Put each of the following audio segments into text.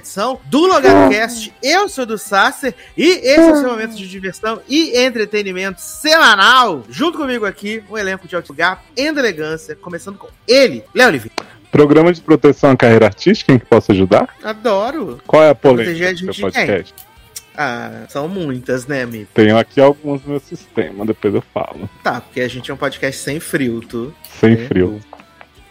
edição do Logarcast. Eu sou do Sasser e esse é o seu momento de diversão e entretenimento semanal. Junto comigo aqui, um elenco de alto gato e elegância, começando com ele, Léo Oliveira. Programa de proteção à carreira artística em que posso ajudar? Adoro. Qual é a polêmica do seu quem? podcast? Ah, são muitas, né, amigo? Tenho aqui alguns no meu sistema, depois eu falo. Tá, porque a gente é um podcast sem frio, tu. Sem É. frio.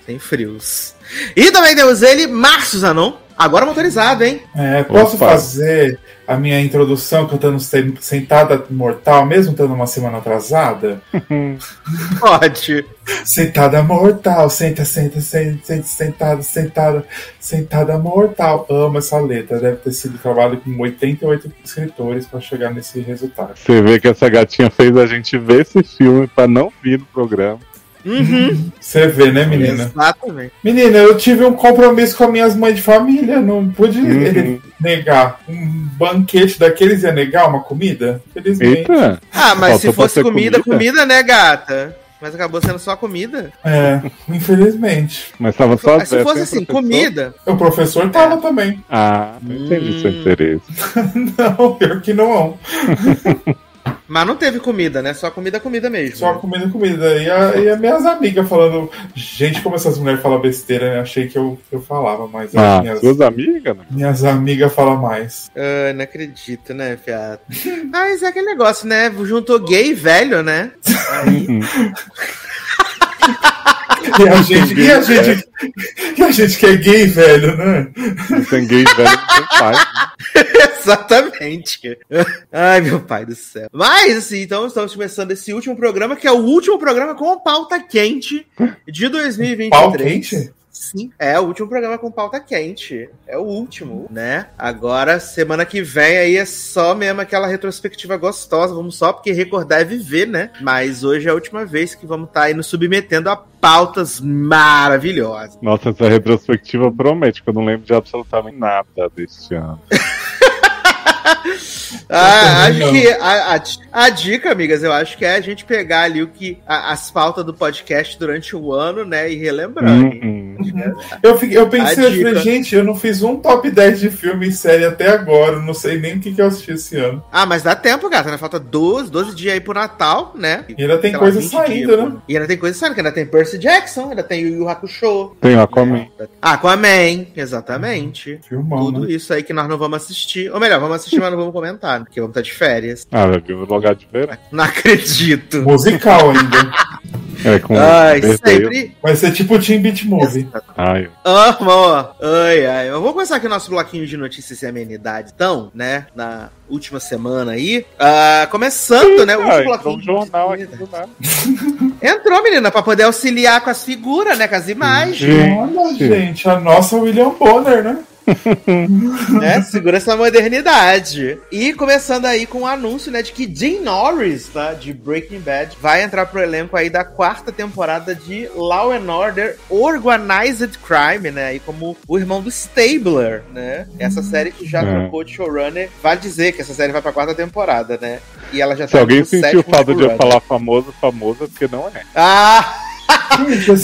Sem frios. E também temos ele, Márcio Zanon. Agora motorizado, hein? É, posso Opa. fazer a minha introdução cantando sentada mortal, mesmo estando uma semana atrasada? Pode. Sentada mortal, senta, senta, senta, senta, sentada, sentada, sentada mortal. Amo essa letra. Deve ter sido trabalho com 88 escritores para chegar nesse resultado. Você vê que essa gatinha fez a gente ver esse filme pra não vir no programa. Uhum. Você vê, né, menina? Exatamente. Menina, eu tive um compromisso com as minhas mães de família. Não pude Uhum. negar. Um banquete daqueles ia negar uma comida? Felizmente. Eita! Ah, mas Faltou se fosse comida, comida, comida? né, gata? Mas acabou sendo só comida. É, infelizmente. Mas tava só Mas se Zé fosse assim, professor? comida. O professor tava também. Ah, não entendi seu Hum. interesse. Não, pior que não. Mas não teve comida, né? Só comida, comida mesmo. Só comida, comida. E, a, e as minhas amigas falando. Gente, como essas mulheres falam besteira, né? Achei que eu, eu falava, mas as Ah, minhas, suas amigas? né? minhas amigas falam mais. Ah, não acredito, né, fiado? Mas é aquele negócio, né? Juntou gay e velho, né? Aí. E a gente, e a gente, e a gente que é gay, velho, né? Sem gay velho tem pai. né? Exatamente. Ai, meu pai do céu. Mas, assim, então estamos começando esse último programa, que é o último programa com pauta quente de 2023. Pau quente? Sim, é o último programa com pauta quente. É o último, né? Agora, semana que vem aí é só mesmo aquela retrospectiva gostosa. Vamos só porque recordar é viver, né? Mas hoje é a última vez que vamos estar aí nos submetendo a pautas maravilhosas. Nossa, essa retrospectiva promete, que eu não lembro de absolutamente nada deste ano. Ah, acho que a, a- a dica, amigas, eu acho que é a gente pegar ali o que a- as pautas do podcast durante o ano, né, e relembrando. Hum, hum. Eu, eu pensei, A eu falei, dica. gente, eu não fiz um top 10 de filme e série até agora. eu Não sei nem o que, que eu assisti esse ano. Ah, mas dá tempo, gata, né? Falta 12, 12 dias aí pro Natal, né? E ainda tem coisa 20 saindo, dias, né? E ainda tem coisa saindo, que ainda tem Percy Jackson, ainda tem Yu Yu Hakusho. Tem o Aquaman. Aquaman, exatamente. Filmão, Tudo né? isso aí que nós não vamos assistir. Ou melhor, vamos assistir, mas não vamos comentar, porque vamos estar de férias. Ah, vai vir de verão. Não acredito. Musical ainda. É com Ai, sempre. Vai ser tipo o Team Beat Movie. Ai, Amo! Ai, ai. Eu vou começar aqui o nosso bloquinho de notícias e amenidades, então, né? Na última semana aí. Ah, começando, né? O ah, último entrou bloquinho. um de jornal aqui notícias. do nada. Entrou, menina, pra poder auxiliar com as figuras, né? Com as imagens. Olha, gente, a nossa William Bonner, né? né? Segura essa modernidade. E começando aí com o anúncio, né? De que Dean Norris, tá? De Breaking Bad, vai entrar pro elenco aí da quarta temporada de Law and Order Organized Crime, né? Aí como o irmão do Stabler, né? Essa série que já É. trocou de showrunner. Vale dizer que essa série vai pra quarta temporada, né? E ela já Se tá alguém sentiu falta de eu falar famoso, famoso é porque não é. Ah,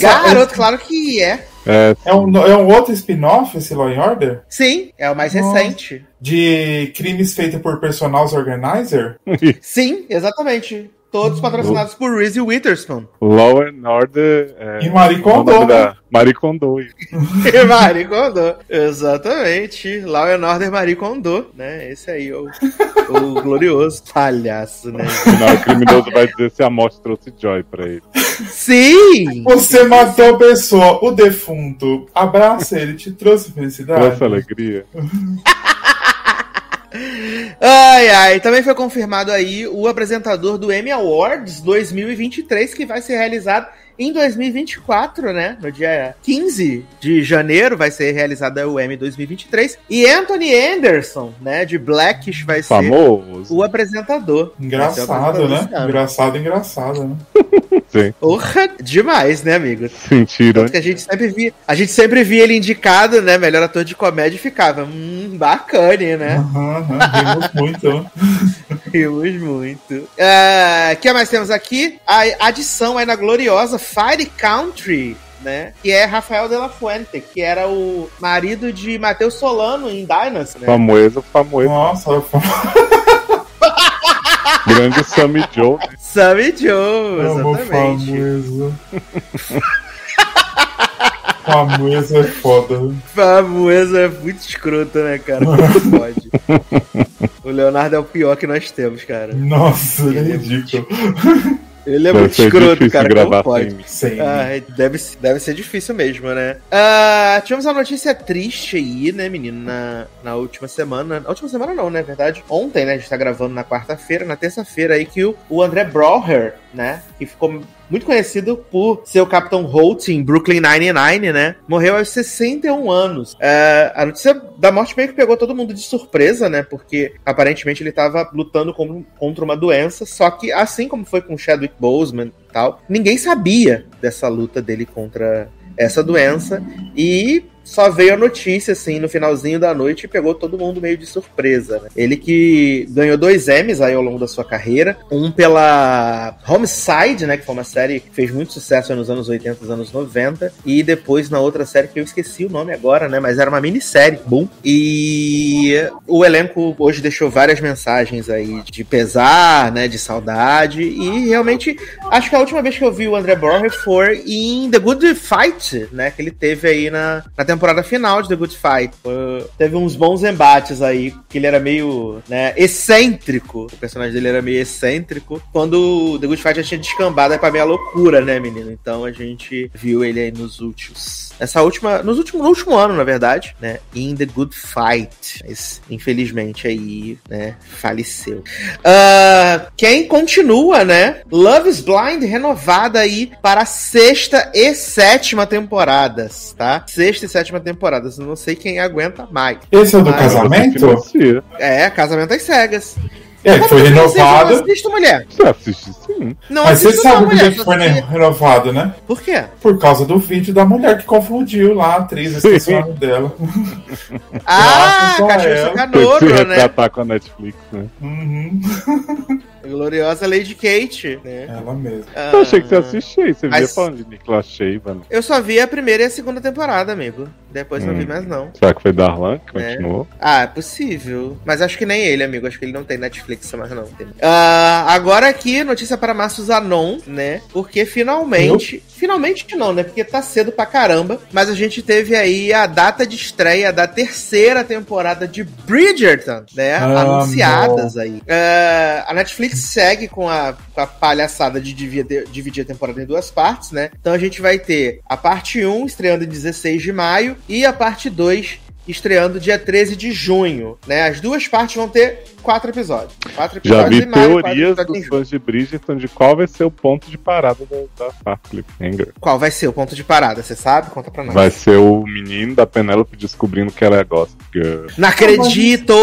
garoto, claro que é. É, É um, é um outro spin-off, esse Law and Order? Sim, é o mais Nossa. recente. De crimes feitos por personagens organizer? Sim, exatamente. Todos patrocinados por Reese Witherspoon. Law and Order. É, E Marie Kondo, da- Marie Kondo. E Marie Kondo. Exatamente. Law and Order Marie Kondo, né? Esse aí, o, o glorioso palhaço, né? Afinal, o criminoso vai dizer se a morte trouxe joy pra ele. Sim! Você matou a pessoa, o defunto. Abraça ele, te trouxe felicidade. Trouxe alegria. Ai, ai. Também foi confirmado aí o apresentador do Emmy Awards 2023, que vai ser realizado em 2024, né? No dia 15 de janeiro vai ser realizado o Emmy 2023. E Anthony Anderson, né? De Blackish, vai ser Famoso. o apresentador. Vai ser o Engraçado, apresentador né? desse ano. Engraçado, engraçado, né? Sim. Porra, demais, né, amigo? Sentiram. Tanto que a gente sempre via, a gente sempre via ele indicado, né, melhor ator de comédia e ficava, hum, bacana, né? Aham, rimos muito. Rimos muito. O que mais temos aqui? A adição aí na gloriosa Fire Country, né? Que é Rafael de la Fuente, que era o marido de Matheus Solano em Dynasty, né? Famoso, famoso. Nossa, eu Grande Sammy Joe. Sammy Joe, amo exatamente. famoso. Famoso é foda. Famoso é muito escroto, né, cara? Como pode? o Leonardo é o pior que nós temos, cara. Nossa, ele é Ele é ridículo. Ele é Deve muito ser escroto, difícil cara. gravar Como pode? Sem. Ah, deve, deve ser difícil mesmo, né? Ah, tivemos uma notícia triste aí, né, menino, na, na última semana. Na última semana não, né? Na verdade, ontem, né? A gente tá gravando na quarta-feira, na terça-feira aí, que o, o André Broher, né? Que ficou muito conhecido por ser o Capitão Holt em Brooklyn Nine-Nine, né? Morreu aos 61 anos. É, a notícia da morte meio que pegou todo mundo de surpresa, né? Porque aparentemente ele tava lutando contra uma doença, só que assim como foi com Chadwick Boseman e tal, ninguém sabia dessa luta dele contra essa doença e só veio a notícia assim no finalzinho da noite e pegou todo mundo meio de surpresa. né? Ele que ganhou dois Emmys aí ao longo da sua carreira, um pela Homicide, né, que foi uma série que fez muito sucesso nos anos 80, nos anos 90, e depois na outra série que eu esqueci o nome agora, né, mas era uma minissérie, boom. E o elenco hoje deixou várias mensagens aí de pesar, né, de saudade e realmente acho que a última vez que eu vi o André Borger foi em The Good Fight, né, que ele teve aí na, na temporada final de The Good Fight. Foi- teve uns bons embates aí, que ele era meio, né, excêntrico. O personagem dele era meio excêntrico. Quando The Good Fight já tinha descambado aí pra meia loucura, né, menino? Então a gente viu ele aí nos últimos. Essa última. Nos últimos, no último ano, na verdade, né? In The Good Fight. Mas, infelizmente, aí, né, faleceu. Ah, quem continua, né? Love is Blind renovada aí para a sexta e sétima temporadas, tá? Sexta e sétima temporadas. Eu não sei quem aguenta mais. Esse é o do Ah, casamento? É, Casamento às Cegas. É, foi Como você não renovado. assiste, mulher. Você assiste sim. Não Mas você sabe por que foi assisti- renovado, né? Por quê? Por causa do vídeo da mulher que confundiu lá a atriz, esqueci o nome dela. Ah, Cachorro ela. Tem que se Canoro, né? retratar com a Netflix, né? Uhum. Gloriosa Lady Kate, né? Ela mesma. Eu achei que você Ah, assistia. Você via falando de Nicolas Sheva, né? Eu só vi a primeira e a segunda temporada, amigo. Depois não vi Hum. mais, não. Será que foi Darlan que É. continuou? Ah, é possível. Mas acho que nem ele, amigo. Acho que ele não tem Netflix mais, não. Tem. Ah, agora aqui, notícia para Márcio Zanon, né? Porque finalmente. Finalmente não, né? Porque tá cedo pra caramba. Mas a gente teve aí a data de estreia da terceira temporada de Bridgerton, né? Anunciadas aí. Ah, a Netflix segue com a, com a palhaçada de dividir, dividir a temporada em duas partes, né? Então a gente vai ter a parte 1 estreando em 16 de maio e a parte 2 estreando dia 13 de junho, né? As duas partes vão ter quatro episódios. Quatro Já episódios vi maio, quatro teorias dos fãs de Bridgerton de qual vai ser o ponto de parada da, da parte cliffhanger. Qual vai ser o ponto de parada? Você sabe? Conta pra nós. Vai ser o menino da Penélope descobrindo que ela é girl. Não acredito!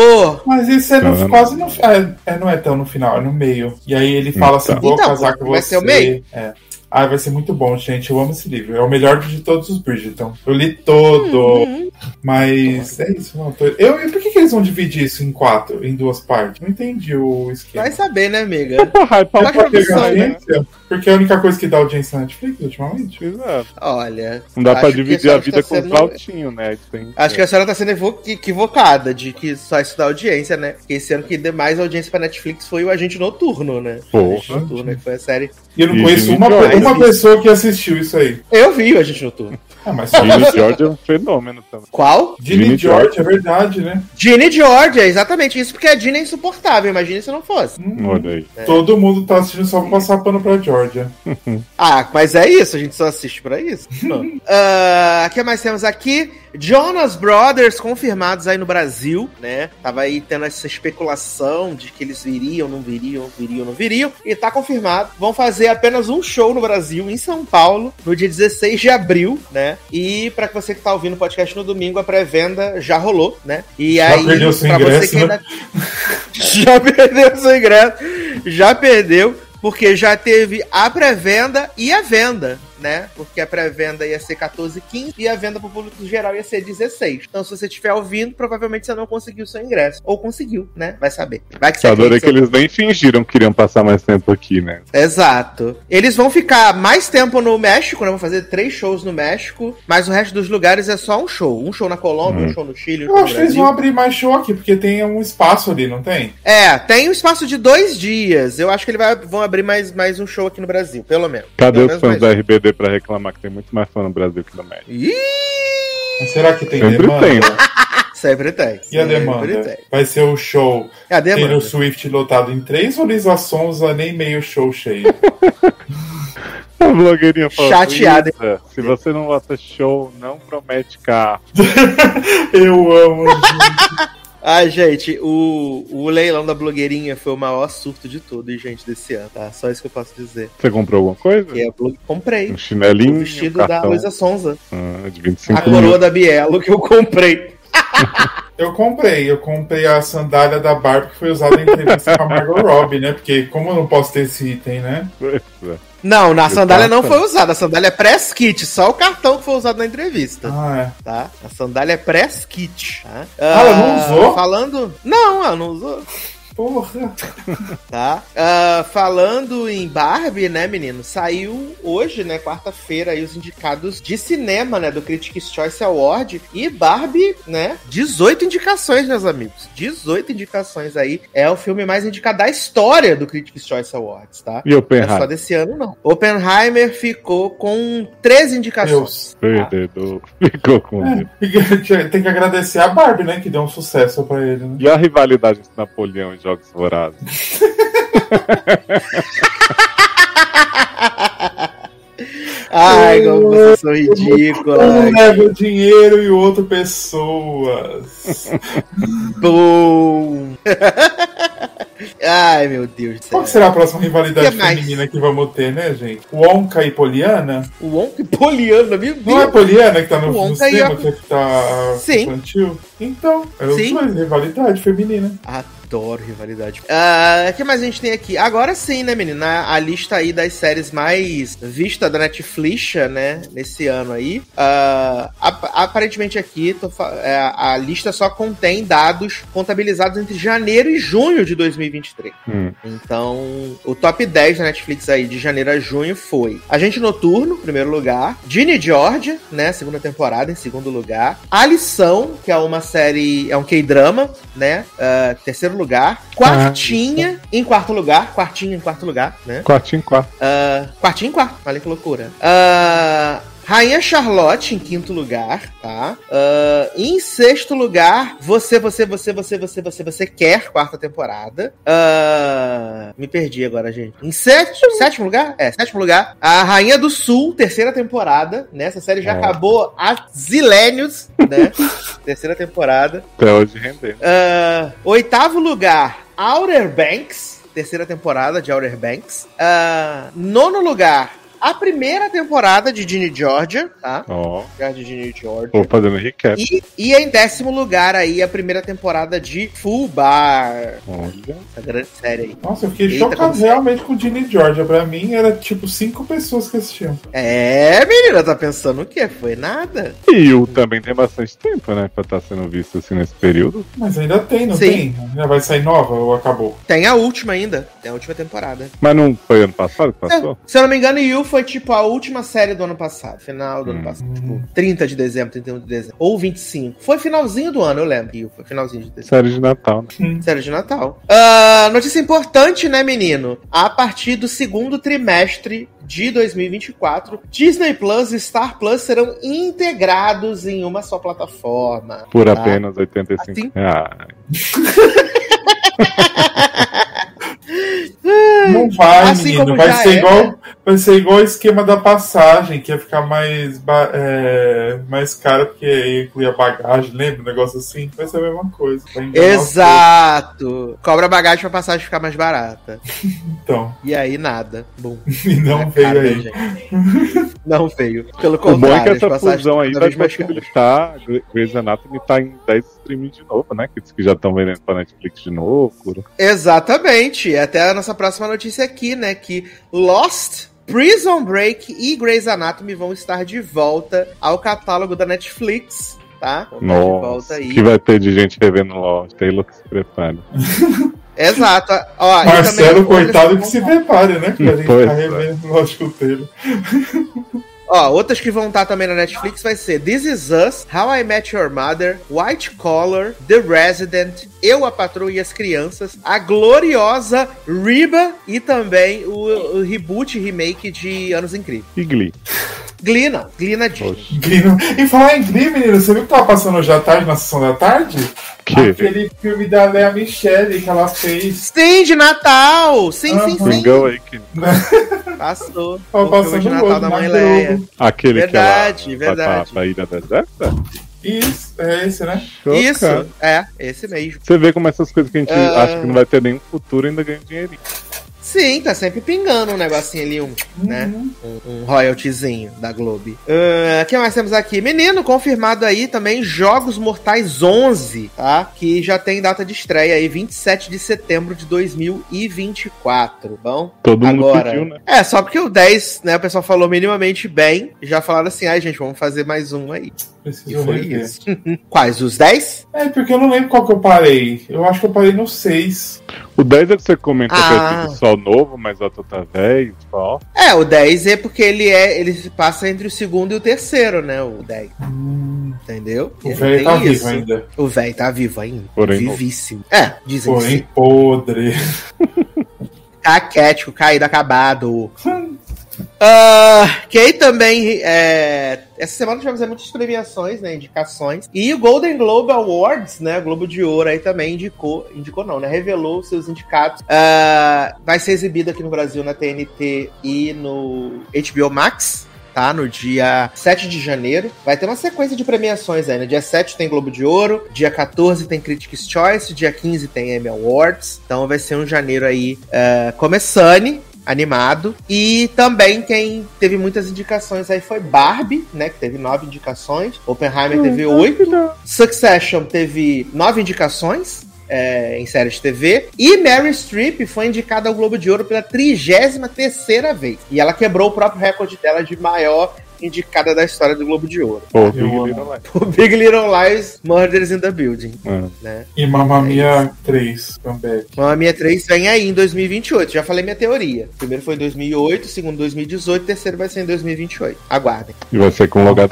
Mas isso é no, quase no é, é, não é tão no final, é no meio. E aí ele fala assim: Então. vou Então, casar com vai você. ser o meio? É. Ah, vai ser muito bom, gente. Eu amo esse livro. É o melhor de todos os Bridgerton. Eu li todo. Uhum. Mas é isso, não. Tô... Eu, e por que, que eles vão dividir isso em quatro, em duas partes? Não entendi o esquema. Vai saber, né, amiga? O pra Pra pegar produção, né? audiência? Porque é a única coisa que dá audiência na Netflix ultimamente. Exato. Olha. Não dá pra que dividir a senhora vida está com os sendo- né? Tem, Acho que a senhora tá sendo evo- equivocada de que só isso dá audiência, né? Porque esse ano que deu mais audiência pra Netflix foi o Agente Noturno, né? Porra. Agente Noturno, que foi a série. E eu não E conheço uma. Uma pessoa que assistiu isso aí. Eu vi o Agente Noturno. Ah, mas Ginny George é um fenômeno também. Qual? Ginny Ginny George, é verdade, né? Ginny George, é exatamente isso, porque a Ginny é insuportável. Imagina se não fosse. Hum, Olha aí. Todo mundo tá assistindo só pra passar pano pra Georgia. Ah, mas é isso, a gente só assiste pra isso. Ah, O que mais temos aqui? Jonas Brothers confirmados aí no Brasil, né? Tava aí tendo essa especulação de que eles viriam, não viriam, viriam, não viriam. E tá confirmado. Vão fazer apenas um show no Brasil, em São Paulo, no dia 16 de abril, né? E pra você que tá ouvindo o podcast no domingo, a pré-venda já rolou, né? E Já aí, perdeu seu pra você ingresso, que né? ainda já perdeu seu ingresso, já perdeu. Porque já teve a pré-venda e a venda né? Porque a pré-venda ia ser 14,15 e a venda pro público geral ia ser 16. Então, se você estiver ouvindo, provavelmente você não conseguiu seu ingresso. Ou conseguiu, né? Vai saber. Vai que você Eu adorei que acredita. eles nem fingiram que queriam passar mais tempo aqui, né? Exato. Eles vão ficar mais tempo no México, né? Vão fazer três shows no México, mas o resto dos lugares é só um show. Um show na Colômbia, Hum. um show no Chile, um Eu acho que eles vão abrir mais show aqui, porque tem um espaço ali, não tem? É, tem um espaço de dois dias. Eu acho que eles vão abrir mais, mais um show aqui no Brasil, pelo menos. Cadê Pelo os menos fãs mais da um. RBD pra reclamar que tem muito mais fã no Brasil que no México? Ih, Mas será que tem Sempre demanda? tem, né? sempre tem. E a demanda? tem. Vai ser o show É a. Taylor Swift lotado em três ou Lisa Sonza nem meio show cheio? A blogueirinha falou: Chateada. "Isa, Se você não bota show, não promete carro. Eu amo, gente. Ah, gente, o, o leilão da blogueirinha foi o maior surto de tudo, gente, desse ano, tá? Só isso que eu posso dizer. Você comprou alguma coisa? Que é a blog... Comprei. Um chinelinho, O um vestido da cartão Luísa Sonza. ah, de A 25 coroa mil. da Bielo que eu comprei. Eu comprei, eu comprei a sandália da Barbie que foi usada em entrevista com a Margot Robbie, né? Porque como eu não posso ter esse item, né? Não, na sandália não foi usada. A sandália é press kit, só o cartão que foi usado na entrevista. Ah, é. Tá? A sandália é press kit. Tá? Ah, ela não usou? Falando. Não, ela não usou. Porra. Tá? Ah, falando em Barbie, né, menino? Saiu hoje, né, quarta-feira, aí os indicados de cinema, né, do Critics' Choice Award. E Barbie, né, 18 indicações, meus amigos. 18 indicações aí. É o filme mais indicado da história do Critics' Choice Awards, tá? E Não é só Oppenheimer? desse ano, não. Oppenheimer ficou com 13 indicações. Deus. Perdedor. Ficou com É, tem que agradecer a Barbie, né? Que deu um sucesso pra ele, né? E a rivalidade entre Napoleão Jogos Vorazes? Ai, como vocês são ridículas. Um leva dinheiro e o outro pessoas. Boom! Ai, meu Deus do céu. Qual será a próxima rivalidade Que feminina que vamos ter, né, gente? Wonka e Poliana? O Wonka e Poliana, meu Não é Deus. Poliana que tá no, no cinema, a- que é que tá Sim. infantil? Então, é dois, rivalidade feminina. Adoro rivalidade. Ah, O que mais a gente tem aqui? Agora sim, né, menina? A lista aí das séries mais vista da Netflix, né? Nesse ano aí. Ah, ap- aparentemente aqui, tô fa- é, a lista só contém dados contabilizados entre janeiro e junho de 2023. Hum. Então, o top 10 da Netflix aí de janeiro a junho foi Agente Noturno, primeiro lugar. Ginny Georgia, né? Segunda temporada, em segundo lugar. A Lição, que é uma série, é um K-drama, né? ah, terceiro lugar. Quartinha, em quarto lugar. Quartinha em quarto lugar, né? Quartinho, quarto. Ah, quartinho em quarto, olha que loucura. Ah, Rainha Charlotte em quinto lugar, tá? Ah, em sexto lugar, você, você, você, você, você, você, você quer quarta temporada. Ah, me perdi agora, gente. Em sétimo, sétimo lugar? É, sétimo lugar. A Rainha do Sul, terceira temporada. Né? Essa série já Ó. acabou há zilênios, né? terceira temporada. Até hoje rendendo. Ah, oitavo lugar, Outer Banks. Terceira temporada de Outer Banks. Ah, nono lugar, a primeira temporada de Ginny Georgia, tá? Ó, Já de Ginny Georgia. vou fazendo recap. E, e em décimo lugar aí, a primeira temporada de Full Bar. Olha. Essa grande série aí. Nossa, eu fiquei Eita, chocado como- realmente com Ginny Georgia. Pra mim, era tipo cinco pessoas que assistiam. É, menina, tá pensando o quê? Foi nada? E o também tem bastante tempo, né? Pra estar sendo visto assim nesse período. Mas ainda tem, não Sim. tem? Ainda vai sair nova ou acabou? Tem a última ainda. Tem a última temporada. Mas não foi ano passado que passou? Se eu não me engano, Yu foi tipo a última série do ano passado. Final do ano Hum. passado. Tipo, 30 de dezembro, 31 de dezembro. Ou 25. Foi finalzinho do ano, eu lembro. Foi finalzinho de dezembro. Série de Natal, né? Série de Natal. Ah, notícia importante, né, menino? A partir do segundo trimestre de 2024, Disney Plus e Star Plus serão integrados em uma só plataforma. Por tá? apenas 85 Assim? reais. Não vai, Assim menino. Vai ser é. igual. Vai ser igual o esquema da passagem, que ia ficar mais, é, mais caro porque ia incluir a bagagem, lembra? Um negócio assim. Vai ser a mesma coisa. os Exato. Cobra bagagem pra passagem ficar mais barata. Então, E aí nada. Bom. e não veio Cara, aí. gente. Não veio. Pelo O bom é contrário, que essa fusão aí vai possibilitar Grey's Anatomy tá em 10 streams de novo, né? Que diz que já estão vendendo pra Netflix de novo. Exatamente. Até a nossa próxima notícia aqui, né? Que Lost, Prison Break e Grey's Anatomy vão estar de volta ao catálogo da Netflix, tá? Vão estar de volta Nossa, aí. que vai ter de gente revendo Lost. Taylor que se prepare. Exato. Ó, Marcelo, também- coitado, que se prepare, né? Pra gente Pois ficar é. revendo o escuteiro. Ó, outras que vão estar também na Netflix vai ser This Is Us, How I Met Your Mother, White Collar, The Resident, Eu, a Patroa e as Crianças, a gloriosa Reba e também o, o reboot remake de Anos Incríveis. E Glee. Glee não, Glee na Disney. Poxa. Grino. E falar em Glee, menino, você viu que tava passando hoje à tarde, na sessão da tarde? Que? Aquele filme da Lea Michele que ela fez. Sim, de Natal! Sim, sim, Aham. sim. Single Awakening. Passou. Tava O filme de passando Natal da na mãe Leia. Aquele Verdade, que ela verdade. Pra, pra Ilha Deserta? Isso, é esse, né? Isso, é, esse mesmo. Você vê como essas coisas que a gente Ah. acha que não vai ter nenhum futuro ainda ganham dinheirinho. Sim, tá sempre pingando um negocinho ali, um, né? Uhum. Um, um royaltyzinho da Globo. O que mais temos aqui? Menino, confirmado aí também Jogos Mortais 11, tá? Que já tem data de estreia aí, 27 de setembro de 2024, bom? Todo mundo Agora, pediu, né? é, só porque o 10, né, o pessoal falou minimamente bem, já falaram assim, ai gente, vamos fazer mais um aí. E Preciso foi rever. isso. Quais, os 10? É, porque eu não lembro qual que eu parei. Eu acho que eu parei no 6. O 10 é que você comentou que Ah. é tipo sol novo, mas o outro tá velho, ó. É, o 10 é porque ele é, ele se passa entre o segundo e o terceiro, né, o 10, entendeu? O velho tá isso. vivo ainda. O velho tá vivo ainda. Porém novo. Vivíssimo. É, dizem que Porém, sim. podre. Caquético, caído, acabado. Ah, que aí também, é, essa semana tivemos aí muitas premiações, né, indicações. E o Golden Globe Awards, né, Globo de Ouro aí também indicou, indicou não, né, revelou seus indicados. Ah, vai ser exibido aqui no Brasil na TNT e no HBO Max. Tá, no dia 7 de janeiro. Vai ter uma sequência de premiações aí. No dia 7 tem Globo de Ouro, dia 14 tem Critics' Choice, dia 15 tem Emmy Awards. Então vai ser um janeiro aí eh, começando animado. E também quem teve muitas indicações aí foi Barbie, né? Que teve nove indicações. Oppenheimer teve oito. Succession teve nove indicações. é, em série de TV. E Mary Streep foi indicada ao Globo de Ouro pela 33 terceira vez. E ela quebrou o próprio recorde dela de maior indicada da história do Globo de Ouro. Pô, Big. Little Lies. O Big Little Lies, Murders in the Building, É. né? E Mamma Mia 3, comeback. Mamma Mia 3 vem aí em 2028. Já falei minha teoria. Primeiro foi em 2008, segundo 2018, terceiro vai ser em 2028. Aguardem. E vai ser com logado.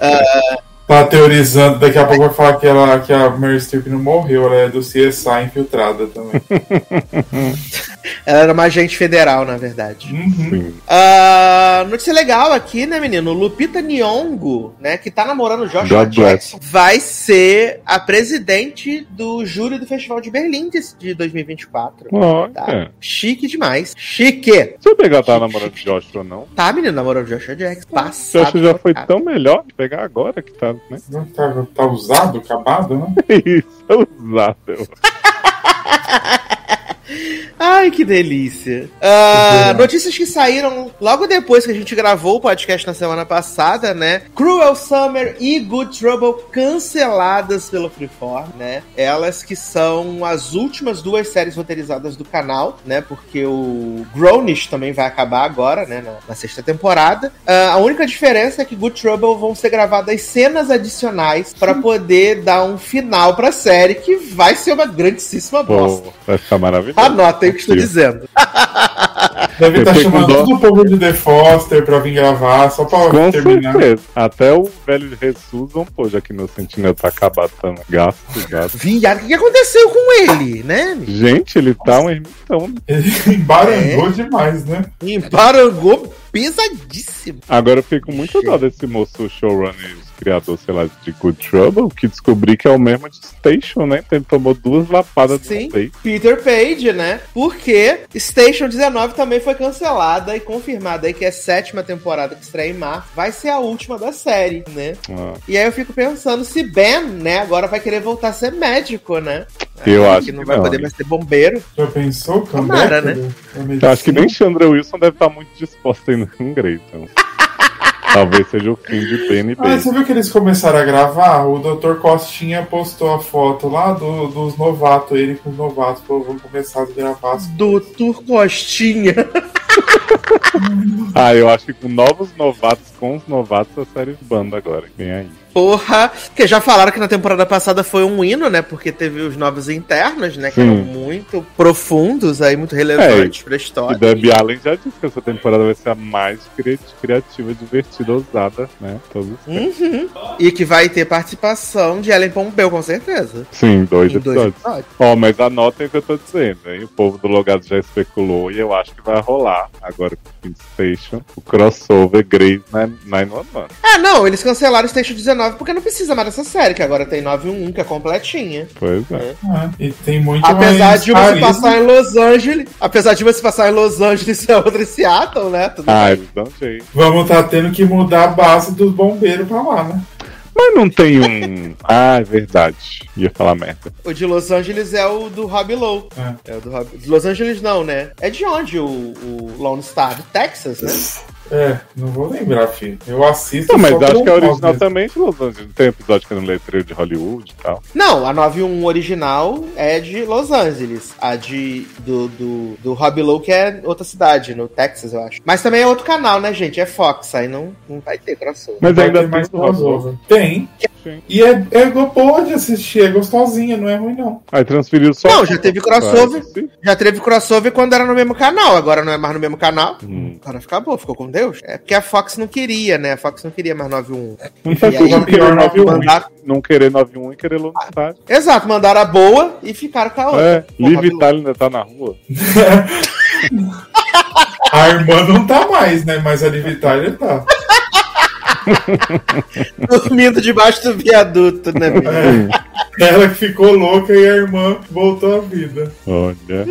Tá teorizando, daqui a pouco vai falar que, ela, que a Mary Streep não morreu, ela é do CSI infiltrada também. Ela era uma agente federal, na verdade. Uhum. Ah, notícia legal aqui, né, menino? Lupita Nyong'o, né, que tá namorando o Joshua God bless. Jackson, vai ser a presidente do júri do Festival de Berlim de, de 2024. Olha. Tá? Chique demais. Chique! Se eu pegar tá namorando de Josh ou não. Tá, menino, namorou o Joshua Jackson. Passado. Josh já foi chocado. tão melhor de pegar agora que tá, né? Não Tá, tá usado, acabado, né? Isso, é usável. Ai, que delícia. Ah, notícias que saíram logo depois que a gente gravou o podcast na semana passada, né? Cruel Summer e Good Trouble canceladas pelo Freeform, né? Elas que são as últimas duas séries roteirizadas do canal, né? Porque o Grownish também vai acabar agora, né? Na, na sexta temporada. Ah, a única diferença é que Good Trouble vão ser gravadas cenas adicionais para poder dar um final pra série que vai ser uma grandíssima bosta. Pô, vai ficar maravilhoso. Anotem o que estou dizendo. Deve estar com chamando todo o povo de The Foster pra vir gravar, só pra Com terminar. certeza. Até o velho Jesus vão pôr, já que meu sentinel tá acabado também. Gasto, gasto. Viado, o que que aconteceu com ele, né? Gente, ele tá um ermitão. Ele embarangou É? demais, né? Embarangou pesadíssimo. Agora eu fico muito dó desse moço showrunner, criador, sei lá, de Good Trouble, que descobri que é o mesmo de Station, né? Ele tomou duas lapadas Sim, do peito. Peter Page, né? Porque Station 19 também foi cancelada e confirmada aí que é sétima temporada que estreia em março. Vai ser a última da série, né? Ah, E aí eu fico pensando se Ben, né, agora vai querer voltar a ser médico, né? Eu acho que não que vai não, poder mais ser bombeiro. Já pensou? Tomara, Comeback né? da eu acho que nem Chandra Wilson deve estar muito disposta ainda com Grey, então. Talvez seja o fim de e Ah, você viu que eles começaram a gravar? O Dr. Costinha postou a foto lá do- dos novatos, ele com os novatos, falou, vamos começar a gravar. as Doutor Costinha. Ah, eu acho que com novos novatos, com os novatos, a série banda agora. Vem aí. Porra, porque já falaram que na temporada passada foi um hino, né? Porque teve os novos internos, né? Que Sim. eram muito profundos aí, muito relevantes pra E história. Debbie Allen já disse que essa temporada vai ser a mais cri- criativa, divertida, ousada, né? Todos. Uhum. E que vai ter participação de Ellen Pompeu, com certeza. Sim, dois Em episódios. Ó, mas anotem o que eu tô dizendo, hein? O povo do Logado já especulou e eu acho que vai rolar agora com o Station, o crossover Grey's 911. Ah, não, eles cancelaram o Station 19 porque não precisa mais dessa série, que agora tem 911, que é completinha. Pois é. Ah, e tem muito Apesar mais de uma se passar em Los Angeles, apesar de uma se passar em Los Angeles e a outra em Seattle, né? Tudo Ah, bem. dão jeito. Vamos tá tendo que mudar a base dos bombeiros pra lá, né? Mas não tem um. ah, é verdade. Ia falar merda. O de Los Angeles é o do Rob Lowe. É. É o do Rob... De Los Angeles não, né? É de onde o, o Lone Star? De Texas, né? É, não vou lembrar, filho. Eu assisto Não, mas só acho que é nome original mesmo. também de Los Angeles. Tem episódio que é no letreiro de Hollywood e tal. Não, a 91 original é de Los Angeles. A de do, do, do Rob Lowe, que é outra cidade, no Texas, eu acho. Mas também é outro canal, né, gente? É Fox, aí não, não vai ter crossover. Mas ainda tem mais crossover. Tem. Sim. E é, é boa de assistir, é gostosinha, não é ruim, não. Aí transferiu só. Não, já teve crossover. Sim. Já teve crossover quando era no mesmo canal, agora não é mais no mesmo canal. Hum. Cara, acabou, ficou com Deus. É porque a Fox não queria, né? A Fox não queria mais 91. Não faz E culpa aí, não querer pior, 91 mandaram- não querer 91 e querer Lone Star. Exato, mandaram a boa e ficaram com a outra. É, Liv. Itália ainda tá na rua. A irmã não tá mais, né? Mas a de Vitória tá. Dormindo debaixo do viaduto, né, menino? Ela que ficou louca e a irmã voltou à vida. Olha.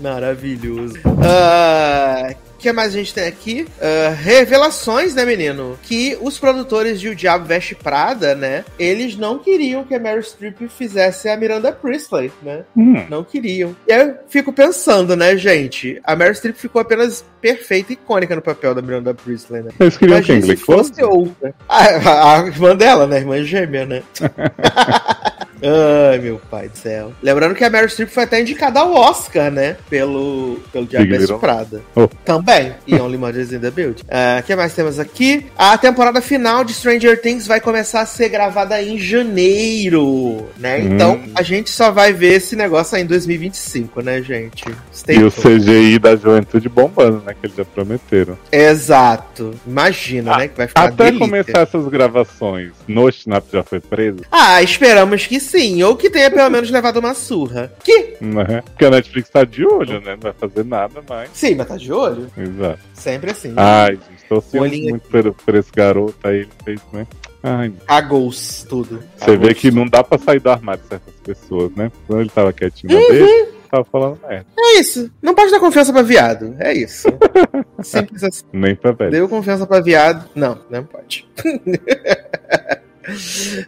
Maravilhoso. Ah, que mais a gente tem aqui? Ah, revelações, né, menino? Que os produtores de O Diabo Veste Prada, né? Eles não queriam que a Mary Streep fizesse a Miranda Priestley, né? Hum. Não queriam. E eu fico pensando, né, gente? A Mary Streep ficou apenas perfeita e icônica no papel da Miranda Priestley, né? Eles queriam quem? Se fosse outra. A, a- a irmã dela, né? A irmã gêmea, né? Ai, meu pai do céu. Lembrando que a Mary Streep foi até indicada ao Oscar, né? Pelo, pelo Little- Prada. Oh. Também. E Only Mothers in the Build. O que mais temos aqui? A temporada final de Stranger Things vai começar a ser gravada em janeiro, né? Hum. Então, a gente só vai ver esse negócio aí em 2025, né, gente? Stay E o. CGI da juventude bombando, né? Que eles já prometeram. Exato. Imagina, né? Que vai ficar Até delícia. começar essas gravações, no Snap já foi preso, Ah, esperamos que sim. Ou que tenha pelo menos levado uma surra. Que? né? Porque a Netflix tá de olho, né? Não vai fazer nada mais. Sim, mas tá de olho. Exato. Sempre assim. Ai, gente, tô Olhinho muito por, por esse garoto aí, ele fez, né? Ai, Cagou-se tudo. você vê que não dá pra sair do armário certas pessoas, né? Quando ele tava quietinho Uhum. dele, tava falando merda. É isso. Não pode dar confiança pra viado. É isso. Simples assim. Nem pra velho. Deu confiança pra viado. Não, não pode.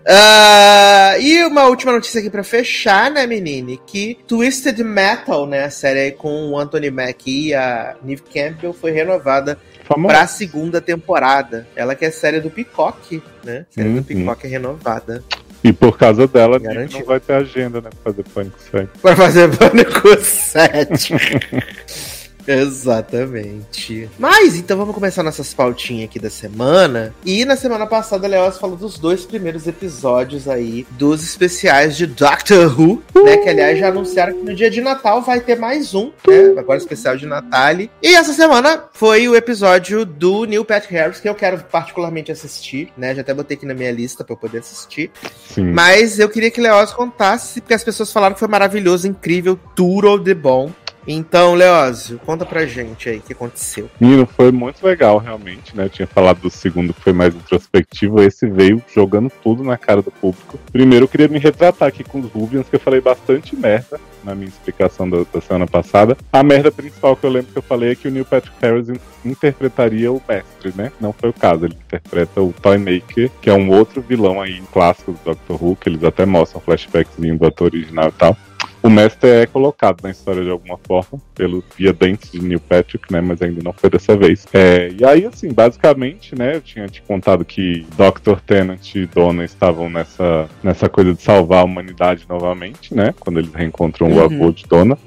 Ah, e uma última notícia aqui pra fechar, né, menine? Que Twisted Metal, né, a série aí com o Anthony Mackie e a Neve Campbell foi renovada Famoso. pra segunda temporada. Ela que é série do Peacock, né? Série Uhum. do Peacock é renovada. E por causa dela, a gente Garantiu. não vai ter agenda, né? Pra fazer Pânico 7. Pra fazer Pânico 7. Exatamente. Mas então vamos começar nossas pautinhas aqui da semana. E na semana passada, a Leoz falou dos dois primeiros episódios aí dos especiais de Doctor Who, né? Que aliás já anunciaram que no dia de Natal vai ter mais um, né? Agora especial de Natal. E essa semana foi o episódio do Neil Patrick Harris, que eu quero particularmente assistir, né? Já até botei aqui na minha lista pra eu poder assistir. Sim. Mas eu queria que Leoz contasse, porque as pessoas falaram que foi maravilhoso, incrível, tudo de bom. Então, Leózio, conta pra gente aí o que aconteceu. Menino, foi muito legal, realmente, né? Eu tinha falado do segundo que foi mais introspectivo. Esse veio jogando tudo na cara do público. Primeiro, eu queria me retratar aqui com os Rubians, que eu falei bastante merda na minha explicação da, da, semana passada. A merda principal que eu lembro que eu falei é que o Neil Patrick Harris interpretaria o mestre, né? Não foi o caso. Ele interpreta o Toymaker, que é um outro vilão aí clássico do Doctor Who, que eles até mostram flashbacks do ator original e tal. O mestre é colocado na história de alguma forma, pelo via dentes de Neil Patrick, né? Mas ainda não foi dessa vez. É, e aí, assim, basicamente, né? Eu tinha te contado que Dr. Tennant e Donna estavam nessa, nessa coisa de salvar a humanidade novamente, né? Quando eles reencontram uhum. o avô de Donna.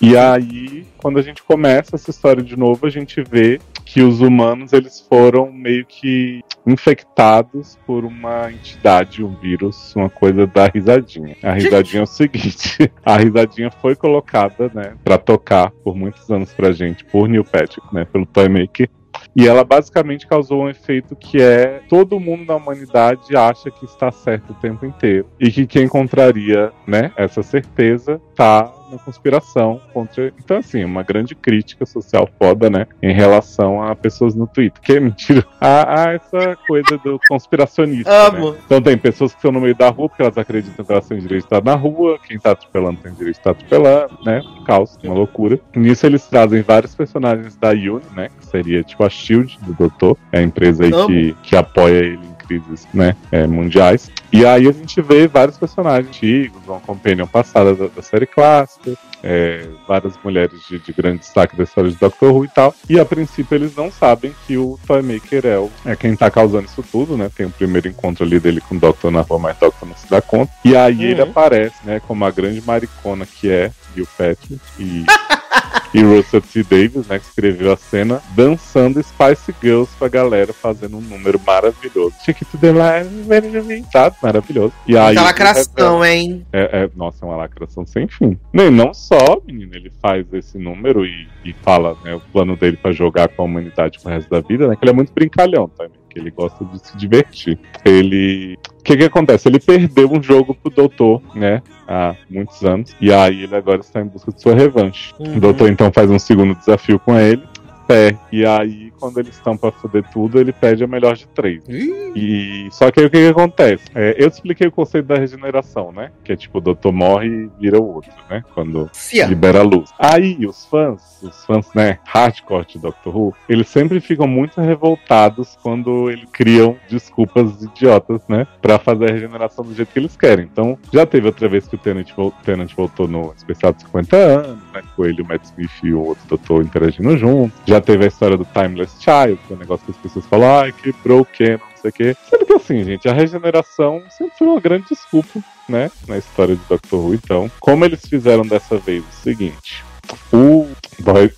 E aí, quando a gente começa essa história de novo, a gente vê que os humanos eles foram meio que infectados por uma entidade, um vírus, uma coisa da risadinha. A risadinha é o seguinte: a risadinha foi colocada, né, para tocar por muitos anos pra gente por Neil Patrick, né, pelo Toymaker, e ela basicamente causou um efeito que é todo mundo na humanidade acha que está certo o tempo inteiro. E que quem encontraria, né, essa certeza tá na conspiração contra. Então, assim, uma grande crítica social foda, né? Em relação a pessoas no Twitter. Que é mentira. A, a essa coisa do conspiracionista. Amo. Né? Então, tem pessoas que estão no meio da rua porque elas acreditam que elas têm direito de estar na rua. Quem tá atropelando tem direito de estar atropelando, né? Um caos, uma loucura. Nisso, eles trazem vários personagens da Uni, né? Que seria tipo a Shield do Doutor. É a empresa aí que, que apoia ele crises né, é, mundiais. E aí a gente vê vários personagens antigos, uma companion passada da, da série clássica, é, várias mulheres de, de, grande destaque da história de Doctor Who e tal. E a princípio eles não sabem que o Toymaker é, o, é quem tá causando isso tudo, né? Tem o primeiro encontro ali dele com o Doctor na rua, mas o Doctor não se dá conta. E aí uhum. ele aparece, né, como a grande maricona que é Gil Patrick. E e Russell T. Davis, né, que escreveu a cena, dançando Spice Girls pra galera, fazendo um número maravilhoso. Chique to the line, sabe? Maravilhoso. E aí, Muita lacração, é, hein? É, é, nossa, é uma lacração sem fim. Nem, não só, menino, ele faz esse número e, e fala né, o plano dele pra jogar com a humanidade pro resto da vida, né? Que ele é muito brincalhão também. Que ele gosta de se divertir. Ele o que que acontece? Ele perdeu um jogo pro Doutor, né? Há muitos anos. E aí ele agora está em busca de sua revanche. Uhum. O Doutor então faz um segundo desafio com ele. É, e aí quando eles estão pra foder tudo, ele pede a melhor de três. E só que aí o que, que acontece? É, eu te expliquei o conceito da regeneração, né? Que é tipo, o doutor morre e vira o outro, né? Quando Cia. libera a luz. Aí os fãs, os fãs, né, hardcore de Doctor Who, eles sempre ficam muito revoltados quando eles criam desculpas idiotas, né? Pra fazer a regeneração do jeito que eles querem. Então, já teve outra vez que o Tenant, Tenant voltou no especial de 50 anos, né? Com ele, o Matt Smith e o outro doutor interagindo junto. Já teve a história do Timeless Child, que é um negócio que as pessoas falam, ai, quebrou o Canon, não sei o quê. Sendo que assim, gente, a regeneração sempre foi uma grande desculpa, né, na história de Doctor Who. Então, como eles fizeram dessa vez o seguinte, o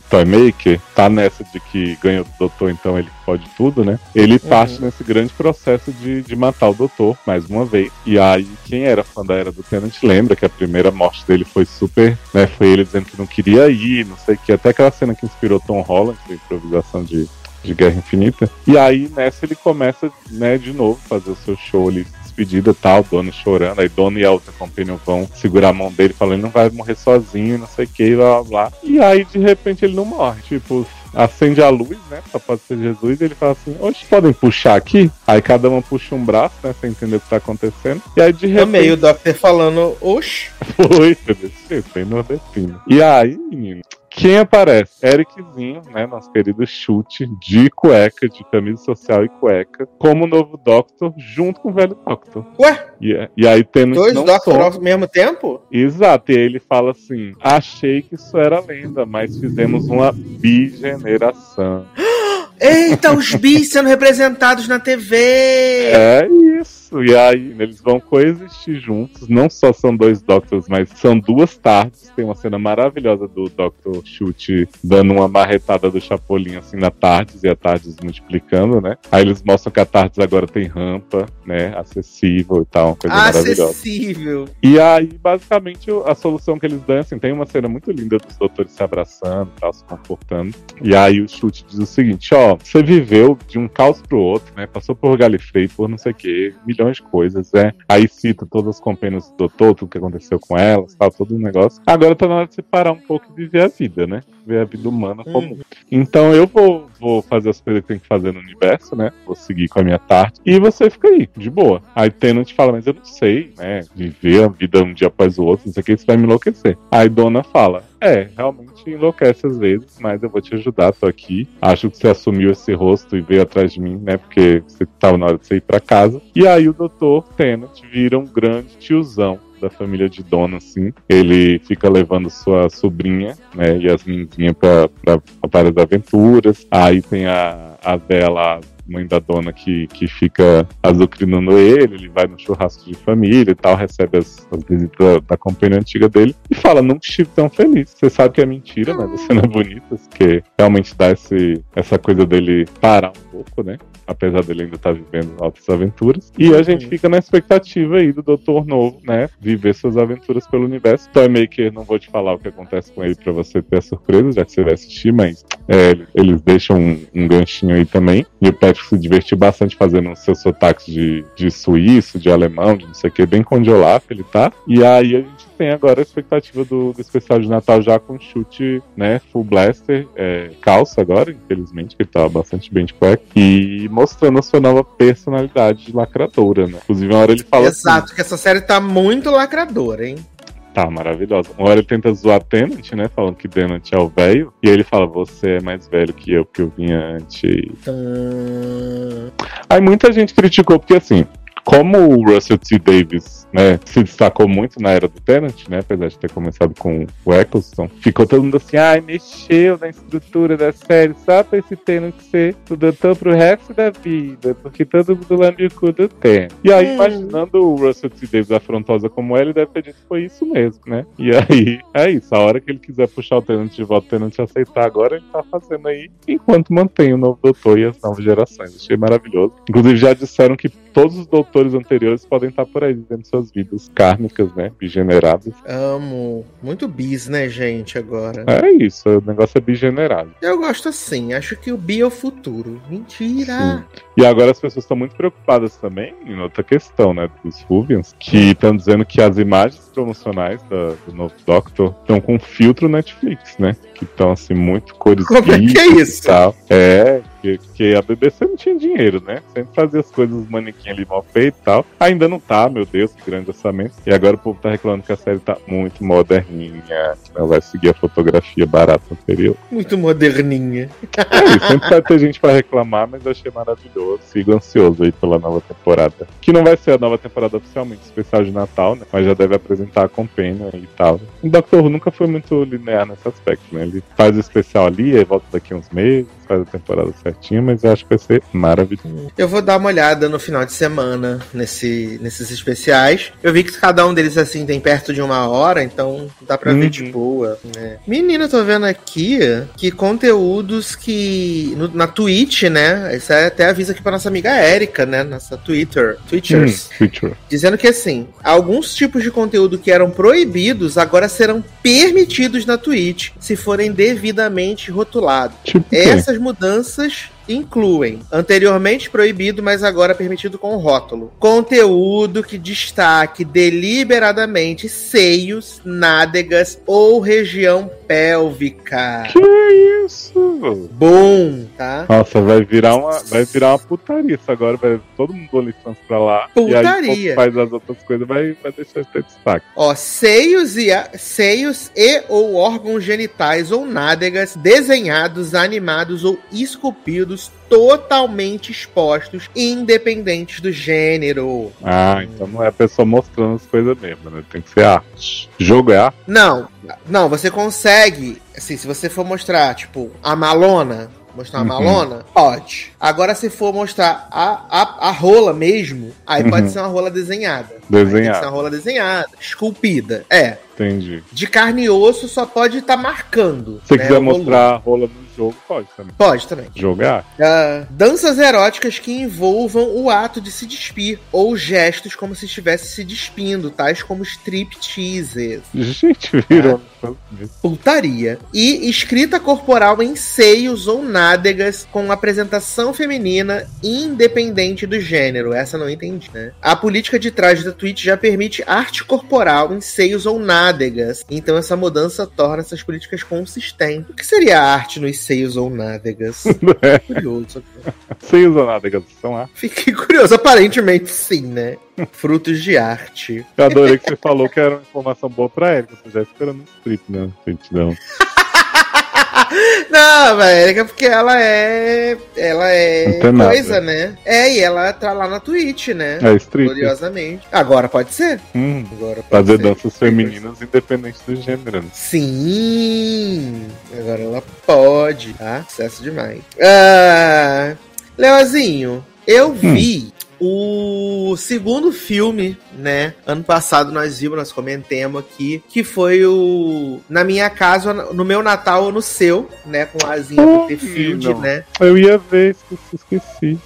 Toymaker tá nessa de que ganha o doutor, então ele pode tudo, né? Ele uhum. parte nesse grande processo de, de matar o doutor, mais uma vez. E aí, quem era fã da Era do Tenant lembra que a primeira morte dele foi super, né? Foi ele dizendo que não queria ir, não sei o que. Até aquela cena que inspirou Tom Holland, a improvisação de, de Guerra Infinita. E aí, nessa, ele começa, né, de novo, fazer o seu show ali despedida tal, Dona chorando, aí Dona e a outra companhia vão segurar a mão dele, falando, ele não vai morrer sozinho, não sei o que, blá blá blá. E aí, de repente, ele não morre. Tipo, acende a luz, né? Só pode ser Jesus, e ele fala assim: Hoje podem puxar aqui? Aí cada uma puxa um braço, né? Sem entender o que tá acontecendo. E aí de repente. Amei o Doctor falando, oxe. Foi, nordestino. E aí, menino, quem aparece? Ericzinho, né? Nosso querido chute de cueca, de camisa social e cueca, como novo Doctor, junto com o velho Doctor. Ué? E, é, e aí tendo. Dois Doctor ao mesmo tempo? Exato, e aí ele fala assim: achei que isso era lenda, mas fizemos uma bigeneração. Eita, os bis sendo representados na TV! É isso. E aí eles vão coexistir juntos. Não só são dois Doctors, mas são duas tardes. Tem uma cena maravilhosa do Doctor Chute dando uma marretada do Chapolin assim na Tardes e a Tardes multiplicando, né? Aí eles mostram que a Tardes agora tem rampa, né? Acessível e tal, uma coisa Acessível. maravilhosa. Acessível. E aí, basicamente, a solução que eles dão, assim, tem uma cena muito linda dos doutores se abraçando, tal, se confortando. E aí o Chute diz o seguinte: ó, você viveu de um caos pro outro, né? Passou por Galifrey, por não sei o quê, milhões milhões de coisas, né? Aí cita todas as companhias do doutor, tudo que aconteceu com elas, tal, todo um negócio. Agora tá na hora de você parar um pouco e viver a vida, né? Ver a vida humana comum. Então eu vou, vou fazer as coisas que tem que fazer no universo, né? Vou seguir com a minha tarde. E você fica aí, de boa. Aí Tenant fala, mas eu não sei, né? Viver a vida um dia após o outro, isso aqui isso vai me enlouquecer. Aí Dona fala, é, realmente enlouquece às vezes, mas eu vou te ajudar, tô aqui. Acho que você assumiu esse rosto e veio atrás de mim, né? Porque você tava na hora de você ir pra casa. E aí o doutor Tennant vira um grande tiozão da família de Dona, assim. Ele fica levando sua sobrinha, né, Yasminzinha pra, pra, pra várias aventuras. Aí tem a, a dela, mãe da dona que, que fica azucrinando ele, ele vai no churrasco de família e tal, recebe as, as visitas da, da companhia antiga dele e fala, nunca estive tão feliz. Você sabe que é mentira, mas a cena é bonita, porque realmente dá esse, essa coisa dele parar um pouco, né? Apesar dele ainda estar vivendo altas aventuras. E a gente fica na expectativa aí do Doutor Novo, né? Viver suas aventuras pelo universo. Toymaker, não vou te falar o que acontece com ele pra você ter a surpresa, já que você vai assistir, mas é, eles deixam um, um ganchinho aí também. E o Patrick se divertiu bastante fazendo seus sotaques de, de suíço, de alemão, de não sei o que, bem condiolaf ele tá. E aí a gente tem agora a expectativa do, do especial de Natal já com chute, né, full blaster, é, calça agora, infelizmente, que ele tava bastante bem de cueca, e mostrando a sua nova personalidade de lacradora, né? Inclusive, uma hora ele fala Exato, assim, que essa série tá muito lacradora, hein? Tá, maravilhosa. Uma hora ele tenta zoar Tenant, né? Falando que Tenant é o velho. E aí ele fala, você é mais velho que eu, porque eu vinha antes. Hum... Aí muita gente criticou, porque assim, como o Russell T. Davis né, se destacou muito na era do Tenant, né, apesar de ter começado com o Eccleston, ficou todo mundo assim, ai, mexeu na estrutura da série só pra esse Tenant ser o doutor pro resto da vida, porque todo mundo lambe o cu do Tenant. E aí, Hum. imaginando o Russell T. Davis afrontosa como ele, deve ter dito que foi isso mesmo, né? E aí, é isso, a hora que ele quiser puxar o Tenant de volta, o Tenant aceitar agora, ele tá fazendo aí, enquanto mantém o novo doutor e as novas gerações. Achei maravilhoso. Inclusive, já disseram que todos os doutores anteriores podem estar por aí vivendo suas vidas kármicas, né? Bigeneradas. Amo. Muito bis, né, gente, agora. É isso, o negócio é bigenerado. Eu gosto assim, acho que o bi é o futuro. Mentira! E agora as pessoas estão muito preocupadas também em outra questão, né? Dos Ruvians, que estão dizendo que as imagens promocionais da- do novo Doctor estão com filtro Netflix, né? Que estão assim, muito cores Como é que é isso? e tal. É, que, que a BBC não tinha dinheiro, né? Sempre fazia as coisas os manequim ali mal feito e tal. Ainda não tá, meu Deus, que grande orçamento. E agora o povo tá reclamando que a série tá muito moderninha, que não vai seguir a fotografia barata anterior. Muito moderninha. É isso, sempre vai ter gente pra reclamar, mas eu achei maravilhoso. Sigo ansioso aí pela nova temporada. Que não vai ser a nova temporada oficialmente especial de Natal, né? Mas já deve apresentar a Companion e tal. O Doctor Who nunca foi muito linear nesse aspecto, né? Ele faz o especial ali, aí volta daqui uns meses, faz a temporada certinha, mas eu acho que vai ser maravilhoso. Eu vou dar uma olhada no final de semana nesse, nesses especiais. Eu vi que cada um deles assim tem perto de uma hora, então dá pra ver Uhum. de boa. né? Menina, eu tô vendo aqui que conteúdos que. no- na Twitch, né? Isso é até avisa aqui pra nossa amiga Erika, né? Nossa Twitter. Twitchers. Hum, Future. Dizendo que assim, alguns tipos de conteúdo que eram proibidos agora serão permitidos na Twitch, se forem devidamente rotulados. Tipo? Essas mudanças much. Incluem anteriormente proibido, mas agora permitido com rótulo. Conteúdo que destaque deliberadamente seios, nádegas ou região pélvica. Que isso? Bom, tá? Nossa, vai virar uma, vai virar uma putaria isso agora, vai todo mundo OnlyFans pra lá. E aí, Putaria. faz as outras coisas, vai, vai deixar de ter destaque. Ó, seios e a- seios e ou órgãos genitais ou nádegas desenhados, animados ou esculpidos totalmente expostos, independentes do gênero. Ah, então não é a pessoa mostrando as coisas mesmo, né? Tem que ser arte. Jogo é arte? Não, não, você consegue, assim, se você for mostrar, tipo, a malona, mostrar uma Uhum. malona, pode. Agora, se for mostrar a, a, a rola mesmo, aí pode Uhum. ser uma rola desenhada. Aí ser Desenhado. uma rola desenhada, esculpida. É. Entendi. De carne e osso só pode estar marcando. Se você né, quiser mostrar a rola jogo, pode também. Pode também. Jogar? Ah, danças eróticas que envolvam o ato de se despir, ou gestos como se estivesse se despindo, tais como stripteases. Gente, virou. Putaria. E escrita corporal em seios ou nádegas com apresentação feminina independente do gênero. Essa não entendi, né? A política de trás da Twitch já permite arte corporal em seios ou nádegas. Então essa mudança torna essas políticas consistentes. O que seria arte nos seios ou nádegas? Curioso. Sem usar nada, são lá. Fiquei curioso. Aparentemente sim, né? Frutos de arte. Eu adorei que você falou que era uma informação boa pra ele, você já esperando um strip, né? Sentidão. Não, velho, é porque ela é. Ela é coisa, né? É, e ela tá lá na Twitch, né? É strip. Gloriosamente. Agora pode ser. Hum, Agora pode fazer ser. danças femininas independente do gênero. né? Sim! Agora ela pode, tá? Sucesso demais. Ah, Leozinho, eu vi o segundo filme, né? Ano passado nós vimos, nós comentemos aqui, que foi o Na Minha Casa, no meu Natal ou no seu, né? Com a Azinha Oh, Butterfield, não. né? Eu ia ver, esqueci. esqueci.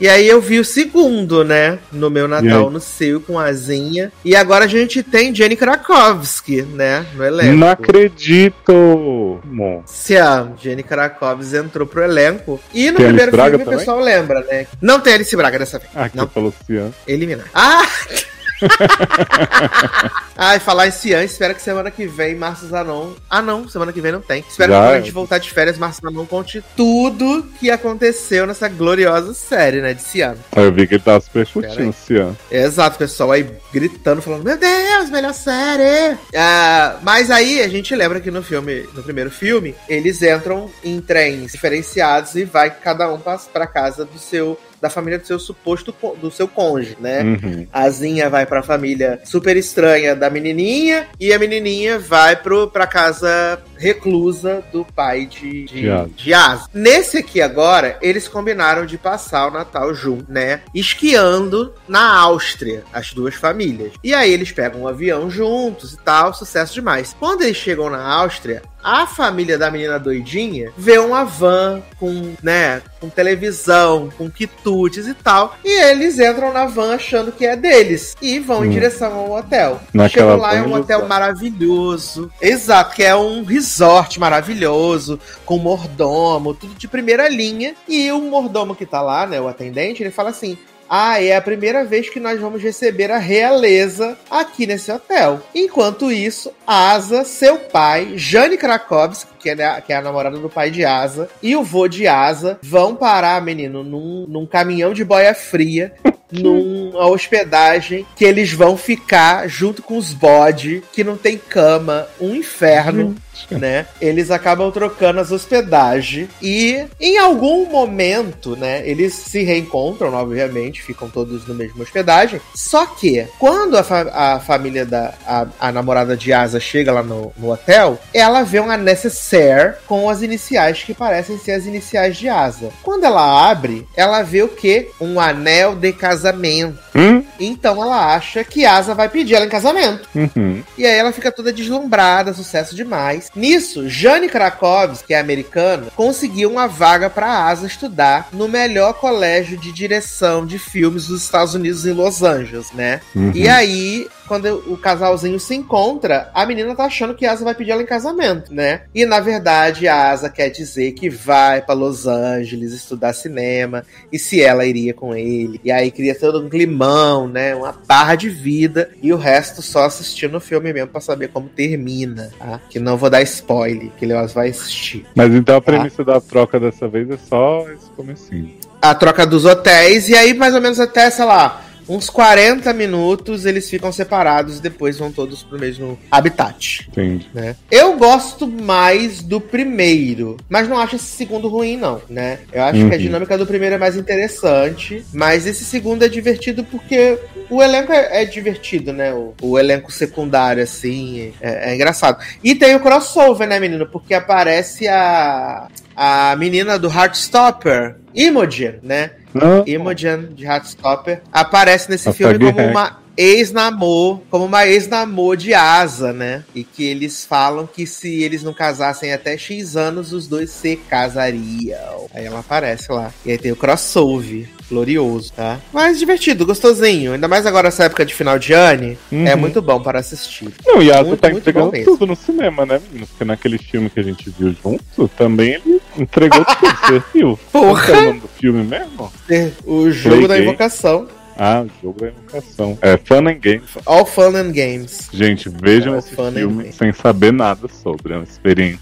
E aí eu vi o segundo, né? No meu Natal, no seu, com a Azinha. E agora a gente tem Jenny Krakowski, né? No elenco. Não acredito! Bom, Se a Jenny Krakowski entrou pro elenco. E no Tem primeiro filme o também? pessoal lembra, né? Não tem Alice Braga dessa vez. aqui Não. falou Cian. Eliminar. Ah! Ai, falar em Cian, espero que semana que vem Márcio Zanon. Ah, não, semana que vem não tem. Espero Já que quando a é. gente voltar de férias, Márcio Zanon conte tudo que aconteceu nessa gloriosa série, né, de Cian. Aí eu vi que ele tava super curtindo Cian. Exato, pessoal aí gritando, falando, meu Deus, melhor série! Ah, mas aí a gente lembra que no filme, no primeiro filme, eles entram em trens diferenciados e vai cada um pra, pra casa do seu. Da família do seu suposto do seu cônjuge, né? Uhum. A Zinha vai pra família super estranha da menininha e a menininha vai pro, pra casa reclusa do pai de, de, De Asa. de Asa. Nesse aqui agora, eles combinaram de passar o Natal junto, né? Esquiando na Áustria, as duas famílias. E aí eles pegam um avião juntos e tal, sucesso demais. Quando eles chegam na Áustria, a família da menina doidinha vê uma van com, né, com televisão, com quitutes e tal. E eles entram na van achando que é deles. E vão em Hum. direção ao hotel. Naquela Chegam lá, é um hotel maravilhoso. Exato, que é um resort maravilhoso, com mordomo, tudo de primeira linha. E o mordomo que tá lá, né, o atendente, ele fala assim. Ah, é a primeira vez que nós vamos receber a realeza aqui nesse hotel. Enquanto isso, Asa, seu pai, Jane Krakowski, que é, a- que é a namorada do pai de Asa, e o vô de Asa vão parar, menino, num, num caminhão de boia fria numa hospedagem que eles vão ficar junto com os bode, que não tem cama, um inferno, né? Eles acabam trocando as hospedagens e em algum momento, né, eles se reencontram, obviamente, ficam todos no mesmo hospedagem. Só que quando a, fa- a família da a, a namorada de Asa chega lá no, no hotel, ela vê uma necessaire com as iniciais que parecem ser as iniciais de Asa. Quando ela abre, ela vê o que? Um anel de casamento. Hum? Então ela acha que Asa vai pedir ela em casamento. Uhum. E aí ela fica toda deslumbrada, sucesso demais. Nisso, Jane Krakowski, que é americana, conseguiu uma vaga pra Asa estudar no melhor colégio de direção de filmes dos Estados Unidos em Los Angeles, né? Uhum. E aí, quando o casalzinho se encontra, a menina tá achando que a Asa vai pedir ela em casamento, né? E na verdade, a Asa quer dizer que vai pra Los Angeles estudar cinema e se ela iria com ele. E aí cria todo um climão, né? Uma barra de vida e o resto só assistindo o filme mesmo pra saber como termina, tá? Que não vou dar spoiler, que Leoz vai assistir. Mas então a premissa da troca dessa vez é só esse comecinho. a troca dos hotéis, e aí mais ou menos até, sei lá, uns 40 minutos eles ficam separados e depois vão todos pro mesmo habitat. Entendi. Né? Eu gosto mais do primeiro, mas não acho esse segundo ruim, não, né? Eu acho que a Uhum. dinâmica do primeiro é mais interessante, mas esse segundo é divertido porque o elenco é, é divertido, né? O, o elenco secundário, assim, é, é engraçado. E tem o crossover, né, menino? Porque aparece a, a menina do Heartstopper, Imogen, né? Imogen de Heartstopper aparece nesse filme como uma ex-namor, como uma ex-namor de asa, né? E que eles falam que se eles não casassem até X anos, os dois se casariam. Aí ela aparece lá. E aí tem o crossover glorioso, tá? Mas divertido, gostosinho. Ainda mais agora essa época de final de ano. Uhum. É muito bom para assistir. Não, e a Muito, tá entregando tudo no cinema, né, menino? Porque naquele filme que a gente viu junto, também ele entregou tudo, você viu? Porra! Qual é o nome do filme mesmo? O jogo Play da game. Ah, o jogo da invocação. É Fun and Games. All Fun and Games. Gente, vejam É, esse filme sem saber nada sobre. É uma experiência.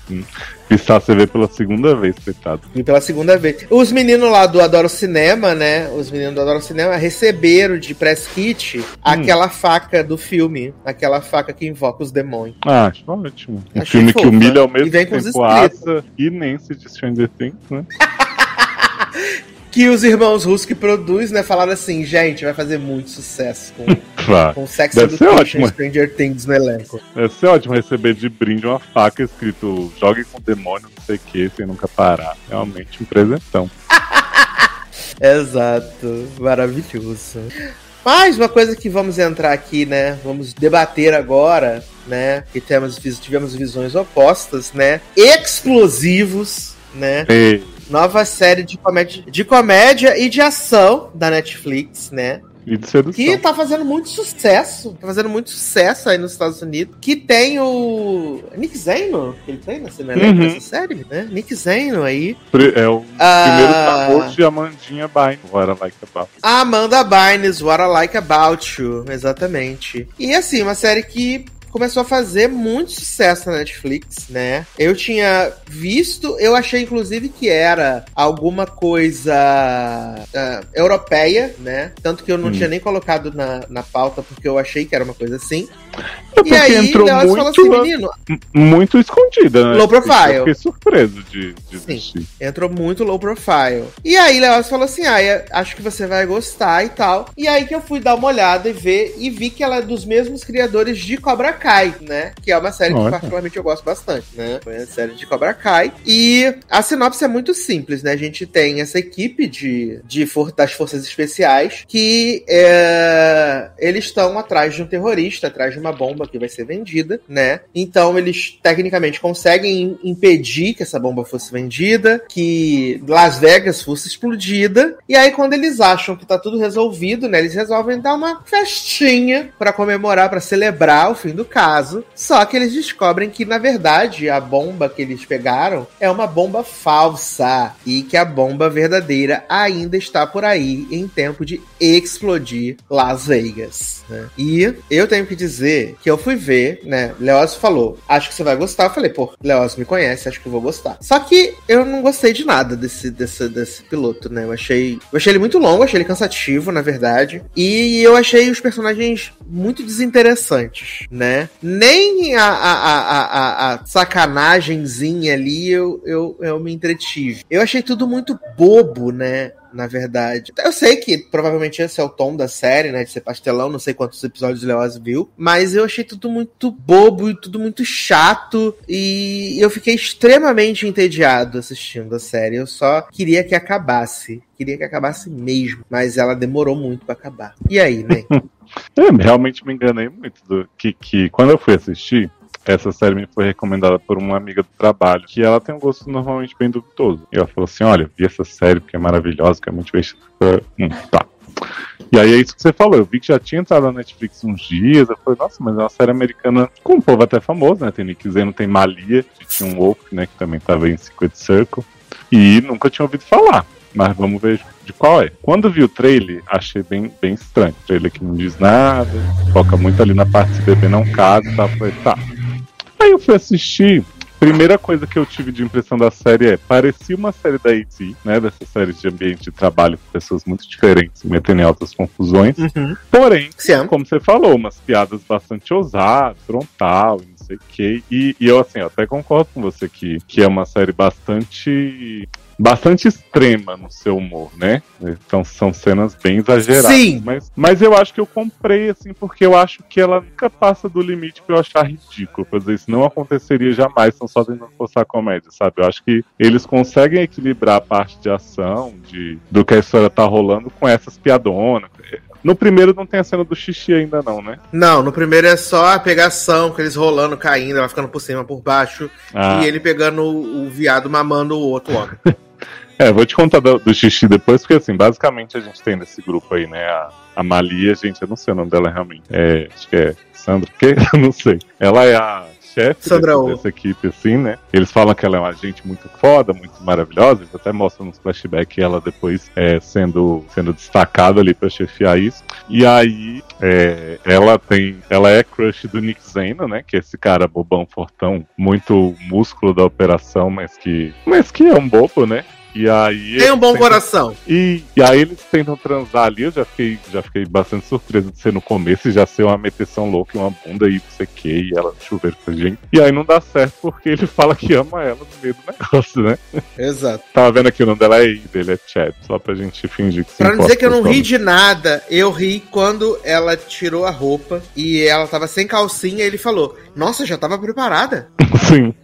Pissar você vê pela segunda vez, coitado. E pela segunda vez. Os meninos lá do Adoro Cinema, né? Os meninos do Adoro Cinema receberam de press kit aquela faca do filme. Aquela faca que invoca os demônios. Ah, acho ótimo. Um filme que humilha ao mesmo vem com os tempo. Asa e Nancy de Stranger Things, né? Que os irmãos russos que produzem, né? Falaram assim, gente, vai fazer muito sucesso com, Vai. com Sex Deve Education ótimo. e Stranger Things no elenco. Deve ser ótimo receber de brinde uma faca escrito jogue com demônio, não sei o que, sem nunca parar. Realmente um presentão. Exato. Maravilhoso. Mais uma coisa que vamos entrar aqui, né? Vamos debater agora, né? Que temos, tivemos visões opostas, né? Explosivos, né? Ei, Nova série de comédia, de comédia e de ação da Netflix, né? Que tá fazendo muito sucesso. Tá fazendo muito sucesso aí nos Estados Unidos. Que tem o. Nick Zeno, que ele tem nessa, Uhum. nessa série, né? Nick Zeno aí. É o Ah. primeiro sabor de Amandinha Bain. Agora like about. A Amanda Bynes, What I Like About You, exatamente. E assim, uma série que começou a fazer muito sucesso na Netflix, né? Eu tinha visto, eu achei inclusive que era alguma coisa ah, europeia, né? Tanto que eu não Hum. tinha nem colocado na, na pauta porque eu achei que era uma coisa assim. É E aí, entrou elas muito, assim, menino, muito escondida, né? Low profile. Eu fiquei surpreso de, de Sim. Entrou muito low profile. E aí, Leoz falou assim: ah, eu acho que você vai gostar e tal. E aí que eu fui dar uma olhada e ver e vi que ela é dos mesmos criadores de Cobra Kai, né? Que é uma série que Olha. particularmente eu gosto bastante, né? Foi a série de Cobra Kai. E a sinopse é muito simples, né? A gente tem essa equipe de, de for- das forças especiais que é, eles estão atrás de um terrorista, atrás de uma bomba que vai ser vendida, né? Então eles tecnicamente conseguem impedir que essa bomba fosse vendida, que Las Vegas fosse explodida. E aí quando eles acham que tá tudo resolvido, né, eles resolvem dar uma festinha pra comemorar, pra celebrar o fim do caso. Só que eles descobrem que na verdade a bomba que eles pegaram é uma bomba falsa e que a bomba verdadeira ainda está por aí em tempo de explodir Las Vegas. né? E eu tenho que dizer que eu fui ver, né? Leoz falou, acho que você vai gostar. Eu falei, pô, Leoz me conhece, acho que eu vou gostar. Só que eu não gostei de nada desse, desse, desse piloto, né? Eu achei, eu achei ele muito longo, achei ele cansativo, na verdade. E eu achei os personagens muito desinteressantes, né? Nem a, a, a, a, sacanagemzinha ali eu, eu, eu me entretive. Eu achei tudo muito bobo, né? na verdade. Eu sei que provavelmente esse é o tom da série, né? De ser pastelão, não sei quantos episódios o Leoz viu, mas eu achei tudo muito bobo e tudo muito chato. E eu fiquei extremamente entediado assistindo a série. Eu só queria que acabasse. Queria que acabasse mesmo. Mas ela demorou muito pra acabar. E aí, né? Eu realmente me enganei muito. Do, que, que quando eu fui assistir, essa série me foi recomendada por uma amiga do trabalho, que ela tem um gosto normalmente bem duvidoso. E ela falou assim: olha, vi essa série porque é maravilhosa, que é muito vestida. Hum, tá. E aí é isso que você falou, eu vi que já tinha entrado na Netflix uns dias, eu falei, nossa, mas é uma série americana com um povo até famoso, né? Tem Nick Zeno, tem Malia, que tinha um Wolf, né, que também tava em Secret Circle, e nunca tinha ouvido falar. Mas vamos ver de qual é. Quando vi o trailer, achei bem, bem estranho. O trailer que não diz nada, foca muito ali na parte de bebê não casa e tal. Falei, tá. Aí eu fui assistir. Primeira coisa que eu tive de impressão da série é, parecia uma série da AT, né? Dessas séries de ambiente de trabalho com pessoas muito diferentes, metendo em altas confusões. Uhum. Porém, Se ama. como você falou, umas piadas bastante ousadas, frontal, e não sei o quê. E, e eu, assim, eu até concordo com você que, que é uma série bastante. Bastante extrema no seu humor, né? Então são cenas bem exageradas. Sim. Mas, mas eu acho que eu comprei, assim, porque eu acho que ela nunca passa do limite pra eu achar ridículo. Pra dizer, isso não aconteceria jamais, estão só tentando forçar a comédia, sabe? Eu acho que eles conseguem equilibrar a parte de ação, de, do que a história tá rolando, com essas piadonas. No primeiro não tem a cena do xixi ainda, não, né? Não, no primeiro é só a pegação, com eles rolando, caindo, ela ficando por cima, por baixo, Ah. e ele pegando o, o viado mamando o outro homem. É, vou te contar do, do xixi depois, porque assim, basicamente a gente tem nesse grupo aí, né? A, a Malia, gente, eu não sei o nome dela realmente. É, acho que é Sandra, que? Eu não sei. Ela é a chefe Oh. dessa equipe, assim, né? Eles falam que ela é uma gente muito foda, muito maravilhosa, eles até mostram nos flashbacks ela depois é, sendo, sendo destacada ali pra chefiar isso. E aí, é, ela tem. Ela é crush do Nick Zeno, né? Que é esse cara bobão, fortão, muito músculo da operação, mas que. Mas que é um bobo, né? E aí. Tem um bom eles coração. e, e aí eles tentam transar ali, eu já fiquei, já fiquei bastante surpreso de ser no começo e já ser uma meteção louca e uma bunda e não sei o que, e ela chuveiro com gente. E aí não dá certo porque ele fala que ama ela no meio do negócio, né? Exato. Tava vendo aqui o nome dela é Ada, ele é Chad, só pra gente fingir que Pra não dizer que eu não ri de nada, eu ri quando ela tirou a roupa e ela tava sem calcinha e ele falou: Nossa, já tava preparada. Sim.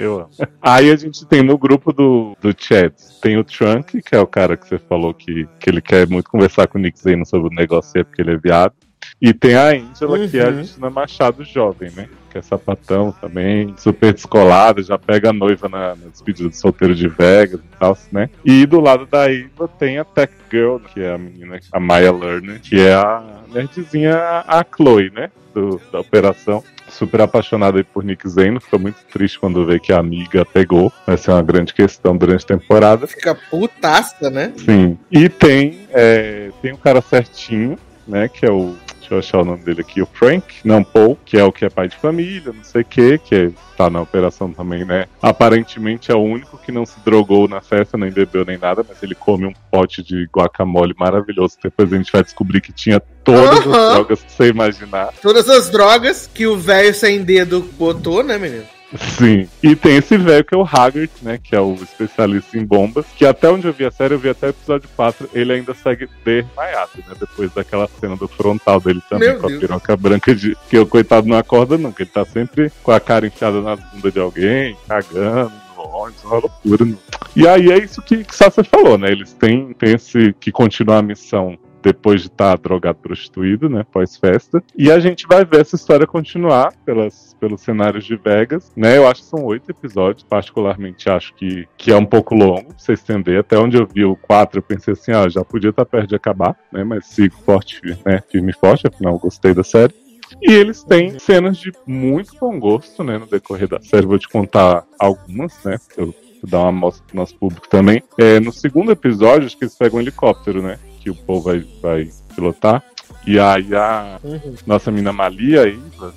Eu amo. Aí a gente tem no grupo do, do Chad, tem o Trunk, que é o cara que você falou que, que ele quer muito conversar com o Nick Zeno sobre o negócio aí, porque ele é viado. E tem a Angela, que é a Uhum. Justina Machado jovem, né? Que é sapatão também, super descolada, já pega a noiva na, na despedida do solteiro de Vegas e tal, né? E do lado da Eva tem a Tech Girl, que é a menina, a Maya Lerner, que é a nerdzinha, a Chloe, né? Do, da operação super apaixonada aí por Nick Zeno, fica muito triste quando vê que a amiga pegou. Vai ser uma grande questão durante a temporada. Fica putaça, né? Sim. E tem, é, tem um cara certinho, né? Que é o. Deixa eu achar o nome dele aqui, o Frank, não Paul, que é o que é pai de família, não sei o que, que é- tá na operação também, né? Aparentemente é o único que não se drogou na festa, nem bebeu nem nada, mas ele come um pote de guacamole maravilhoso. Depois a gente vai descobrir que tinha todas as Aham. drogas que você imaginar. Todas as drogas que o velho sem dedo botou, né, menino? Sim. E tem esse velho que é o Haggard, né? Que é o especialista em bombas. Que até onde eu vi a série, eu vi até o episódio 4, ele ainda segue desmaiado, né? Depois daquela cena do frontal dele também, Meu com a Deus. piroca branca de. Que o coitado não acorda nunca. Ele tá sempre com a cara enfiada na bunda de alguém, cagando. ônibus, Uma loucura. Né? E aí é isso que, que Sasha falou, né? Eles têm, têm esse que continuar a missão depois de estar drogado prostituído, né, pós-festa. E a gente vai ver essa história continuar pelas, pelos cenários de Vegas, né, eu acho que são oito episódios, particularmente acho que, que é um pouco longo, você estender, até onde eu vi o quatro, eu pensei assim, ah, já podia estar perto de acabar, né, mas sigo forte, né, firme e forte, afinal gostei da série. E eles têm cenas de muito bom gosto, né, no decorrer da série, vou te contar algumas, né, eu dar uma amostra pro nosso público também. É, no segundo episódio, acho que eles pegam um helicóptero, né? Que o povo vai, vai pilotar. E aí a Uhum. nossa mina Malia,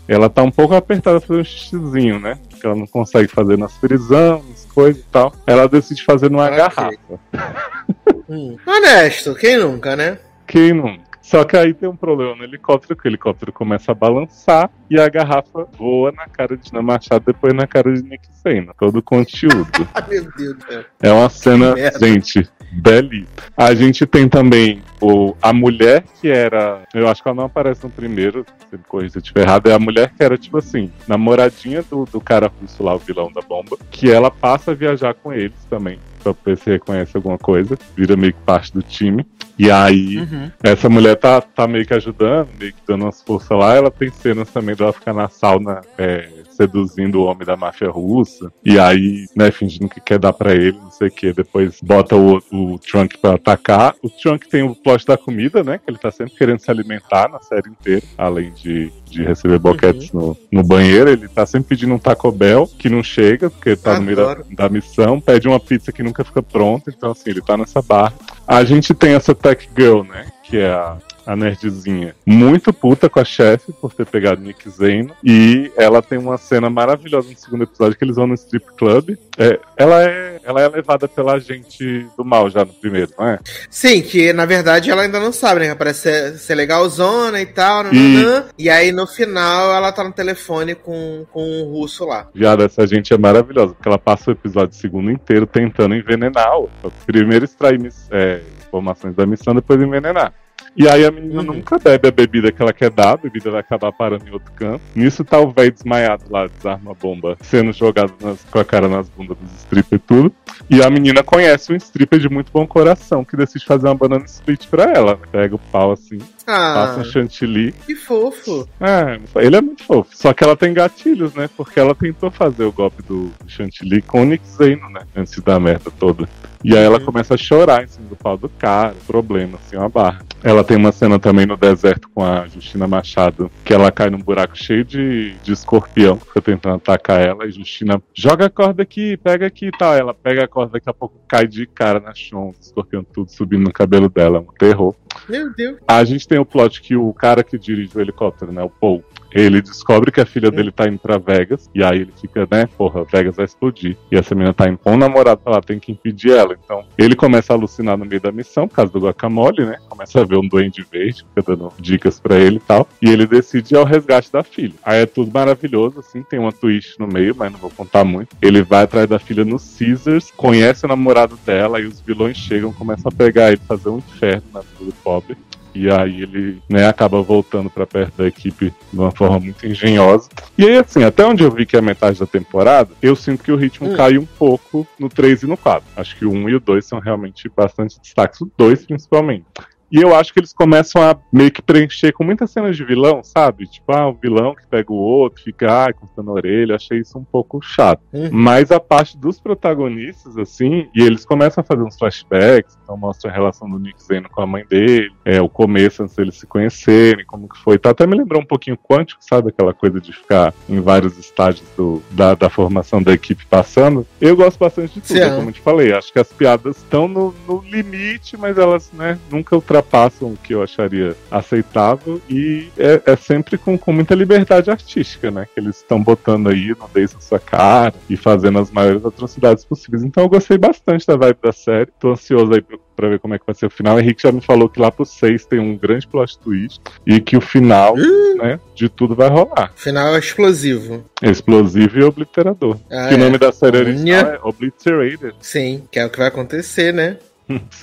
ela tá um pouco apertada pra fazer um xixizinho, né? Que ela não consegue fazer nas prisões, nas coisas e tal. Ela decide fazer numa Ok. garrafa. Hum. Honesto, quem nunca, né? Quem não? Só que aí tem um problema no helicóptero, que o helicóptero começa a balançar e a garrafa voa na cara de Tina Machado, depois na cara de Nick Sena. Todo o conteúdo. Meu Deus do céu. É uma cena, gente, belíssima. A gente tem também o, a mulher que era. Eu acho que ela não aparece no primeiro, se me corrija se eu estiver errado. É a mulher que era, tipo assim, namoradinha do, do cara russo lá, o vilão da bomba. Que ela passa a viajar com eles também. Pra ver se reconhece alguma coisa. Vira meio que parte do time. E aí, Uhum. essa mulher tá, tá meio que ajudando, meio que dando umas forças lá. Ela tem cenas também dela ficar na sauna é, seduzindo o homem da máfia russa. E aí, né, fingindo que quer dar pra ele, não sei o que. Depois bota o, o Trunk pra atacar. O Trunk tem o plot da comida, né? Que ele tá sempre querendo se alimentar na série inteira. Além de, de receber boquetes no, no banheiro. Ele tá sempre pedindo um Taco Bell, que não chega, porque tá no meio da, Adoro. da missão. Pede uma pizza que nunca fica pronta. Então, assim, ele tá nessa barra. A gente tem essa Tech Girl, né? Que é a, a nerdzinha. Muito puta com a chefe por ter pegado Nick Zeno. E ela tem uma cena maravilhosa no segundo episódio que eles vão no strip club. É, ela, é, ela é levada pela gente do mal já no primeiro, não é? Sim, que na verdade ela ainda não sabe, né? Parece ser, ser legalzona e tal, nananã. E aí no final ela tá no telefone com, com o russo lá. Viado, essa gente é maravilhosa, porque ela passa o episódio segundo inteiro tentando envenenar a outra. Primeiro extrair é, informações da missão, depois envenenar. E aí a menina uhum. nunca bebe a bebida que ela quer dar, a bebida vai acabar parando em outro canto. Nisso tá o velho desmaiado lá, desarma a bomba, sendo jogado nas, com a cara nas bundas dos strippers e tudo. E a menina conhece um stripper de muito bom coração que decide fazer uma banana split pra ela. Pega o pau assim, ah, passa um chantilly. Que fofo. É, ele é muito fofo. Só que ela tem gatilhos, né? Porque ela tentou fazer o golpe do chantilly com o Nick Zeno, né? Antes da merda toda. E aí ela uhum. começa a chorar em cima do pau do cara, problema, assim, uma barra. Ela tem uma cena também no deserto com a Justina Machado, que ela cai num buraco cheio de, de escorpião, fica tentando atacar ela, e Justina joga a corda aqui, pega aqui e tal. Ela pega a corda, daqui a pouco cai de cara na chão, escorpião tudo subindo no cabelo dela, um terror. Meu Deus. A gente tem o plot que o cara que dirige o helicóptero, né, o Paul, ele descobre que a filha dele tá indo pra Vegas, e aí ele fica, né, porra, Vegas vai explodir. E essa menina tá indo com um namorado pra lá, tem que impedir ela. Então, ele começa a alucinar no meio da missão, por causa do guacamole, né? Começa a ver um duende verde, fica dando dicas pra ele e tal. E ele decide ir ao resgate da filha. Aí é tudo maravilhoso, assim, tem uma twist no meio, mas não vou contar muito. Ele vai atrás da filha no Caesars, conhece o namorado dela, e os vilões chegam, começam a pegar ele, fazer um inferno na vida do pobre. E aí ele né, acaba voltando para perto da equipe de uma forma muito engenhosa. E aí, assim, até onde eu vi que é metade da temporada, eu sinto que o ritmo hum. cai um pouco no 3 e no 4. Acho que o 1 e o 2 são realmente bastante destaques, o 2 principalmente. E eu acho que eles começam a meio que preencher com muitas cenas de vilão, sabe? Tipo, ah, o vilão que pega o outro, fica ah, cortando a orelha. Achei isso um pouco chato. Uhum. Mas a parte dos protagonistas, assim, e eles começam a fazer uns flashbacks, então mostra a relação do Nick Zeno com a mãe dele, é, o começo antes deles se conhecerem, como que foi. Tá até me lembrou um pouquinho quântico, sabe? Aquela coisa de ficar em vários estágios do, da, da formação da equipe passando. Eu gosto bastante de tudo, Sim. como eu te falei. Acho que as piadas estão no, no limite, mas elas, né, nunca ultrapassam ultrapassam o que eu acharia aceitável e é, é sempre com, com muita liberdade artística, né? Que eles estão botando aí no na sua cara e fazendo as maiores atrocidades possíveis. Então eu gostei bastante da vibe da série. Tô ansioso aí pra ver como é que vai ser o final. O Henrique já me falou que lá pro 6 tem um grande plot twist e que o final, uh! né, de tudo vai rolar. Final é explosivo. Explosivo e obliterador. Ah, que é. o nome da série original é Obliterated. Sim, que é o que vai acontecer, né?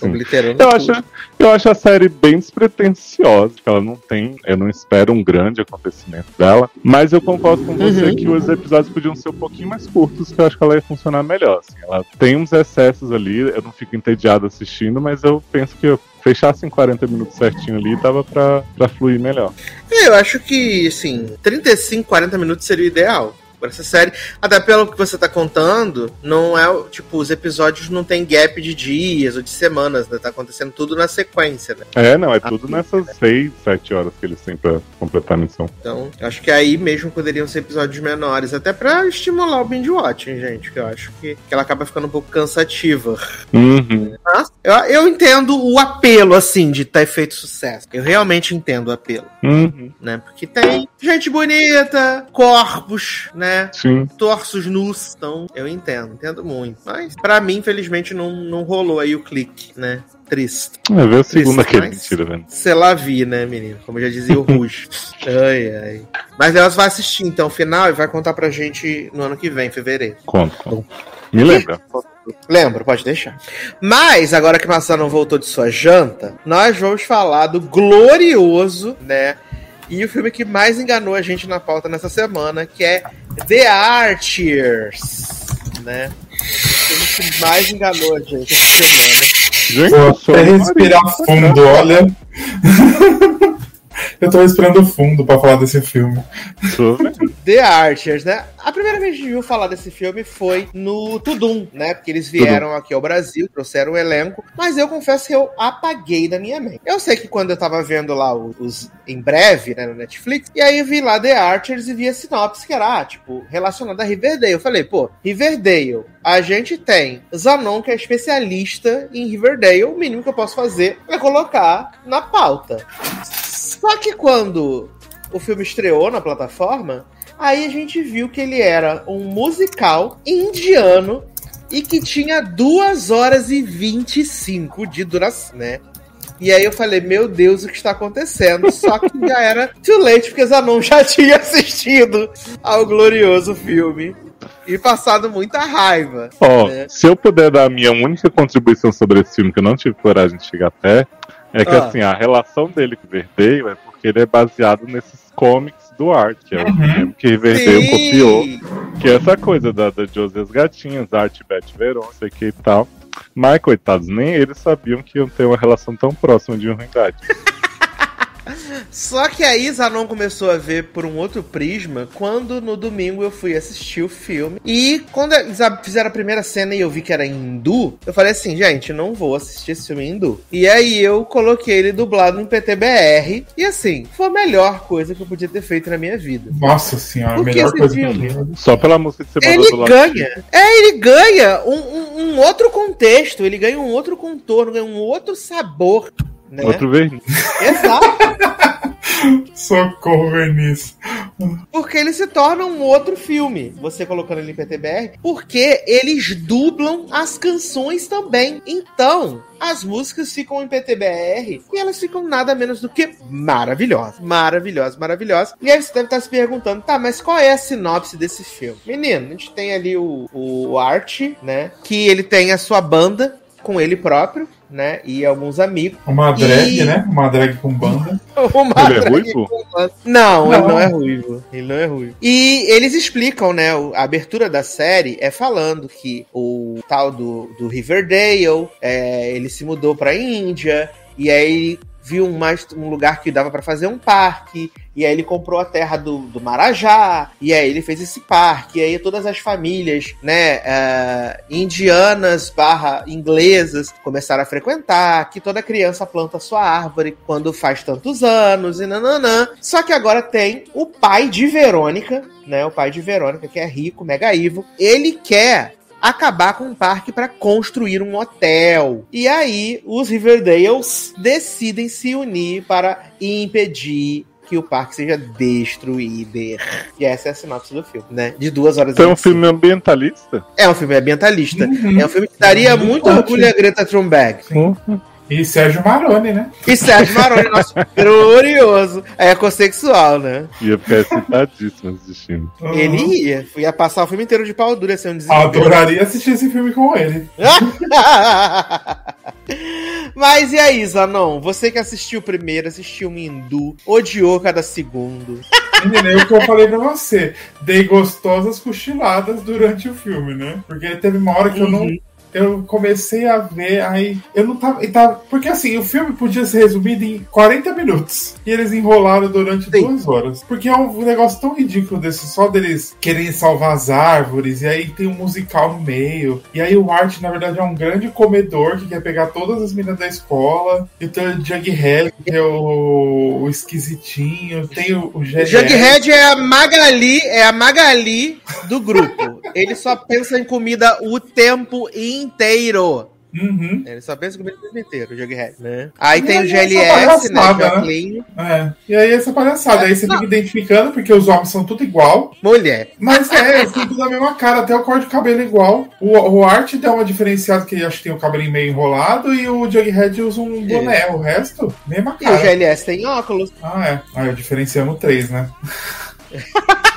Obliterando eu acho, eu acho a série bem despretensiosa, que ela não tem, eu não espero um grande acontecimento dela, mas eu concordo com você uhum. que os episódios podiam ser um pouquinho mais curtos, que eu acho que ela ia funcionar melhor. Assim. Ela tem uns excessos ali, eu não fico entediado assistindo, mas eu penso que eu fechasse em 40 minutos certinho ali, dava pra, pra fluir melhor. É, eu acho que, assim, 35, 40 minutos seria o ideal por essa série. Até pelo que você tá contando, não é tipo, os episódios não tem gap de dias ou de semanas, né? Tá acontecendo tudo na sequência, né? É, não, é tudo nessas é. seis, sete horas que eles têm pra completar a missão. Então, acho que aí mesmo poderiam ser episódios menores, até pra estimular o binge watching, gente, que eu acho que, que ela acaba ficando um pouco cansativa. Uhum. Mas, eu, eu entendo o apelo, assim, de ter feito sucesso. Eu realmente entendo o apelo. Uhum. Né? Porque tem gente bonita, corpos, né? Né? Sim. Torsos nus, então eu entendo, entendo muito. Mas para mim, infelizmente, não, não rolou aí o clique, né? Triste. É, ver a segunda que é mentira, velho. Sei lá vi, né, menino? Como já dizia o Ruge. ai, ai. Mas elas vai assistir, então, o final e vai contar pra gente no ano que vem, em fevereiro. Conta, conta. Me lembra. Lembro, pode deixar. Mas, agora que não voltou de sua janta, nós vamos falar do glorioso, né? E o filme que mais enganou a gente na pauta nessa semana, que é The Archers, né? O que mais enganou a gente essa semana. Até respirar fundo, olha. Eu tô esperando fundo pra falar desse filme. The Archers, né? A primeira vez que a gente viu falar desse filme foi no Tudum, né? Porque eles vieram Tudum. aqui ao Brasil, trouxeram o elenco, mas eu confesso que eu apaguei da minha mente. Eu sei que quando eu tava vendo lá os em breve, né, no Netflix, e aí eu vi lá The Archers e vi a sinopse que era, ah, tipo, relacionada a Riverdale. Eu falei, pô, Riverdale, a gente tem Zanon, que é especialista em Riverdale, o mínimo que eu posso fazer é colocar na pauta. Só que quando o filme estreou na plataforma, aí a gente viu que ele era um musical indiano e que tinha 2 horas e 25 de duração, né? E aí eu falei, meu Deus, o que está acontecendo? Só que já era too late, porque Zanon já tinha assistido ao glorioso filme e passado muita raiva. Ó, oh, né? se eu puder dar a minha única contribuição sobre esse filme, que eu não tive coragem de chegar até, É que Ah. assim, a relação dele com o Riverdale é porque ele é baseado nesses comics do Art, que é o Uhum. mesmo que Riverdale copiou. Que é essa coisa da, da Josie e as Gatinhas, Art Beth Veron, sei que e tal. Mas, coitados, nem eles sabiam que iam ter uma relação tão próxima de Ruindade. Só que aí Zanon começou a ver por um outro prisma quando no domingo eu fui assistir o filme. E quando eles fizeram a primeira cena e eu vi que era hindu, eu falei assim, gente, não vou assistir esse filme em hindu. E aí eu coloquei ele dublado em PTBR. E assim, foi a melhor coisa que eu podia ter feito na minha vida. Nossa senhora, a Por que melhor coisa que eu filme? vi. Só pela música que você mandou Ele do lado. ganha. É, ele ganha um, um- um outro contexto, ele ganha um outro contorno, ganha um outro sabor. Né? Outro verniz. Exato. Socorro, Verniz. Porque ele se torna um outro filme, você colocando ele em PTBR, porque eles dublam as canções também. Então, as músicas ficam em PTBR e elas ficam nada menos do que maravilhosas. Maravilhosas, maravilhosas. E aí você deve estar se perguntando, tá, mas qual é a sinopse desse filme? Menino, a gente tem ali o, o Art, né? Que ele tem a sua banda com ele próprio, né? E alguns amigos. Uma drag, E- né? Uma drag com banda. Uma Ele é drag ruivo? não, ele Não. não é ruivo. Ele não é ruivo. E eles explicam, né? A abertura da série é falando que o tal do, do Riverdale, é, ele se mudou pra Índia, e aí viu um, mais, um lugar que dava pra fazer um parque, e aí ele comprou a terra do, do Marajá, e aí ele fez esse parque, e aí todas as famílias, né, é, indianas barra inglesas começaram a frequentar, que toda criança planta sua árvore quando faz tantos anos, e nananã. Só que agora tem o pai de Verônica, né, o pai de Verônica, que é rico, mega evil, ele quer acabar com o parque para construir um hotel. E aí os Riverdales decidem se unir para impedir que o parque seja destruído. E essa é a sinopse do filme, né? De duas horas Então é um 25. filme ambientalista? É um filme ambientalista. Uhum. É um filme que daria Muito muito orgulho a Greta Thunberg. E Sérgio Maroni, né? E Sérgio Maroni, nosso glorioso é ecossexual, né? Ia ficar excitadíssimo assistindo. Ele ia. Ia passar o filme inteiro de pau duro, ia ser um desespero. Adoraria assistir esse filme com ele. Mas e aí, Zanon? Você que assistiu o primeiro, assistiu o Hindu, odiou cada segundo. Menina, eu que eu falei pra você. Dei gostosas cochiladas durante o filme, né? Porque teve uma hora que eu não. Eu comecei a ver, aí eu não tava, tava. Porque assim, o filme podia ser resumido em 40 minutos. E eles enrolaram durante Sim. duas horas. Porque é um negócio tão ridículo desse, só deles querem salvar as árvores, e aí tem um musical no meio. E aí o Art, na verdade, é um grande comedor que quer pegar todas as meninas da escola. E tem o Jughead, que é o, o esquisitinho. Tem o, o. Jughead é a Magali, é a Magali do grupo. Ele só pensa em comida o tempo inteiro. Uhum. Ele só pensa em comida o tempo inteiro, o Jughead, né? Aí tem o E aí, GLS, né? palhaçada, Jacqueline. É. E aí essa palhaçada, aí você Não. fica identificando, porque os homens são tudo igual. Mulher. Mas é, eles têm tudo a mesma cara, até o corte de cabelo é igual. O, o Art dá uma diferenciada, que acho que tem o cabelinho meio enrolado, e o Jughead usa um boné. O resto, mesma E o cara. GLS tem óculos. Ah, é. Aí diferenciamos três, né?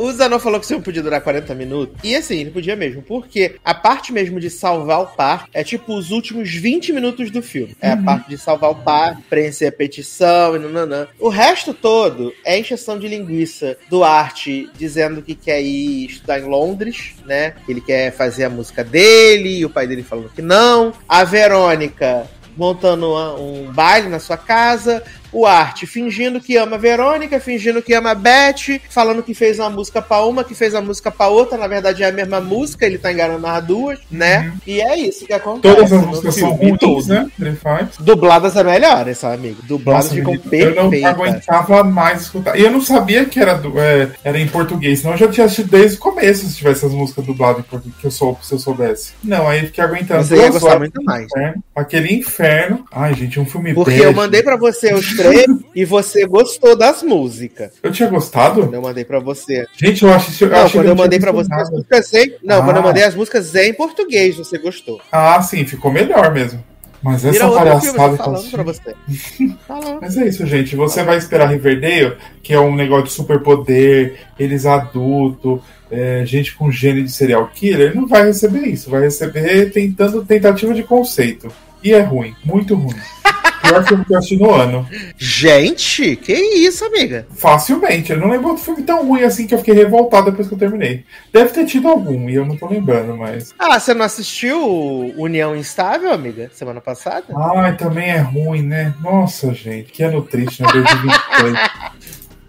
O Zanon falou que o filme podia durar 40 minutos. E assim, ele podia mesmo. Porque a parte mesmo de salvar o parque é tipo os últimos 20 minutos do filme. É a parte de salvar o parque, preencher a petição e nananã. O resto todo é encheção de linguiça do Arte dizendo que quer ir estudar em Londres, né? Que ele quer fazer a música dele e o pai dele falando que não. A Verônica montando um baile na sua casa, o Art fingindo que ama a Verônica, fingindo que ama a Beth, falando que fez uma música pra uma, que fez uma música pra outra, na verdade é a mesma música, ele tá enganando as duas, né? E é isso que acontece. Todas as músicas são ruins, né? Dubladas é melhores, sabe, amigo? Dubladas Nossa, ficam menino, eu não perfeitas. aguentava mais escutar. E eu não sabia que era, é, era em português, senão eu já tinha assistido desde o começo se tivesse as músicas dubladas em português, que eu sou, se eu soubesse. Não, aí eu fiquei aguentando Você ia gostar horas muito mais. inferno, aquele inferno. Ai, gente, um filme Porque bege. eu mandei pra você os três e você gostou das músicas. Eu tinha gostado? Quando eu mandei pra você. Gente, eu acho eu Não, quando eu não mandei pra você as músicas em. Não, quando eu Ah. mandei as músicas em português, você gostou. Ah, sim, ficou melhor mesmo. Mas essa eu palhaçada que eu falando pra você. Mas é isso, gente. Você vai esperar Riverdale, que é um negócio de superpoder, eles adultos, é, gente com gênio de serial killer, não vai receber isso. Vai receber tentando tentativa de conceito. E é ruim, muito ruim. Pior filme que eu assisti no ano. Gente, que isso, amiga? Facilmente. Eu não lembro outro filme tão ruim assim que eu fiquei revoltado depois que eu terminei. Deve ter tido algum, e eu não tô lembrando, mas. Ah, você não assistiu União Instável, amiga? Semana passada? Ai, também é ruim, né? Nossa, gente, que ano triste, né? 2023.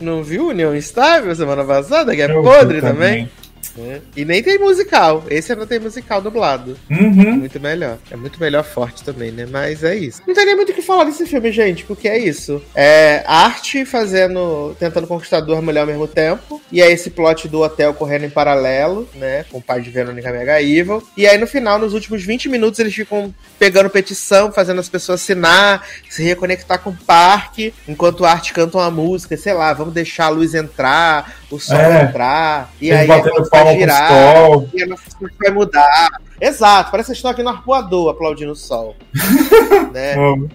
Não viu União Instável semana passada? Que é Eu podre vi também. É. E nem tem musical. Esse não tem musical dublado. Uhum. Muito melhor. É muito melhor forte também, né? Mas é isso. Não tem nem muito o que falar desse filme, gente, porque é isso. É arte fazendo. tentando conquistar duas mulheres ao mesmo tempo. E aí esse plot do hotel correndo em paralelo, né? Com o pai de Verônica Mega Evil. E aí no final, nos últimos 20 minutos, eles ficam pegando petição, fazendo as pessoas assinar, se reconectar com o parque, enquanto a arte canta uma música, sei lá, vamos deixar a luz entrar, o sol É. entrar. E aí a coisa palma vai girar. sol. E a nossa vai mudar. Exato, parece que estão aqui no arpoador aplaudindo o sol. né? Amo.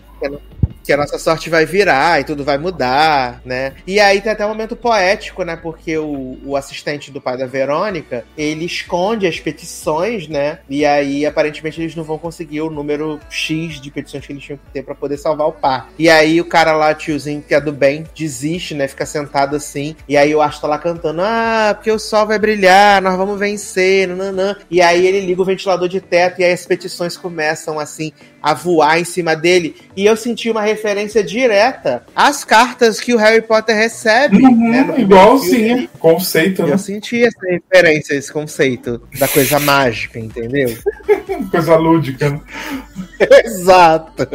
Que a nossa sorte vai virar e tudo vai mudar, né? E aí tem até um momento poético, né? Porque o, o assistente do pai da Verônica, ele esconde as petições, né? E aí, aparentemente, eles não vão conseguir o número X de petições que eles tinham que ter pra poder salvar o par. E aí o cara lá, tiozinho, que é do bem, desiste, né? Fica sentado assim. E aí o Astro tá lá cantando: Ah, porque o sol vai brilhar, nós vamos vencer, nananã. E aí ele liga o ventilador de teto e aí as petições começam assim a voar em cima dele. E eu senti uma referência direta às cartas que o Harry Potter recebe. Uhum, né, igualzinho. Conceito, né? Eu senti essa referência, esse conceito da coisa mágica, entendeu? Coisa lúdica. né? Exato.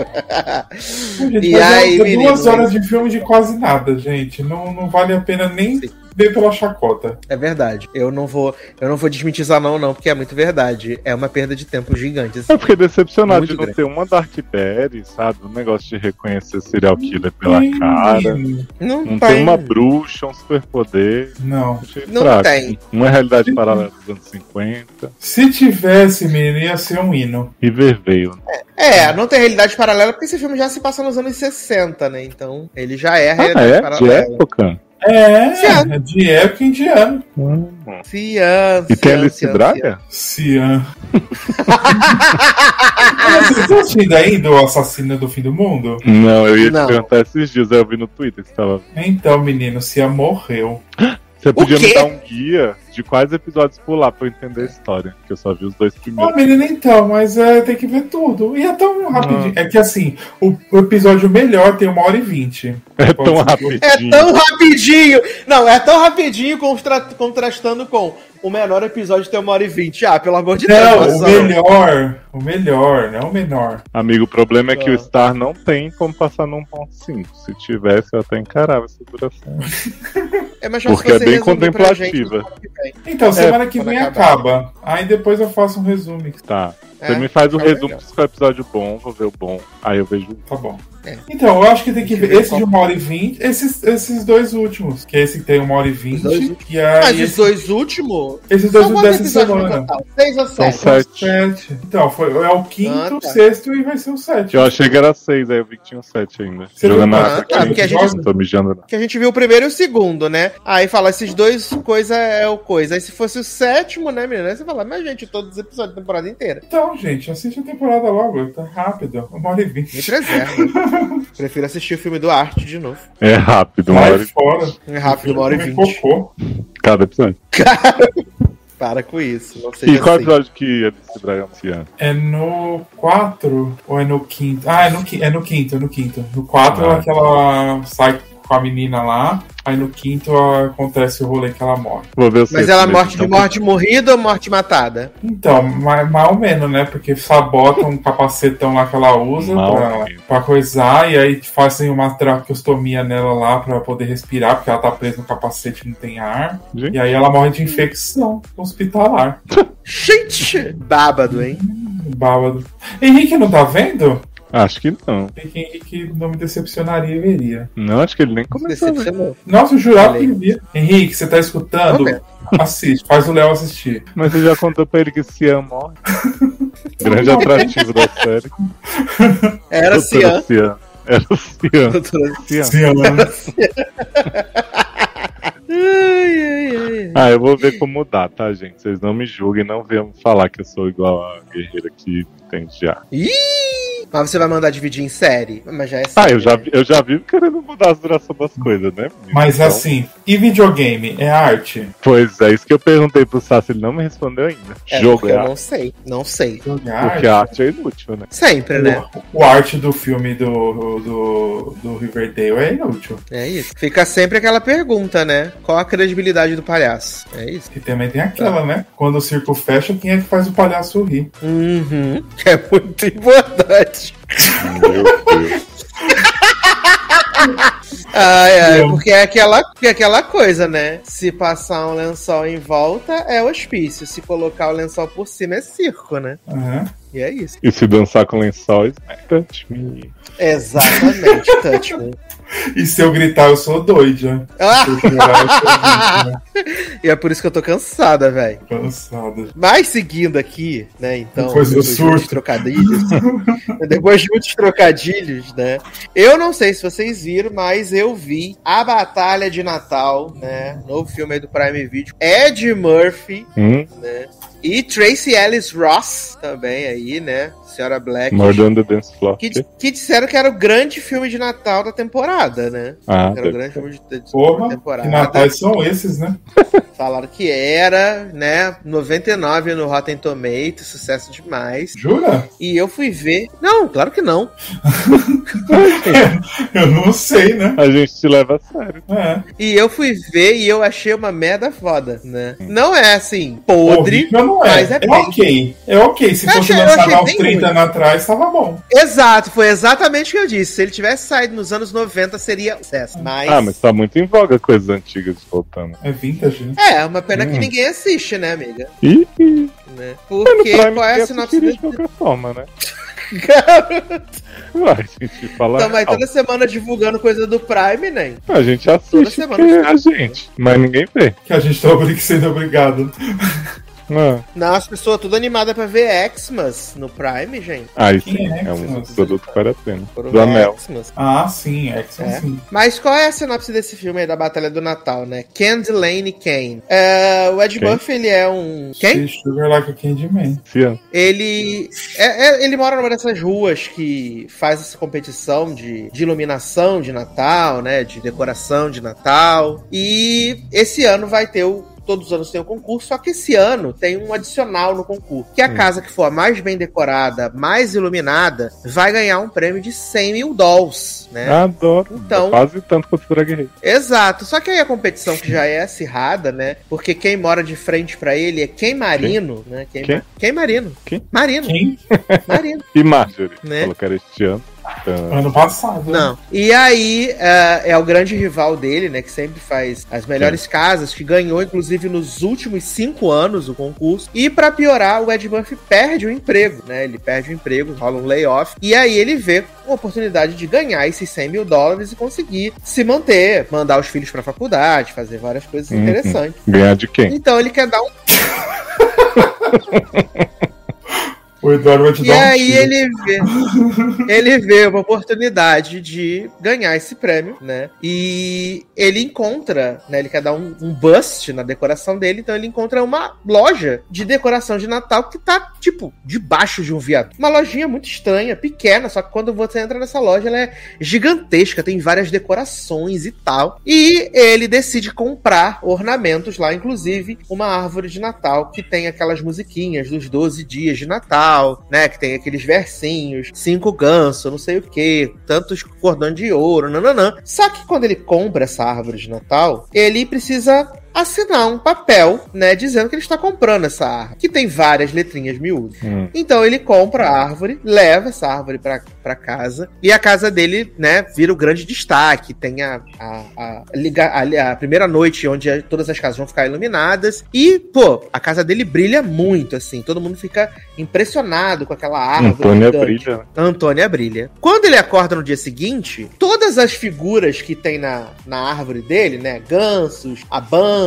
Gente, E aí, é menino, duas horas de filme de quase nada, gente. Não, não vale a pena nem Sim. ver pela chacota. É verdade. Eu não vou, eu não vou desmitizar não, não, porque é muito verdade. É uma perda de tempo gigante. assim. Eu fiquei decepcionado Muito de não grande. ter uma Dark Berry, sabe? Um negócio de reconhecer serial killer pela cara. Menino. Não, Não tem uma bruxa, um superpoder. Não. Não fraco. tem. Uma realidade paralela dos anos 50. Se tivesse, menino, ia ser um hino. River veio. É, não tem realidade paralela porque esse filme já se passa nos anos 60, né? Então, ele já é a Ah, realidade é? De paralela. época? É, Cian. é de época em diano. Hum. Cian, E tem Alice cian, Braga? Cian. Vocês estão assistindo ainda o Assassino do Fim do Mundo? Não, eu ia Não. te perguntar esses dias, aí eu vi no Twitter que você tava. Então, menino, Cian morreu. Você podia me dar um guia de quais episódios pular pra eu entender a história, que eu só vi os dois Ah, primeiros. menina, então, mas é, tem que ver tudo. E é tão rapidinho. Ah. É que assim, o, o episódio melhor tem uma hora e vinte. É tão rapidinho. É tão rapidinho! Não, é tão rapidinho contra- contrastando com o menor episódio tem uma hora e vinte. Ah, pelo amor de Deus. Não, o melhor. O melhor, não o menor. Amigo, o problema é que Ah. o Star não tem como passar num ponto 5. Se tivesse, eu até encarava essa duração. É mais fácil Porque é bem pra gente que. Então, semana que quando vem acabar. acaba. Aí depois eu faço um resumo. Tá. É, Você me faz o tá resumo se for episódio bom, vou ver o bom. Aí eu vejo. Tá bom. É. Então, eu acho que tem que ver esse de uma hora e vinte, esses, esses dois últimos. Que é esse que tem uma hora e vinte. dois últimos. E aí, Mas os esse- dois últimos. esses dois São últimos dessa semana. Seis ou São sete? sete. Sete. Então, foi, é o quinto, Ah, tá. sexto e vai ser o sétimo. Eu achei que era 6, aí eu vi que tinha 7 ainda. Você Jogando viu na água Ah, porque a gente- Tô mijando não. Que a gente viu o primeiro e o segundo, né? Aí fala, esses dois coisa é o coisa. Aí se fosse o sétimo, né, menina? Aí você fala, mas gente, todos os episódios da temporada inteira. Então, gente, assiste a temporada logo. Tá rápido. Uma hora e vinte. Me preserva. Prefiro assistir o filme do Arte de novo. É rápido, uma hora Vai e fora. É rápido, uma hora e vinte. cada episódio. Para com isso. Não seja E qual assim. episódio que Alice Braga anunciando? É no 4 ou é no quinto? Ah, é no, é no quinto, é no quinto. No 4 Ah. é aquela sai com a menina lá, aí no quinto acontece o rolê que ela morre. Vou ver o Mas ela morte de então. morte morrida ou morte matada? Então, mais, mais ou menos, né? Porque sabotam um capacetão lá que ela usa Mal pra, pra coisar, e aí fazem uma traqueostomia nela lá pra poder respirar, porque ela tá presa no capacete e não tem ar. Gente. E aí ela morre de infecção hospitalar. Gente! Bábado, hein? Bábado. Henrique não tá vendo? Acho que não. Henrique, Henrique não me decepcionaria e veria. Não, acho que ele nem começou. ver. Decepcionou. Nossa, eu jurava que via. Henrique, você tá escutando? Assiste, faz o Léo assistir. Mas você já contou pra ele que Cian morre. Grande atrativo da série. Era Cian. Cian. Era o Cian. Cian. Sim, Ana. Ai, ai, ai. Ah, eu vou ver como dá, tá, gente? Vocês não me julguem, não venham falar que eu sou igual a guerreira que já. Ih! Mas você vai mandar dividir em série? Mas já é Ah, série, eu já, né? vi- eu já vi querendo mudar as durações das coisas, né? Mas Então, assim, e videogame? É arte? Pois é, isso que eu perguntei pro Sassi, ele não me respondeu ainda. É, Jogo é eu arte, não sei. Não sei. Jogo é porque arte? a arte é inútil, né? Sempre, né? O, o arte do filme do, do, do Riverdale é inútil. É isso. Fica sempre aquela pergunta, né? Qual a credibilidade do palhaço? É isso. E também tem aquela, né? Quando o circo fecha, quem é que faz o palhaço rir? Uhum. É muito importante. Meu Deus. Ai, ai, porque é aquela, é aquela coisa, né? Se passar um lençol em volta, é hospício. Se colocar o lençol por cima, é circo, né? Aham. E é isso. E se dançar com lençóis, touch me. Exatamente, Touchman. E se eu gritar, eu sou doida. Ah! Se eu chorar, eu sou vítima. E é por isso que eu tô cansada, velho. Cansada. Mas seguindo aqui, né, então, Depois do depois de muitos surto. trocadilhos, depois de muitos trocadilhos, né, eu não sei se vocês viram, mas eu vi A Batalha de Natal, né, novo filme aí do Prime Video, Ed Murphy, Hum, né, e Tracy Ellis Ross também aí, né, Senhora Black, More than the Dance Floor. que, que disseram que era o grande filme de Natal da temporada, né, Ah, era o grande filme de, de Porra, temporada. que natais são esses, né? Falaram que era, né? 99 no Rotten Tomatoes, sucesso demais. Jura? E eu fui ver. Não, claro que não. Eu não sei, né? a gente te leva a sério. É. E eu fui ver e eu achei uma merda foda, né? Não é assim, podre. Horrível não é. mas é É, ok. É ok. Se fosse lançado uns bem 30 ruim. anos atrás, tava bom. Exato, foi exatamente o que eu disse. Se ele tivesse saído nos anos 90, seria sucesso. Mas. Ah, mas tá muito em voga coisas antigas voltando. É vintage, né? É, uma pena que Hum. ninguém assiste, né, amiga? Ih. Né? Porque Prime qual é a sinopse de qualquer forma, né? Ué, a gente fala. Então, mas real. toda semana divulgando coisa do Prime, né? A gente toda assiste semana porque eu é a gente, mas ninguém vê. Que a gente tá sendo obrigado. Ah, Não, as pessoas tudo animadas pra ver Xmas no Prime, gente. Quem sim, é é um Xmas? produto que vale a pena. Do Anel. Xmas. Ah, sim, é são É. sim. Mas qual é a sinopse desse filme aí da Batalha do Natal, né? Candy Lane Kane. É, o Ed Quem? Murphy, ele é um... Quem? Sugar Like a Candyman. Cian. Ele é- é- ele mora numa dessas ruas que faz essa competição de, de iluminação de Natal, né? De decoração de Natal. E esse ano vai ter o. Todos os anos tem um concurso, só que esse ano tem um adicional no concurso. Que a Hum. casa que for a mais bem decorada, mais iluminada, vai ganhar um prêmio de 100 mil dólares, né? Adoro. Então- Quase tanto quanto o Race. Exato. Só que aí a competição que já é acirrada, né? Porque quem mora de frente pra ele é quem Marino, né? Quem, Quem? quem Marino? Quem? Marino. Quem? Marino. E Marjorie. Né? Era este ano. Então, Ano passado. né? Não. E aí é, é o grande rival dele, né? Que sempre faz as melhores casas, que ganhou, inclusive, nos últimos cinco anos o concurso. E pra piorar, o Ed Murphy perde o emprego, né? Ele perde o emprego, rola um layoff. E aí ele vê uma oportunidade de ganhar esses 100 mil dólares e conseguir se manter, mandar os filhos pra faculdade, fazer várias coisas Uhum. interessantes. ganhar de quem? Então ele quer dar um. O Eduardo vai te E dar um aí ele vê, ele vê uma oportunidade de ganhar esse prêmio, né? E ele encontra, né? Ele quer dar um, um bust na decoração dele, então ele encontra uma loja de decoração de Natal que tá, tipo, debaixo de um viaduto. Uma lojinha muito estranha, pequena, só que quando você entra nessa loja, ela é gigantesca, tem várias decorações e tal. E ele decide comprar ornamentos lá, inclusive uma árvore de Natal que tem aquelas musiquinhas dos 12 dias de Natal, né? Que tem aqueles versinhos, cinco gansos, não sei o que, tantos cordões de ouro, nananã. Só que quando ele compra essa árvore de Natal, ele precisa assinar um papel, né, dizendo que ele está comprando essa árvore, que tem várias letrinhas miúdas. Hum. Então ele compra a árvore, leva essa árvore pra, pra casa, e a casa dele, né, vira o grande destaque. Tem a, a, a, a, a primeira noite onde todas as casas vão ficar iluminadas, e, pô, a casa dele brilha muito, assim, todo mundo fica impressionado com aquela árvore. Antônia gigante. brilha. né? Antônia brilha. Quando ele acorda no dia seguinte, todas as figuras que tem na, na árvore dele, né? Gansos, a banda,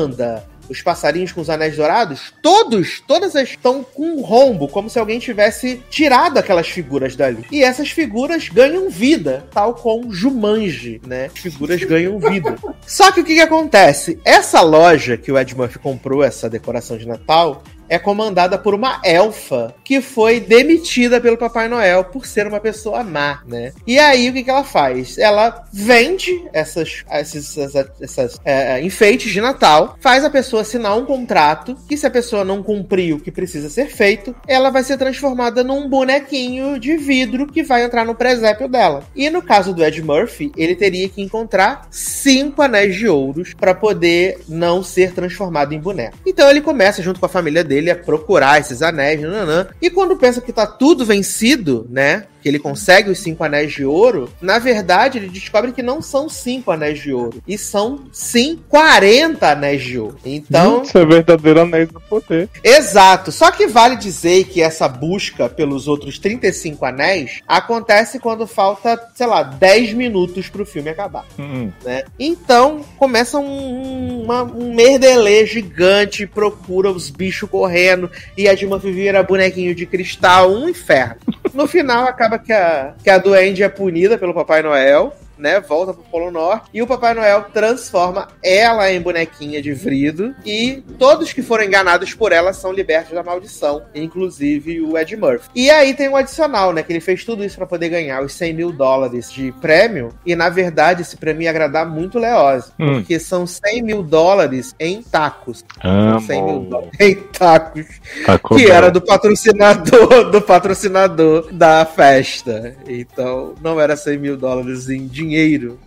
os passarinhos com os anéis dourados, todos, todas as estão com um rombo, como se alguém tivesse tirado aquelas figuras dali. E essas figuras ganham vida, tal como Jumanji, né? As figuras ganham vida. Só que o que, que acontece? Essa loja que o Ed Murphy comprou, essa decoração de Natal, é comandada por uma elfa que foi demitida pelo Papai Noel por ser uma pessoa má, né? E aí o que, que ela faz? Ela vende essas, esses, essas, essas é, enfeites de Natal, faz a pessoa assinar um contrato que se a pessoa não cumprir o que precisa ser feito, ela vai ser transformada num bonequinho de vidro que vai entrar no presépio dela. E no caso do Ed Murphy, ele teria que encontrar cinco anéis de ouros para poder não ser transformado em boneco. Então ele começa junto com a família dele a procurar esses anéis, nananã, e quando pensa que tá tudo vencido, né? Que ele consegue os cinco anéis de ouro, na verdade ele descobre que não são cinco anéis de ouro, e são sim 40 anéis de ouro. Então. Isso é verdadeiro anéis do poder. Exato. Só que vale dizer que essa busca pelos outros 35 anéis acontece quando falta, sei lá, 10 minutos pro filme acabar. Hum. Né? Então começa um, uma, um merdelê gigante, procura os bichos correndo, e a Dilma vira bonequinho de cristal, um inferno. No final acaba que a, que a Duende é punida pelo Papai Noel né, volta pro Polo Norte e o Papai Noel transforma ela em bonequinha de vrido e todos que foram enganados por ela são libertos da maldição, inclusive o Ed Murphy. E aí tem um adicional, né, que ele fez tudo isso para poder ganhar os 100 mil dólares de prêmio e na verdade esse prêmio ia agradar muito Leoz, Hum. porque são 100 mil dólares em tacos. Amo. 100 mil dólares em tacos Taco que era do patrocinador do patrocinador da festa. Então, não era 100 mil dólares em dinheiro,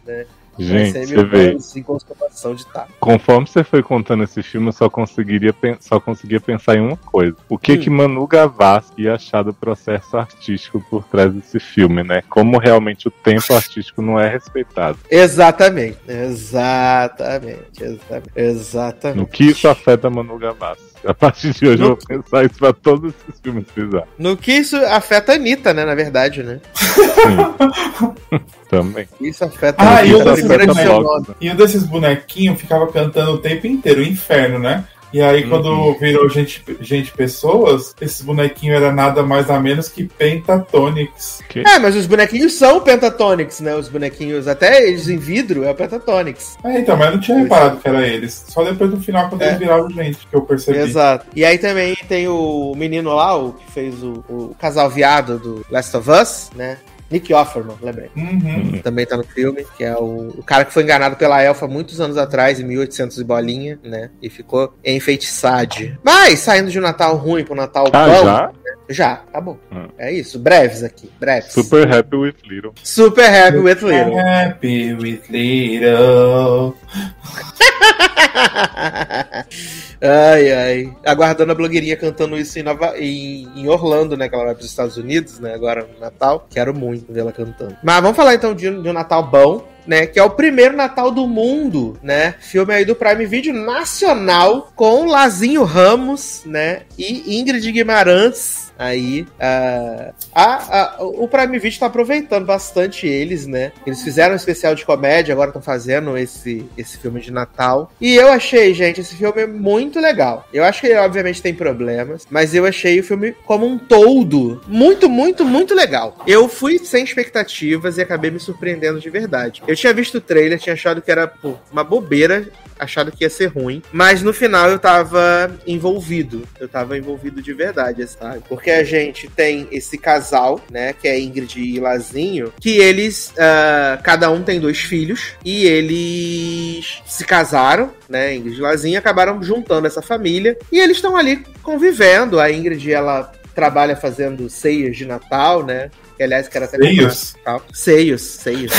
né? Era Gente, 100 você vê. em de. Conforme você foi contando esse filme, eu só conseguiria só conseguia pensar em uma coisa. O que Hum. que Manu Gavassi ia achar do processo artístico por trás desse filme, né? Como realmente o tempo artístico não é respeitado. Exatamente. Exatamente. Exatamente. Exatamente. No que isso afeta Manu Gavassi? A partir de hoje eu vou pensar isso pra todos esses filmes bizarros. No que isso afeta a Anitta, né? Na verdade, né? Sim. Também. Isso afeta Ah, a e Anitta. E um desses bonequinhos ficava cantando o tempo inteiro, o inferno, né? E aí, quando Uhum. virou gente, gente pessoas, esses bonequinhos era nada mais a menos que Pentatonics. Que? É, mas os bonequinhos são pentatonics, né? Os bonequinhos, até eles em vidro, é o pentatonics. É, então, mas eu não tinha reparado que era eles. Só depois do final, quando É. eles viraram gente, que eu percebi. Exato. E aí também tem o menino lá, o que fez o, o casal viado do Last of Us, né? Nick Offerman, lembrei. Uhum. Também tá no filme, que é o, o cara que foi enganado pela elfa muitos anos atrás, em 1800 e bolinha, né? E ficou enfeitiçado. Mas, saindo de um Natal ruim pro Natal Ah, bom... já? Já, acabou. Hum. É isso, breves aqui, breves. Super happy with little. Super happy with little. Happy with little. ai, ai. Aguardando a blogueirinha cantando isso em, Nova... em, em Orlando, né? Que ela vai pros Estados Unidos, né? Agora no Natal. Quero muito ver ela cantando. Mas vamos falar então de, de um Natal bom. Né, que é o primeiro Natal do mundo, né? Filme aí do Prime Video nacional com Lazinho Ramos, né? E Ingrid Guimarães aí. ah, a- a- o Prime Video tá aproveitando bastante eles, né? Eles fizeram um especial de comédia, agora estão fazendo esse, esse filme de Natal. E eu achei, gente, esse filme é muito legal. Eu acho que ele, obviamente, tem problemas, mas eu achei o filme como um todo muito, muito, muito legal. Eu fui sem expectativas e acabei me surpreendendo de verdade. Eu tinha visto o trailer, tinha achado que era pô, uma bobeira, achado que ia ser ruim, mas no final eu tava envolvido. Eu tava envolvido de verdade, sabe? Porque a gente tem esse casal, né, que é Ingrid e Lazinho, que eles, ah, cada um tem dois filhos, e eles se casaram, né, Ingrid e Lazinho, acabaram juntando essa família, e eles estão ali convivendo. A Ingrid, ela trabalha fazendo ceias de Natal, né? Que aliás quero até comprar Seios? Seios, seios.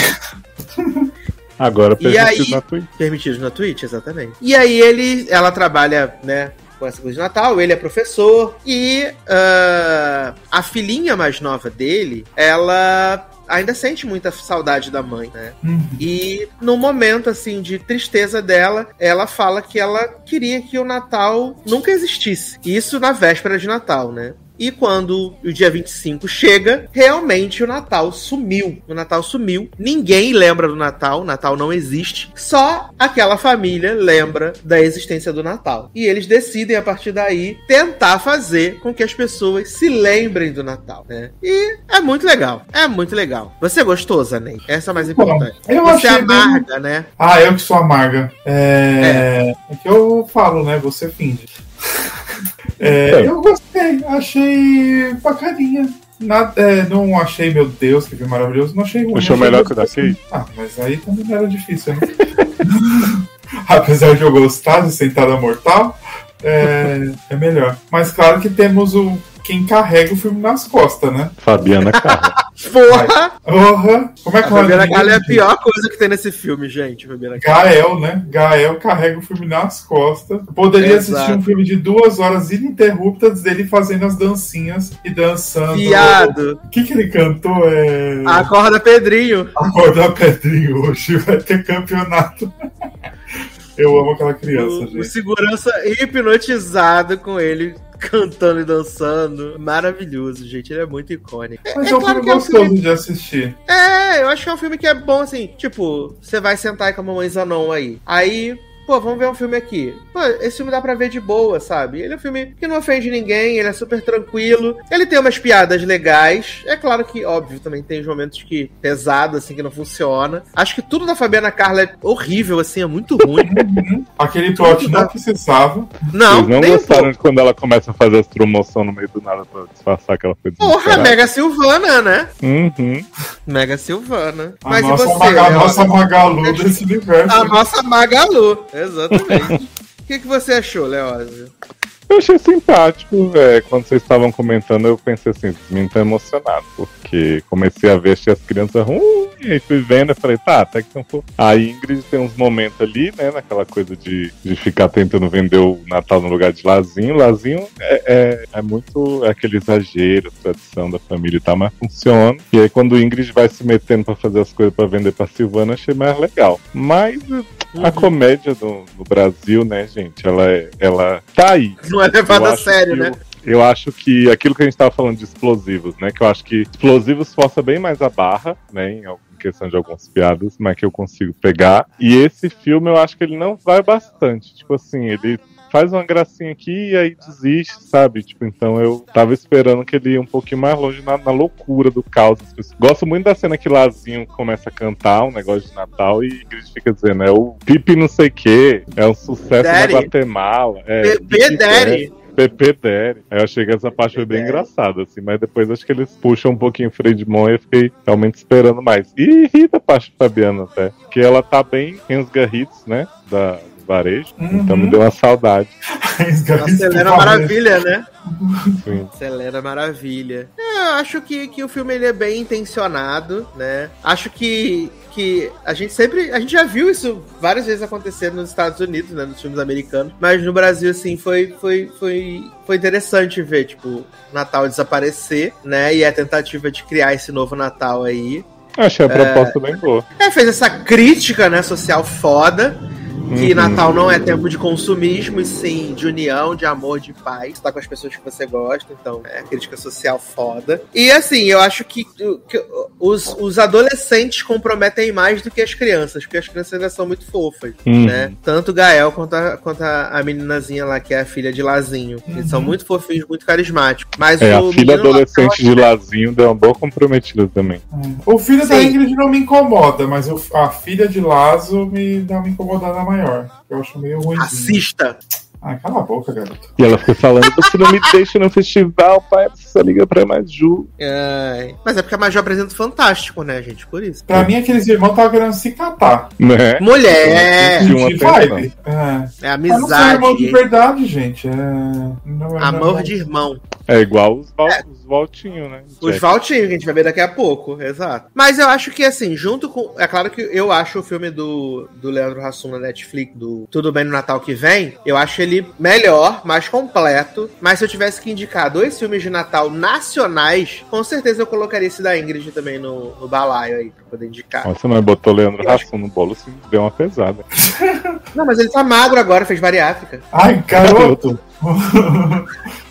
Agora permitido aí- na Twitch. Permitidos na Twitch, exatamente. E aí ele, ela trabalha, né, com essa coisa de Natal, ele é professor e ah, a filhinha mais nova dele, ela ainda sente muita saudade da mãe, né? Uhum. E no momento assim de tristeza dela, ela fala que ela queria que o Natal nunca existisse. Isso na véspera de Natal, né? E quando o dia 25 chega, realmente o Natal sumiu. O Natal sumiu. Ninguém lembra do Natal. O Natal não existe. Só aquela família lembra da existência do Natal. E eles decidem, a partir daí, tentar fazer com que as pessoas se lembrem do Natal, né? E é muito legal. É muito legal. Você gostou, Zanei? Essa é a mais Bom, importante. eu Você bem- amarga, né? Ah, eu que sou amarga. É... é que eu falo, né? Você finge. É, eu gostei, achei bacaninha. Nada, é, não achei, meu Deus, que filme maravilhoso. Não achei ruim. Achou melhor que o da. Kate? Ah, mas aí também não era difícil, né? Apesar de eu gostar de Sentada Mortal, é, é melhor. Mas claro que temos o quem carrega o filme nas costas, né? Fabiana Carla. Porra! Porra! Como é A que ela Fabiana? Carla é a pior coisa que tem nesse filme, gente. Fabiana. Gael, né? Gael carrega o filme nas costas. Eu Poderia Exato. assistir um filme de duas horas ininterruptas dele fazendo as dancinhas e dançando. Piado. O que, que ele cantou? É. Acorda Pedrinho. Acordar Pedrinho hoje vai ter campeonato. Eu amo aquela criança, O, o gente. segurança hipnotizado com ele cantando e dançando. Maravilhoso, gente. Ele é muito icônico. É, Mas é é um claro filme que é um gostoso filme. de assistir. É, eu acho que é um filme que é bom, assim. Tipo, você vai sentar com a mamãe Zanon aí. Aí. Pô, vamos ver um filme aqui. Pô, esse filme dá pra ver de boa, sabe? Ele é um filme que não ofende ninguém, ele é super tranquilo. Ele tem umas piadas legais. É claro que, óbvio, também tem os momentos que pesado, assim, que não funciona. Acho que tudo da Fabiana Carla é horrível, assim, é muito ruim. Aquele plot não precisava. Não, Vocês não nem gostaram de quando ela começa a fazer as promoções no meio do nada pra disfarçar que ela foi Porra? Mega Silvana, né? Uhum. Mega Silvana. A Mas nossa, e você? Maga- a nossa Magalu desse universo. A nossa Magalu. Exatamente. O que, que você achou, Leózio? Eu achei simpático, é, quando vocês estavam comentando, eu pensei assim, menino tá emocionado, porque comecei a ver achei as crianças ruins, e fui vendo e falei, tá, até que não for. A Ingrid tem uns momentos ali, né, naquela coisa de, de ficar tentando vender o Natal no lugar de Lazinho. Lazinho é, é, é muito é aquele exagero, tradição da família e tal, mas funciona. E aí quando o Ingrid vai se metendo pra fazer as coisas pra vender pra Silvana, achei mais legal. Mas a comédia do, do Brasil, né, gente, ela, é, ela tá aí. Não é levado Eu a sério, né? o- Eu acho que aquilo que a gente tava falando de explosivos, né? Que eu acho que explosivos força bem mais a barra, né? Em questão de algumas piadas, mas que eu consigo pegar. E esse filme eu acho que ele não vai bastante. Tipo assim, ele faz uma gracinha aqui e aí desiste, sabe? Tipo, então eu tava esperando que ele ia um pouquinho mais longe na, na loucura do caos. Gosto muito da cena que Lazinho começa a cantar um negócio de Natal e Ingrid fica dizendo, é o Pipi não sei o que, é um sucesso Daddy. na Guatemala. É, Pipi Daddy. Pepe Daddy. Aí eu achei que essa parte foi bem engraçada, assim, mas depois acho que eles puxam um pouquinho o freio de mão e eu fiquei realmente esperando mais. E ri da parte Fabiana até, porque ela tá bem em os garritos, né, da, varejo, Uhum. então me deu uma saudade. A Selena Maravilha, né? Assim. Selena Maravilha. É, eu acho que, que o filme ele é bem intencionado, né? Acho que, que a gente sempre. A gente já viu isso várias vezes acontecer nos Estados Unidos, né? Nos filmes americanos. Mas no Brasil, assim, foi, foi, foi, foi interessante ver, tipo, Natal desaparecer, né? E a tentativa de criar esse novo Natal aí. Achei a proposta bem boa. É, fez essa crítica, né, social foda. Que Uhum. Natal não é tempo de consumismo, e sim de união, de amor, de paz. Estar com as pessoas que você gosta, então é crítica social foda. E assim, eu acho que, que os, os adolescentes comprometem mais do que as crianças, porque as crianças ainda são muito fofas, Uhum. né? Tanto o Gael quanto a, quanto a, meninazinha lá, que é a filha de Lazinho. Eles são muito fofinhos, muito carismáticos. Mas É, a o filha menino lá, adolescente de Lazinho deu uma boa comprometida também. O filho da Sim. Ingrid não me incomoda, mas o- a filha de Lazo me dá uma incomodada maior. Eu acho meio ruim. Racista. Ah, cala a boca, garoto. E ela fica falando, você não me deixa no festival, pai, você liga pra mais Ju. Ai. Mas é porque a Major apresenta o Fantástico, né, gente? Por isso. Pra mim, aqueles irmãos estavam querendo se catar. Né? Mulher! De uma vibe. É. É Mas não são amizade. irmão de verdade, gente. É... Não é Amor não- de irmão. É igual os, Val, os Valtinho, né? Os. Valtinho, que a gente vai ver daqui a pouco, exato. Mas eu acho que, assim, junto com. É claro que eu acho o filme do, do Leandro Hassum na Netflix, do Tudo Bem no Natal que vem, eu acho ele melhor, mais completo. Mas se eu tivesse que indicar dois filmes de Natal nacionais, com certeza eu colocaria esse da Ingrid também no, no balaio aí, pra poder indicar. Nossa, mas botou Leandro Rassum no bolo, assim, deu uma pesada. Não, mas ele tá magro agora, fez bariátrica. Ai, garoto.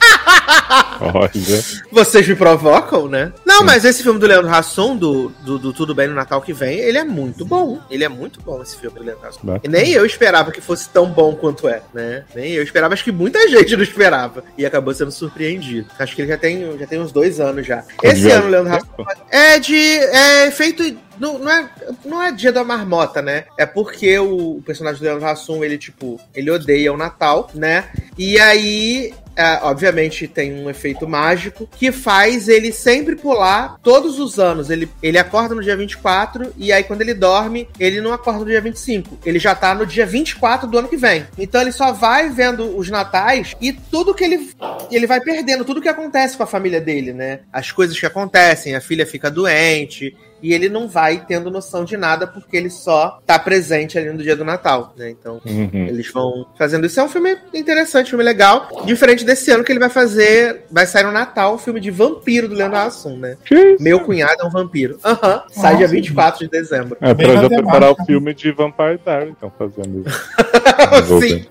Olha. Vocês me provocam, né? Não, mas esse filme do Leandro Hassum, do, do, do Tudo Bem no Natal que vem, ele é muito bom. Ele é muito bom, esse filme do Leandro Hassum. Bacana. E nem eu esperava que fosse tão bom quanto é, né? Nem eu esperava, acho que muita gente não esperava. E acabou sendo surpreendido. Acho que ele já tem, já tem uns dois anos já. Esse De ano, o Leandro tempo? é de. É feito. Não, não, é, não é dia da marmota, né? É porque o, o personagem do Leandro Hassum, ele, tipo, ele odeia o Natal, né? E aí é, obviamente, tem um efeito mágico que faz ele sempre pular todos os anos. Ele, ele acorda no dia 24 e aí quando ele dorme, ele não acorda no dia 25. Ele já tá no dia 24 do ano que vem. Então ele só vai vendo os natais e tudo que ele ele vai perdendo, tudo que acontece com a família dele, né? As coisas que acontecem, a filha fica doente, e ele não vai tendo noção de nada porque ele só tá presente ali no dia do Natal, né? Então, uhum. eles vão fazendo isso. É um filme interessante, um filme legal. Diferente desse ano que ele vai fazer, vai sair no Natal, um filme de vampiro do Leandro Hassum, né? Meu cunhado é um vampiro. Aham, uhum. sai Nossa, dia 24 de dezembro. É, pra já preparar o filme de Vampire Diaries, então, fazendo isso. Sim.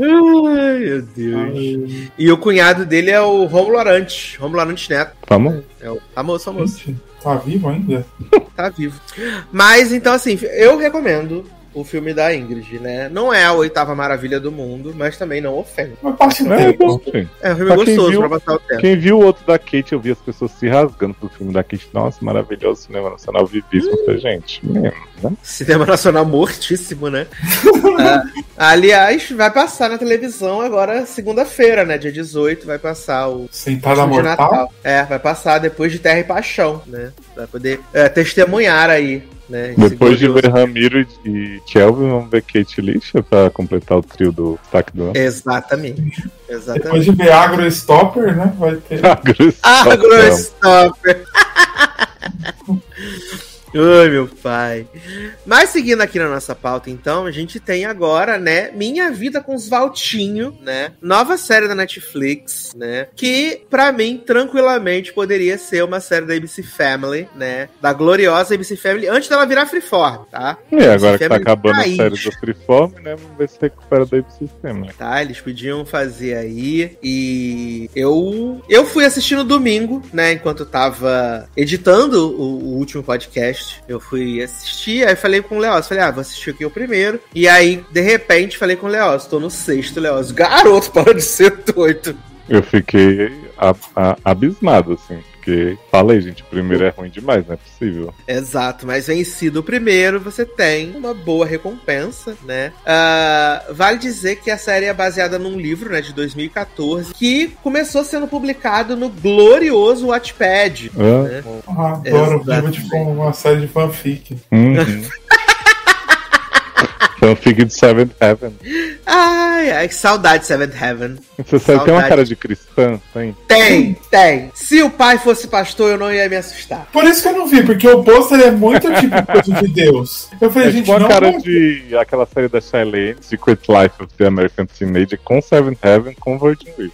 Ai, meu Deus. Ai. E o cunhado dele é o Romulo Arantes, Romulo Arantes Neto. Famoso? É o famoso, famoso. Tá vivo ainda? tá vivo. Mas então, assim, eu recomendo o filme da Ingrid, né? Não é a oitava maravilha do mundo, mas também não ofende. Mas passa o é, tempo. É, um filme pra gostoso viu, pra passar o tempo. Quem viu o outro da Kate, eu vi as pessoas se rasgando pro filme da Kate. Nossa, maravilhoso cinema nacional vivíssimo hum. pra gente. Mesmo, né? Cinema nacional mortíssimo, né? uh, aliás, vai passar na televisão agora segunda-feira, né? Dia 18, vai passar o. Sentada Mortal? Natal. É, vai passar depois de Terra e Paixão, né? Vai poder é, testemunhar aí né, Depois de ver Ramiro e Kelvin, vamos ver Kate Lixa pra completar o trio do destaque do ano. Exatamente. Exatamente. Depois de ver Agro Stopper, né? Vai ter. Agro Stopper. Ai, meu pai. Mas seguindo aqui na nossa pauta, então, a gente tem agora, né, Minha Vida com os Valtinho, né? Nova série da Netflix, né? Que, para mim, tranquilamente poderia ser uma série da ABC Family, né? Da gloriosa ABC Family, antes dela virar Freeform, tá? É, agora que tá acabando a série do Freeform, né? Vamos ver se recupera da ABC Family. Tá, eles podiam fazer aí. E eu, eu fui assistir no domingo, né? Enquanto tava editando o, o último podcast eu fui assistir, aí falei com o Leoz, falei, ah, vou assistir aqui o primeiro. E aí, de repente, falei com o Leoz, tô no sexto, Leoz. Garoto, para de ser doido. Eu fiquei abismado, assim. Porque, falei, gente, o primeiro é ruim demais, não é possível. Exato, mas vencido o primeiro, você tem uma boa recompensa, né? Uh, vale dizer que a série é baseada num livro, né, de 2014, que começou sendo publicado no glorioso Wattpad. Ah, né? ah adoro, tipo uma série de fanfic. Uhum. Fanfic de Seventh Heaven. Ai, ai, que saudade de Seventh Heaven. Você sabe, tem uma cara de cristã, tem? Tem, tem. Se o pai fosse pastor, eu não ia me assustar. Por isso que eu não vi, porque o pôster é muito tipo coisa de Deus. Eu falei, é gente, tipo não. cara de aquela série da Shailene, Secret Life of the American Teenager, com Seventh Heaven, com Virgin River.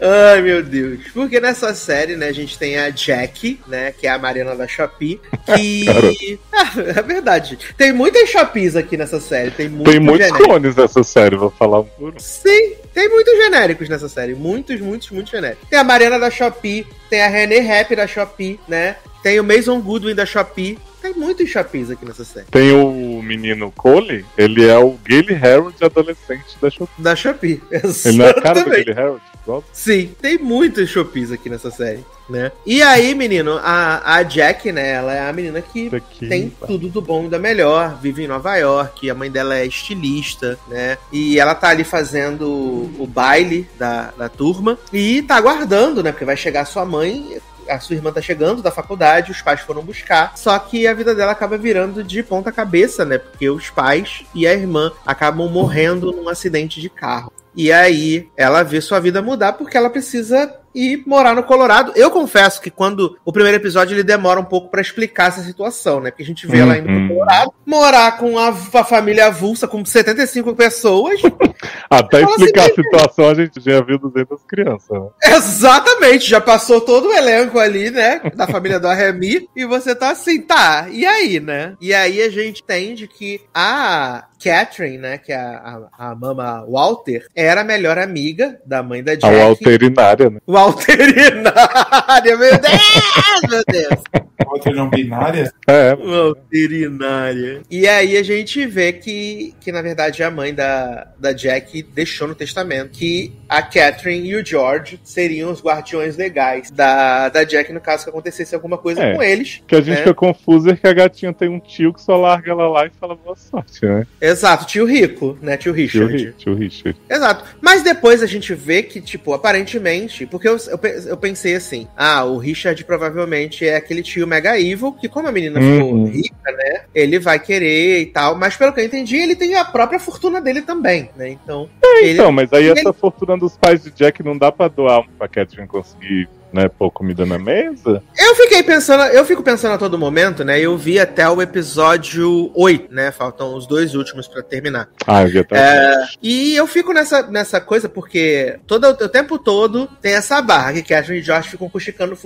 Ai, meu Deus. Porque nessa série, né, a gente tem a Jack, né, que é a Mariana da Shopee, que... ah, é verdade. Tem muitas Shopees aqui nessa série. Tem, muito tem muitos genéricos. clones nessa série, vou falar um por um. Sim, tem muitos genéricos nessa série. Muitos, muitos, muitos genéricos. Tem a Mariana da Shopee, tem a René Rap da Shopee, né? Tem o Mason Goodwin da Shopee. Tem muitos Shopees aqui nessa série. Tem o menino Cole, ele é o Gale Harold adolescente da Shopee. Da Shopee, exatamente. Ele não é a cara do Gale Harold? Sim, tem muitos Shopees aqui nessa série. Né? E aí, menino, a, a Jack, né? Ela é a menina que tem tudo do bom e da melhor. Vive em Nova York, a mãe dela é estilista, né? E ela tá ali fazendo o baile da, da turma e tá aguardando, né? Porque vai chegar sua mãe a sua irmã tá chegando da faculdade, os pais foram buscar, só que a vida dela acaba virando de ponta cabeça, né? Porque os pais e a irmã acabam morrendo num acidente de carro. E aí ela vê sua vida mudar porque ela precisa e morar no Colorado. Eu confesso que quando o primeiro episódio ele demora um pouco para explicar essa situação, né? Porque a gente vê uhum. ela indo pro uhum. Colorado, morar com a, a família avulsa com 75 pessoas. Até explicar assim, a situação, a gente já viu 200 crianças. Né? Exatamente, já passou todo o elenco ali, né? Da família do Arremi, e você tá assim, tá, e aí, né? E aí a gente entende que a Catherine, né, que é a, a, a mama Walter, era a melhor amiga da mãe da Jack. A Walterinária, né? Walterinária, meu Deus, meu Deus. Walter não binária? É. Walterinária. E aí a gente vê que, que na verdade, a mãe da, da Jack deixou no testamento que a a Catherine e o George seriam os guardiões legais da, da Jack no caso que acontecesse alguma coisa É. com eles. Que a gente né? fica confuso é que a gatinha tem um tio que só larga ela lá e fala boa sorte, né? Exato, tio Rico, né? Tio Tio, Richard. Ri- tio Richard. Exato. Mas depois a gente vê que, tipo, aparentemente, porque eu, eu, eu pensei assim, ah, o Richard provavelmente é aquele tio mega evil, que como a menina ficou Uhum. rica, né, ele vai querer e tal, mas pelo que eu entendi, ele tem a própria fortuna dele também, né, então... ele- Então, mas aí ele- essa fortuna dos pais de Jack não dá pra doar pra Catherine conseguir, né, pôr comida na mesa? Eu fiquei pensando, eu fico pensando a todo momento, né, eu vi até o episódio 8, né, faltam os dois últimos pra terminar. Ah, eu já tá. É, E eu fico nessa, nessa coisa porque todo o tempo todo tem essa barra que Catherine e Josh ficam cochicando,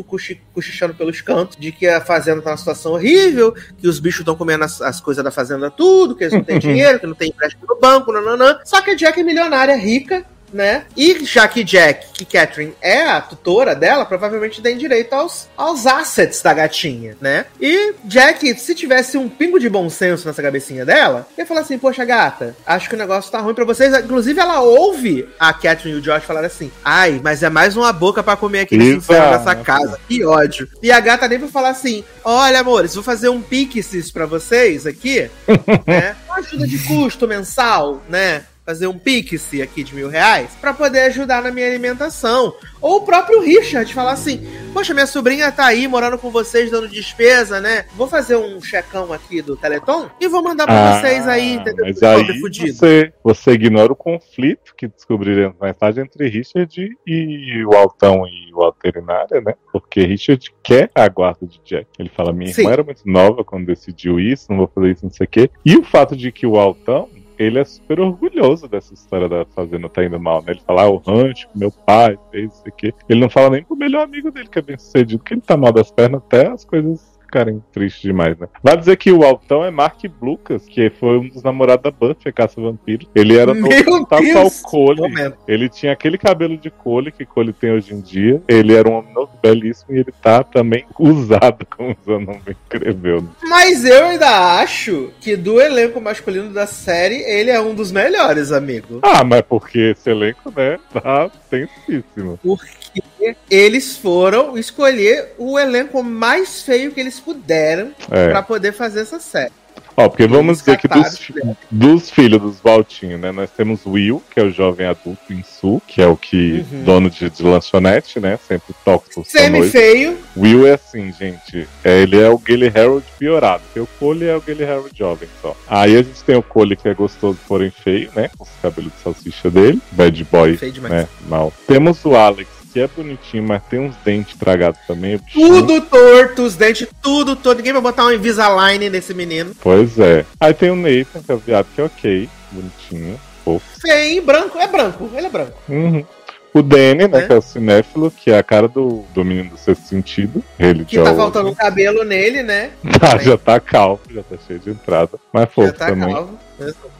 cochichando pelos cantos de que a fazenda tá numa situação horrível, que os bichos estão comendo as, as coisas da fazenda tudo, que eles não têm dinheiro, que não tem empréstimo no banco, nananã. Só que a Jack é milionária, rica, né? E já que Jack, que Catherine é a tutora dela, provavelmente tem direito aos, aos assets da gatinha, né? E Jack, se tivesse um pingo de bom senso nessa cabecinha dela, ia falar assim: Poxa, gata, acho que o negócio tá ruim pra vocês. Inclusive, ela ouve a Catherine e o Josh falar assim: Ai, mas é mais uma boca pra comer aqui nesse inferno dessa casa. Que ódio. E a gata nem pra falar assim: Olha, amores, vou fazer um pixies pra vocês aqui, né? Uma ajuda de custo mensal, né? Fazer um pixie aqui de mil reais pra poder ajudar na minha alimentação. Ou o próprio Richard falar assim: Poxa, minha sobrinha tá aí morando com vocês dando despesa, né? Vou fazer um checão aqui do Teleton e vou mandar pra vocês aí, entendeu? Ah, Mas aí fudido. você, você ignora o conflito que descobriremos mais tarde entre Richard e o Altão e o Alternária, né? Porque Richard quer a guarda de Jack. Ele fala: minha Sim. irmã era muito nova quando decidiu isso, não vou fazer isso, não sei o quê. E o fato de que o Altão. Ele é super orgulhoso dessa história da fazenda tá indo mal, né? Ele fala, ah, o rancho, meu pai fez isso aqui. Ele não fala nem pro melhor amigo dele que é bem sucedido, que ele tá mal das pernas até as coisas ficarem tristes demais, né? Vai dizer que o Altão é Mark Blucas, que foi um dos namorados da Buffy, a Caça Vampiro. Ele era todo tava com Deus! o Cole. Momento. Ele tinha aquele cabelo de Cole que Cole tem hoje em dia. Ele era um homem novo, belíssimo, e ele tá também usado, como o bem escreveu. né? Mas eu ainda acho que do elenco masculino da série, ele é um dos melhores, amigo. Ah, mas porque esse elenco, né, tá tensíssimo. Porque eles foram escolher o elenco mais feio que eles puderam É. pra poder fazer essa série. Ó, porque vamos dizer que dos, fi- dos filhos dos Valtinho, né? Nós temos Will, que é o jovem adulto em Sul, que é o que Uhum. dono de, de lanchonete, né? Sempre noite. Semi-feio. Will é assim, gente. É, ele é o Gilly Harold piorado. Porque o Cole é o Gilly Harold jovem só. Aí a gente tem o Cole que é gostoso, porém feio, né? Com os cabelos de salsicha dele. Bad boy, Feio demais. né? Mal. Temos o Alex, que é bonitinho, mas tem uns dentes tragados também. o bichinho. Tudo torto, os dentes tudo torto. Ninguém vai botar um Invisalign nesse menino. Pois é. Aí tem o Nathan, que é o viado, que é ok. Bonitinho, fofo. Feio, branco. É branco, ele é branco. Uhum. O Danny, né, É. que é o cinéfilo, que é a cara do, do menino do sexto sentido. Ele Que tá faltando um cabelo nele, né? Tá, já tá calvo, já tá cheio de entrada. Mas Já fofo tá também. calvo.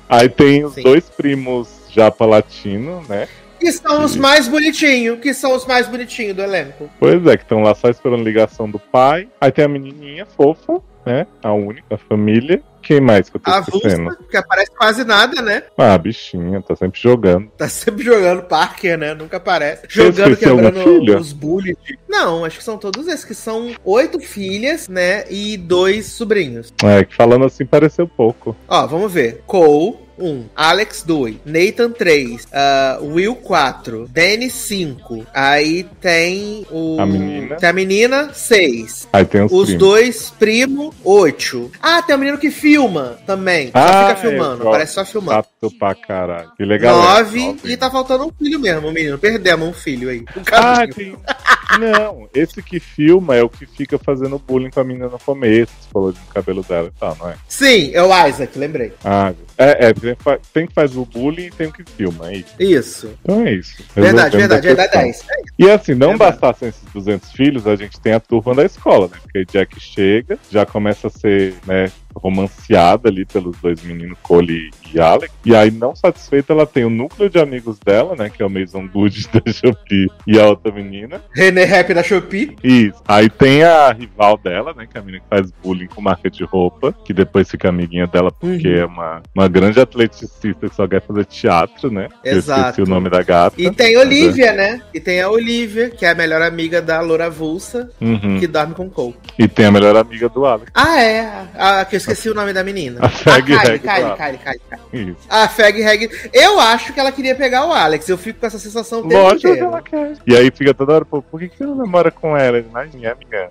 Aí tem os Sim. dois primos japa latino, né? Que são os mais bonitinhos, que são os mais bonitinhos do elenco. Pois é, que estão lá só esperando ligação do pai. Aí tem a menininha fofa, né? A única da família. Quem mais que eu tô A esquecendo? Vulsa, que aparece quase nada, né? Ah, bichinha, tá sempre jogando. Tá sempre jogando Parker, né? Nunca aparece. Jogando, quebrando os bullies. Não, acho que são todos esses, que são oito filhas, né? E dois sobrinhos. É, que falando assim pareceu pouco. Ó, vamos ver. Cole, 1. Alex, 2. Nathan, 3. Will, 4. Danny, 5. Aí tem o. A menina. Tem a menina, 6. Aí tem os, Os primos. dois primo, 8. Ah, tem o menino que filma também. Só Ah, fica filmando, é, parece só filmando. Chato pra caralho. Que legal. é, 9 nove. e tá faltando um filho mesmo, menino. Perdemos um filho aí. Um Ah, tem. Não, esse que filma é o que fica fazendo bullying com a menina no começo. Você falou de um cabelo dela e tal, não é? Sim, é o Isaac, lembrei. Ah, é, é tem, que faz o bullying e tem o que filma, é isso. Isso. Então é isso. Verdade, verdade, verdade. É. É isso. E assim, não Verdade. bastassem esses 200 filhos, a gente tem a turma da escola, né? Porque Jack chega, já começa a ser, né, romanceada ali pelos dois meninos, Cole e Alex. E aí, não satisfeita, ela tem o núcleo de amigos dela, né? Que é o Mason Good da Shopee e a outra menina. René Rap da Shopee. Isso. Aí tem a rival dela, né? Que é a menina que faz bullying com marca de roupa, que depois fica amiguinha dela porque Uhum. é uma, uma grande atleticista que só quer fazer teatro, né? Eu Exato. esqueci o nome da gata. E tem Olivia, né? E tem a Olivia, que é a melhor amiga da Loura Vulsa, Uhum. que dorme com Cole. E tem a melhor amiga do Alex. Ah, é. Ah, que eu esqueci o nome da menina. A Fag ah, Kylie, Kylie. Kylie, Kylie. A Fag Reg. Eu acho que ela queria pegar o Alex. Eu fico com essa sensação Lógico que ela quer. E aí fica toda hora, pô, por que, que você não namora com ela? Minha amiga.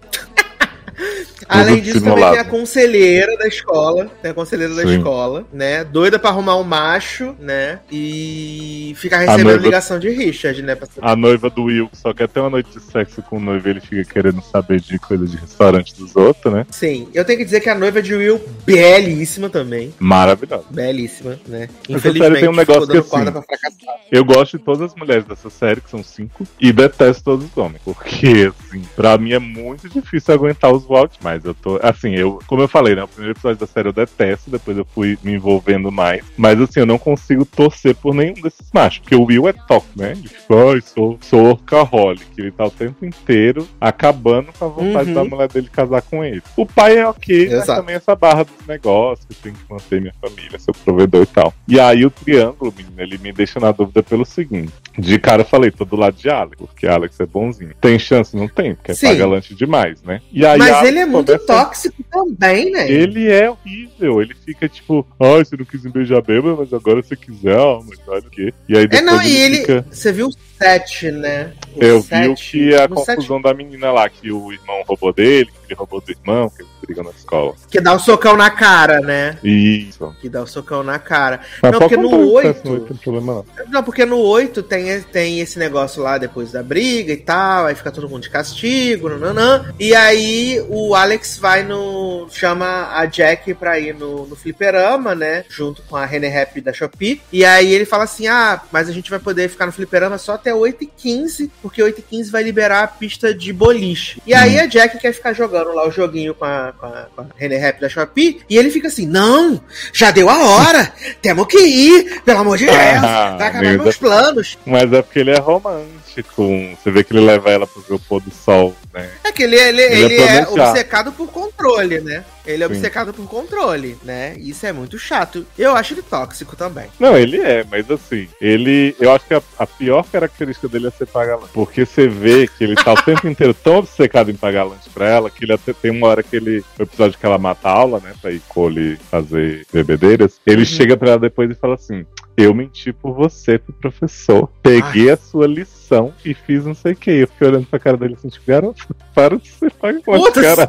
Além disso, simulado. também tem a conselheira da escola. Tem a conselheira da Sim. escola, né? Doida pra arrumar um macho, né? E fica recebendo noiva- ligação de Richard, né? A noiva do Will que só quer ter uma noite de sexo com o noivo, ele fica querendo saber de coisa de restaurante dos outros, né? Sim, eu tenho que dizer que a noiva de Will, belíssima também. Maravilhoso. Belíssima, né? Série tem um negócio que, corda assim. Eu gosto de todas as mulheres dessa série, que são cinco, e detesto todos os homens. Porque, assim, pra mim é muito difícil aguentar os Walt, mas eu tô. Assim, eu, como eu falei, né? O primeiro episódio da série eu detesto, depois eu fui me envolvendo mais. Mas assim, eu não consigo torcer por nenhum desses machos. Porque o Will é top, né? Ele fica, ai, sou, sou orcaholic. Ele tá o tempo inteiro acabando com a vontade Uhum. da mulher dele casar com ele. O pai é ok, mas Exato. também essa barra dos negócios, que eu tenho que manter minha família, seu provedor e tal. E aí o triângulo, menino, ele me deixa na dúvida pelo seguinte. De cara eu falei, tô do lado de Alex, porque Alex é bonzinho. Tem chance? Não tem, porque é Sim. pagalante demais, né? E aí Mas Alex ele é muito começa- tóxico também, né? Ele é horrível, ele fica tipo, ai, você não quis me beijar bêbado, mas agora você quiser, ó, mas olha o quê. E aí É, depois não, e ele. fica... Você viu 7, né? O Eu vi o sete- que é a no sete confusão da menina lá, que o irmão roubou dele, que ele roubou do irmão, que eles brigam na escola. Que dá o socão na cara, né? Isso. Que dá o socão na cara. Mas Não, porque no contar o que oito- acontece no oito, Não tem problema não. Não, porque no 8 tem, tem esse negócio lá depois da briga e tal, aí fica todo mundo de castigo, nananã. E aí o Alex vai no. chama a Jack pra ir no, no fliperama, né? Junto com a René Rap da Shopee. E aí ele fala assim: ah, mas a gente vai poder ficar no fliperama só até 8h15, porque 8h15 vai liberar a pista de boliche. E aí a Jack quer ficar jogando lá o joguinho com a, com a, com a René Rap da Shopee. E ele fica assim: não, já deu a hora, temos que ir, pelo amor de Deus, Ah, vai acabar meus planos. Mas é porque ele é romântico. Você vê que ele leva ela pro ver o pôr do sol, né? É que ele, ele, Ele é ele é planejado. obcecado por controle, né? Ele é Sim. obcecado por controle, né? Isso é muito chato. Eu acho ele tóxico também. Não, ele é, mas assim, ele. Eu acho que a, a pior característica dele é ser pagalante. Porque você vê que ele tá o tempo inteiro tão obcecado em pagalante pra ela que ele até tem uma hora que ele. O episódio que ela mata a aula, né? Pra ir Cole fazer bebedeiras. Ele Uhum. chega pra ela depois e fala assim. Eu menti por você, pro professor. Peguei a sua lição e fiz não sei o que. Eu fiquei olhando pra cara dele assim, tipo, garoto, para de ser Puta, cara.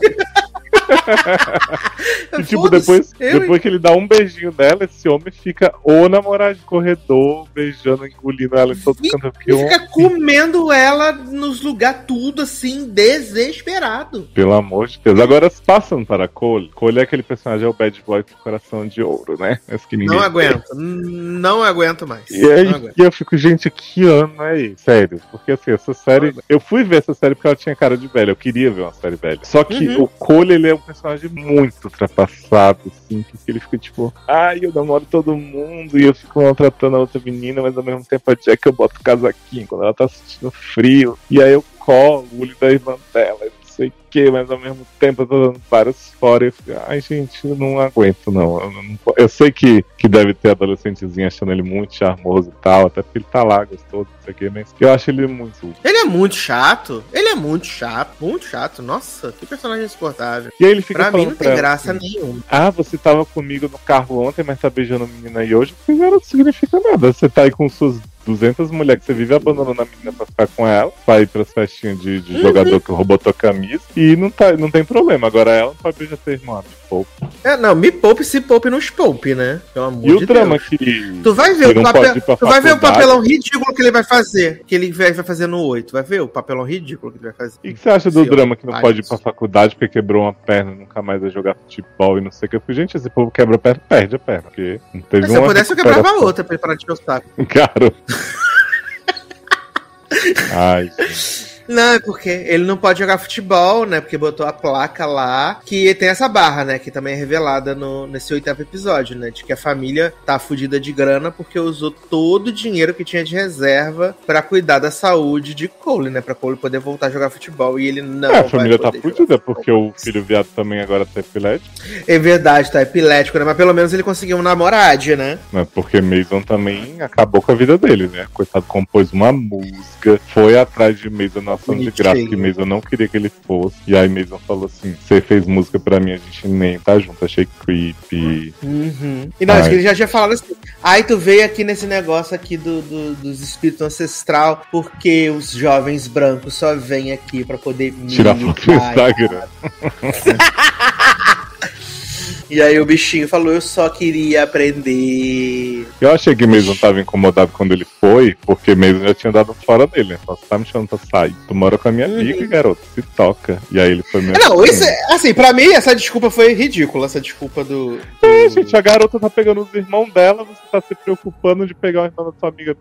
E, tipo, depois, eu- depois que ele dá um beijinho nela, esse homem fica o namorado de corredor, beijando, engolindo ela em todo E- canto. E fica comendo ela nos lugares tudo assim, desesperado. Pelo amor de Deus. Agora, passando para Cole. Cole é aquele personagem, é o bad boy com coração de ouro, né? Esse que ninguém Não aguento. Não aguento mais. E aí aguento. eu fico, gente, que ano é esse? Sério. Porque assim, essa série. Eu fui ver essa série porque ela tinha cara de velha. Eu queria ver uma série velha. Só que Uhum. o Cole, ele é um personagem muito ultrapassado, assim. Que ele fica tipo, ai, eu namoro todo mundo e eu fico maltratando a outra menina, mas ao mesmo tempo a Jack eu boto casaquinho quando ela tá sentindo frio. E aí eu colo o olho da irmã dela. Não sei o que, mas ao mesmo tempo eu tô dando vários fora. e Eu fico, ai, gente, eu não aguento, não. Eu, não- eu sei que, que deve ter adolescentezinho achando ele muito charmoso e tal, até porque ele tá lá, gostoso, não sei o que, mas eu acho ele muito. Ele é muito chato. Ele é muito chato. Muito chato. Nossa, que personagem insuportável. E aí ele fica Pra mim não tem graça assim, nenhuma. Ah, você tava comigo no carro ontem, mas tá beijando a menina aí hoje. Falei, não significa nada. Você tá aí com suas 200 mulheres que você vive abandonando a menina pra ficar com ela, vai ir pras festinhas de, de Uhum. jogador que roubou tua camisa e não, tá, não tem problema. Agora ela não pode beijar teu irmão. Tipo, É, não, me poupe se poupe nos poupe, né? Pelo amor e de o drama Deus. que. Tu vai ver o papel. Tu vai ver o papelão ridículo que ele vai fazer. Que ele vai fazer no 8. Vai ver o papelão ridículo que ele vai fazer. E o que você acha do drama que não pode ir pra faculdade porque quebrou uma perna, nunca mais vai jogar futebol e não sei o que? Eu falei, gente, esse povo quebra a perna, perde a perna. Porque não teve Se eu pudesse, eu quebrava a outra pra ele parar de encher o saco. Cara. Ai, gente. Não, é porque ele não pode jogar futebol, né? Porque botou a placa lá, que tem essa barra, né? Que também é revelada no, nesse oitavo episódio, né? De que a família tá fudida de grana porque usou todo o dinheiro que tinha de reserva para cuidar da saúde de Cole, né? Pra Cole poder voltar a jogar futebol. E ele não. É, a família tá fudida porque o filho viado também agora tá epilético. É verdade, tá epilético, né? Mas pelo menos ele conseguiu um namorade, né? É porque Mason também acabou com a vida dele, né? Coitado, compôs uma música, foi atrás de Mason na de graça, que Mason não queria que ele fosse. E aí Mason falou assim: Você fez música pra mim, a gente nem tá junto, achei creepy. Uhum. E não, acho que ele já tinha falado assim: Aí tu veio aqui nesse negócio aqui do, do, dos espíritos ancestral, porque os jovens brancos só vêm aqui pra poder tirar foto no Instagram. E aí o bichinho falou, eu só queria aprender. Eu achei que mesmo tava incomodado quando ele foi, porque mesmo já tinha dado fora dele, né? Só você tá me chamando pra sair. Tu mora com a minha uhum. amiga, garoto, se toca. E aí ele foi mesmo. Não, isso é, assim, pra mim essa desculpa foi ridícula, essa desculpa do, do... É, gente, a garota tá pegando os irmãos dela, você tá se preocupando de pegar o irmão da sua amiga.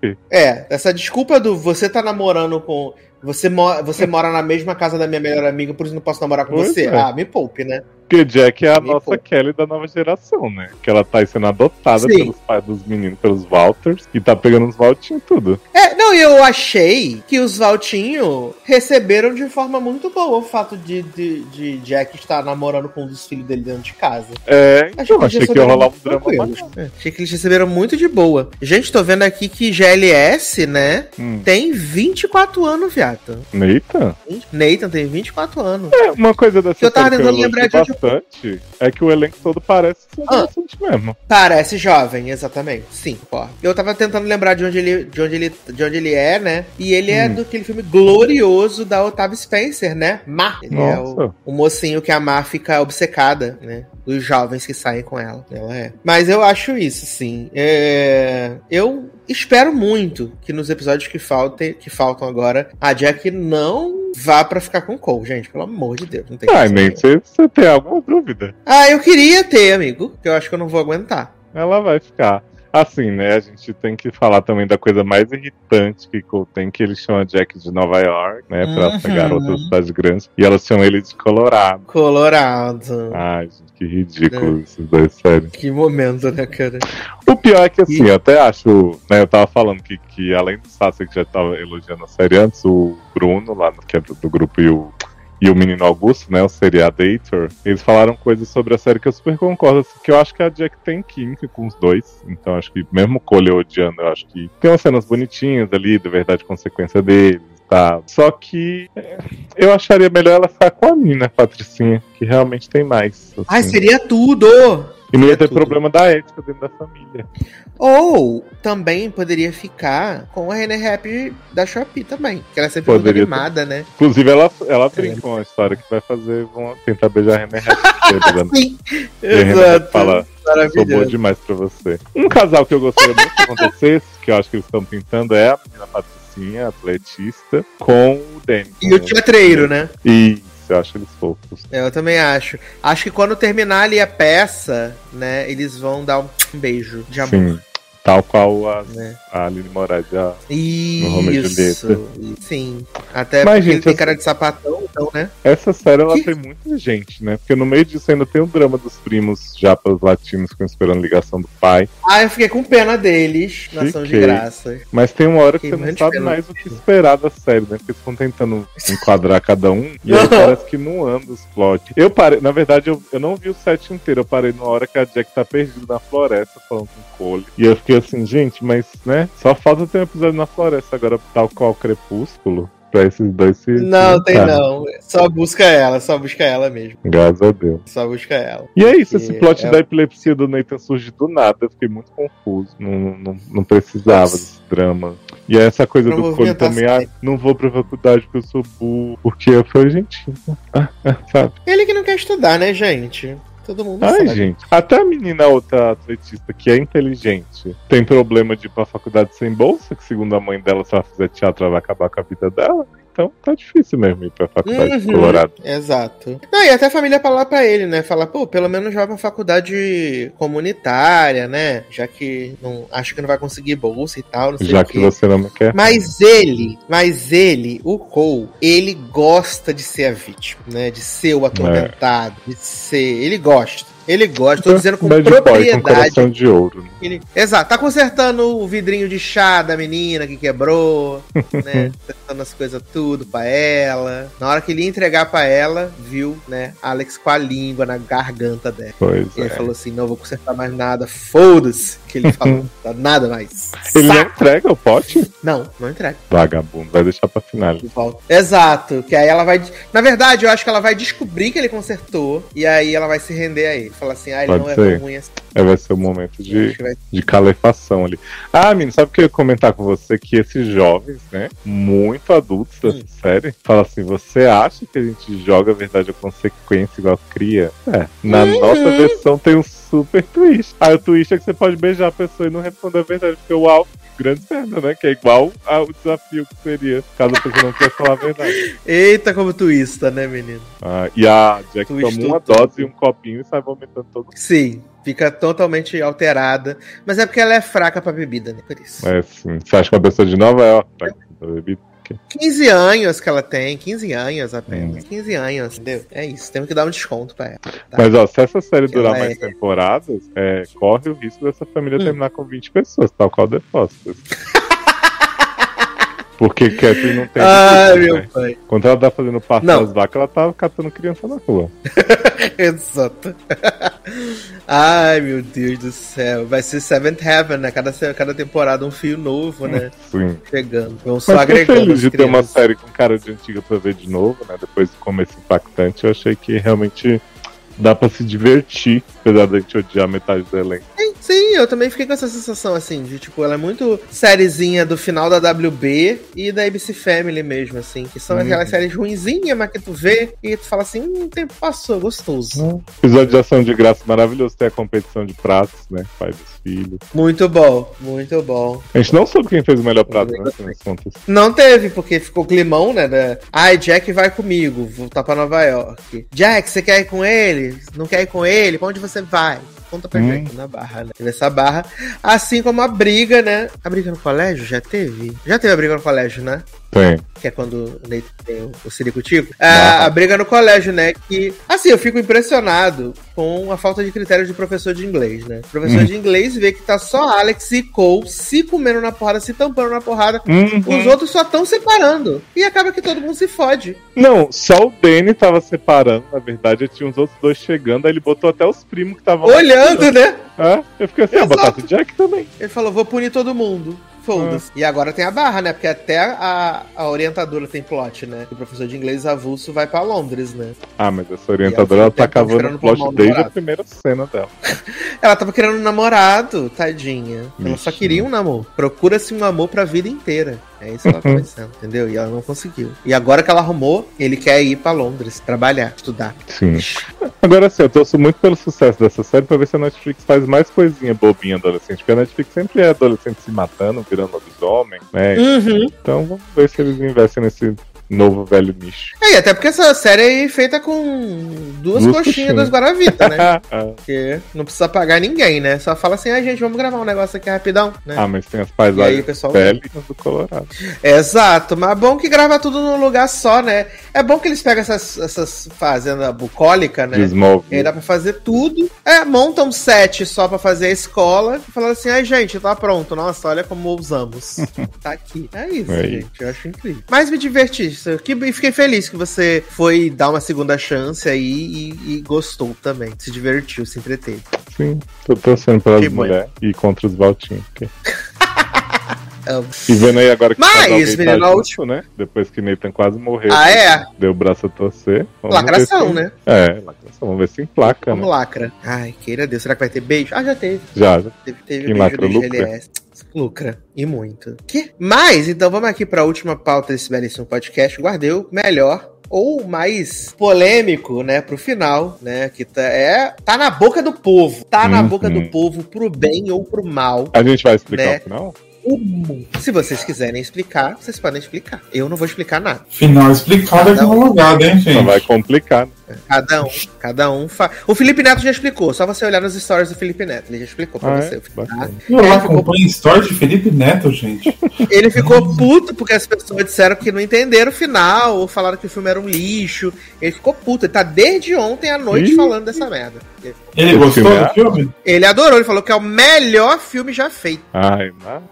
Quê? É, essa desculpa do você tá namorando com. Você, mo você mora na mesma casa da minha melhor amiga, por isso não posso namorar com pois você. É. Ah, me poupe, né? Porque Jack é a nossa poupe. Kelly da nova geração, né? Que ela tá sendo adotada Sim. pelos pais dos meninos, pelos Walters, e tá pegando os Valtinhos tudo. É, não, eu achei que os Valtinhos receberam de forma muito boa o fato de, de, de Jack estar namorando com um dos filhos dele dentro de casa. É, achei então, que, achei que ia rolar um drama. É, achei que eles receberam muito de boa. Gente, tô vendo aqui que GLS, né, hum. tem 24 anos, viado. Nathan? Nathan tem 24 anos. É, uma coisa dessa. Eu tava tentando lembrar de onde bastante é que o elenco todo parece ser ah, mesmo. Parece jovem, exatamente. Sim, pô. Eu tava tentando lembrar de onde ele, de onde ele, de onde ele é, né? E ele é hum. é do aquele filme glorioso da Otávio Spencer, né? Ma. Ele Nossa. é o, o, mocinho que a Ma fica obcecada, né? Dos jovens que saem com ela. Ela é. Mas eu acho isso, sim. É... Eu espero muito que nos episódios que, faltem, que faltam agora, a Jack não vá para ficar com Cole, gente. Pelo amor de Deus. Não tem ah, nem você, você tem alguma dúvida. Ah, eu queria ter, amigo. Que eu acho que eu não vou aguentar. Ela vai ficar. Assim, né? A gente tem que falar também da coisa mais irritante que tem, que eles chamam Jack de Nova York, né? Pra uhum. essa garota das cidades grandes. E elas chamam ele de Colorado. Colorado. Ai, gente, que ridículo é. esses dois, sério. Que momento, né, cara? O pior é que, assim, e... eu até acho, né? Eu tava falando que, que além do Sassi que já tava elogiando a série antes, o Bruno, lá no, que é do, do grupo, e o e o Menino Augusto, né, o seriadator, eles falaram coisas sobre a série que eu super concordo, assim, que eu acho que a Jack tem química com os dois, então acho que mesmo Cole odiando, eu acho que tem umas cenas bonitinhas ali, da verdade consequência deles, tá. Só que é, eu acharia melhor ela ficar com a Nina, Patricinha, que realmente tem mais. Assim. Ai, seria tudo! E não ia ter tudo. problema da ética dentro da família. Ou também poderia ficar com a René Rap da Shopee também. Que ela é sempre poderia muito animada, ter. né? Inclusive, ela, ela brinca com a história que vai fazer, vão tentar beijar a René Rap. Sim, exato. Fala, sou boa demais pra você. Um casal que eu gostaria muito que acontecesse, que eu acho que eles estão pintando, é a menina Patricinha, atletista, com o Danny. E o teatreiro, né? E eu acho eles fofos. É, eu também acho. Acho que quando terminar ali a peça, né, eles vão dar um beijo de amor. Sim. Tal qual a, né? a Aline Moraes já Isso, no Romeo Julieta. Sim. Até Mas, porque gente, ele tem cara de sapatão, então, né? Essa série ela que... tem muita gente, né? Porque no meio disso ainda tem o drama dos primos japas latinos que esperando ligação do pai. Ah, eu fiquei com pena deles, nação de graça. Mas tem uma hora que você não sabe mais o que esperar da série, né? Porque eles estão tentando enquadrar cada um e aí parece que não anda os plots. Eu parei, na verdade, eu, eu não vi o set inteiro, eu parei na hora que a Jack tá perdida na floresta falando com o Cole. E eu fiquei assim, gente, mas, né? Só falta ter um episódio na floresta agora, tal qual Crepúsculo pra esses dois se. Não, tem não. Só busca ela, só busca ela mesmo. Graças a Deus. Só busca ela. E é isso, esse plot da epilepsia do Nathan surge do nada. Eu fiquei muito confuso. Não, não, não precisava Nossa. desse drama. E é essa coisa do Cole também, ah, não vou pra faculdade porque eu sou burro. Porque eu falei, gente, ah, ah, sabe? Ele que não quer estudar, né, gente? Todo mundo Ai, sabe. gente. Até a menina outra atletista que é inteligente tem problema de ir pra faculdade sem bolsa, que segundo a mãe dela, se ela fizer teatro, ela vai acabar com a vida dela. Então tá difícil mesmo ir pra faculdade de Uhum, Colorado. Exato. Não, e até a família falar pra ele, né? Falar, pô, pelo menos vai pra faculdade comunitária, né? Já que não acho que não vai conseguir bolsa e tal, não sei Já que quê. você não quer. Mas ele, mas ele, o Cole, ele gosta de ser a vítima, né? De ser o atormentado, de ser. Ele gosta. Ele gosta, tô dizendo com Bad boy, com propriedade. coração de ouro. né? Ele- Exato, tá consertando o vidrinho de chá da menina que quebrou, né? Consertando as coisas tudo pra ela. Na hora que ele ia entregar pra ela, viu, né, Alex com a língua na garganta dela. Pois E ele é. falou assim: não vou consertar mais nada, foda-se. Que ele falou, tá nada mais. Ele não Saco. entrega o pote? Não, não entrega. Vagabundo, vai deixar pra final. Exato, que aí ela vai. Na verdade, eu acho que ela vai descobrir que ele consertou. E aí ela vai se render a ele. Falar assim: ah, ele Pode não é ser. tão ruim assim. Aí vai ser o momento de, vai- de calefação ali. Ah, menino, sabe o que eu ia comentar com você? Que esses jovens, né, muito adultos dessa Hum. série, falam assim: você acha que a gente joga a verdade ou consequência igual cria? É. Na Uhum. nossa versão tem um super twist. Aí o twist é que você pode beijar a pessoa e não responder a verdade, porque uau. Grande merda, né? Que é igual ao desafio que seria caso a pessoa não quisesse falar a verdade. Eita, como twista, né, menino? Ah, e a Jack Twistou toma uma dose e um copinho e sai vomitando todo Sim, fica totalmente alterada. Mas é porque ela é fraca pra bebida, né? Por isso. É assim. Você acha que uma pessoa de Nova York tá com bebida? 15 anos que ela tem, 15 anos apenas. Hum. 15 anos, entendeu? É isso, temos que dar um desconto pra ela. Tá? Mas ó, se essa série Que durar mais é- temporadas, é, corre o risco dessa família Hum. terminar com 20 pessoas, tal qual The Fosters. Porque Catherine não tem. Ai, meu né? pai. Quando ela tá fazendo parte Não. das vacas, ela tava catando criança na rua. Exato. Ai, meu Deus do céu. Vai ser Seventh Heaven, né? Cada, cada temporada um fio novo, né? Sim. Chegando. Vão só agregando. feliz de ter uma série com cara de antiga pra ver de novo, né? Depois do começo impactante, eu achei que realmente dá pra se divertir, apesar da gente odiar metade do elenco. Sim, Sim, eu também fiquei com essa sensação, assim, de tipo, ela é muito sériezinha do final da WB e da ABC Family mesmo, assim, que são Uhum. aquelas séries ruinzinhas, mas que tu vê e tu fala assim, hum, o tempo passou, gostoso. Episódio de ação de graça maravilhoso, tem a competição de pratos, né? Pai dos filhos. Muito bom, muito bom. A gente não soube quem fez o melhor prato, né? Não teve, porque ficou climão, né? Da... Ai, Jack vai comigo, vou voltar pra Nova York. Jack, você quer ir com ele? Não quer ir com ele? Pra onde você vai? Conta pra Hum. na barra, né? Teve essa barra. Assim como a briga, né? A briga no colégio já teve? Já teve a briga no colégio, né? Tem. que é quando o Nate tem o, o Ciricutico, Ah. a, a briga no colégio, né? Que, assim, eu fico impressionado com a falta de critérios de professor de inglês, né? O professor Hum. de inglês vê que tá só Alex e Cole se comendo na porrada, se tampando na porrada. Uhum. Os outros só estão separando. E acaba que todo mundo se fode. Não, só o Danny tava separando, na verdade, tinha uns outros dois chegando, aí ele botou até os primos que estavam lá. Olhando, né? É, eu fiquei assim, ah, Exato. batata Jack também. Ele falou, vou punir todo mundo. Foda-se. E agora tem a barra, né? Porque até a, a orientadora tem plot, né? O professor de inglês avulso vai pra Londres, né? Ah, mas essa orientadora, ela tá cavando o plot desde a namorado. primeira cena dela. Ela tava querendo um namorado, tadinha. Ela só queria um namoro. Procura-se um amor pra vida inteira. É isso que ela tá pensando, entendeu? E ela não conseguiu. E agora que ela arrumou, ele quer ir pra Londres, trabalhar, estudar. Sim. Agora sim, eu torço muito pelo sucesso dessa série pra ver se a Netflix faz mais coisinha bobinha adolescente. Porque a Netflix sempre é adolescente se matando, virando lobisomem, né? Uhum. Então vamos ver se eles investem nesse novo velho nicho. É, e até porque essa série é feita com duas, Duas coxinhas, duas Guaravita, né? ah, Porque não precisa pagar ninguém, né? Só fala assim, ai gente, vamos gravar um negócio aqui rapidão, né? ah, mas tem as e aí paisagens pessoal. bélicas do Colorado. Exato, mas é bom que grava tudo num lugar só, né? É bom que eles pegam essas, essas fazendas bucólicas, né? De E aí dá pra fazer tudo. É, monta um set só pra fazer a escola e fala assim, ai gente, tá pronto. Nossa, olha como usamos. tá aqui. É isso, É gente. Eu acho incrível. Mas me diverti. Isso. Que, e fiquei feliz que você foi dar uma segunda chance aí e, e gostou também. Se divertiu, se entreteve. Sim, tô torcendo pelas mulheres e contra os Valtinhos. porque-. E vendo aí agora que Mas, o menino, tá a junto, última- né? Depois que Nathan quase morreu. Ah, é? Deu o braço a torcer. Lacração, se- né? É, lacração. Vamos ver se emplaca, Vamos né? lacra. Ai, queira Deus. Será que vai ter beijo? Ah, já teve. Já, já. Teve, teve Quem beijo lacra, do? GLS. Lucra. E muito. Que? Mas, então vamos aqui pra última pauta desse belíssimo podcast. Guardei o melhor ou mais polêmico, né, pro final, né, que tá, é, tá na boca do povo. Tá na Uhum. boca do povo pro bem ou pro mal. A gente vai explicar Né? o final? Se vocês quiserem explicar, vocês podem explicar. Eu não vou explicar nada. Final explicado no lugar, hein, gente? vai complicar. Cada um, cada um fa... O Felipe Neto já explicou, só você olhar nos stories do Felipe Neto. Ele já explicou pra Ah, você. é? tá? Eu Ele ficou, acompanho story de Felipe Neto, gente. ele ficou puto porque as pessoas disseram que não entenderam o final, ou falaram que o filme era um lixo. Ele ficou puto, ele tá desde ontem à noite Ih. falando dessa merda. Ele O gostou filme é- do filme? Ele adorou, ele falou que é o melhor filme já feito. Ai, mas...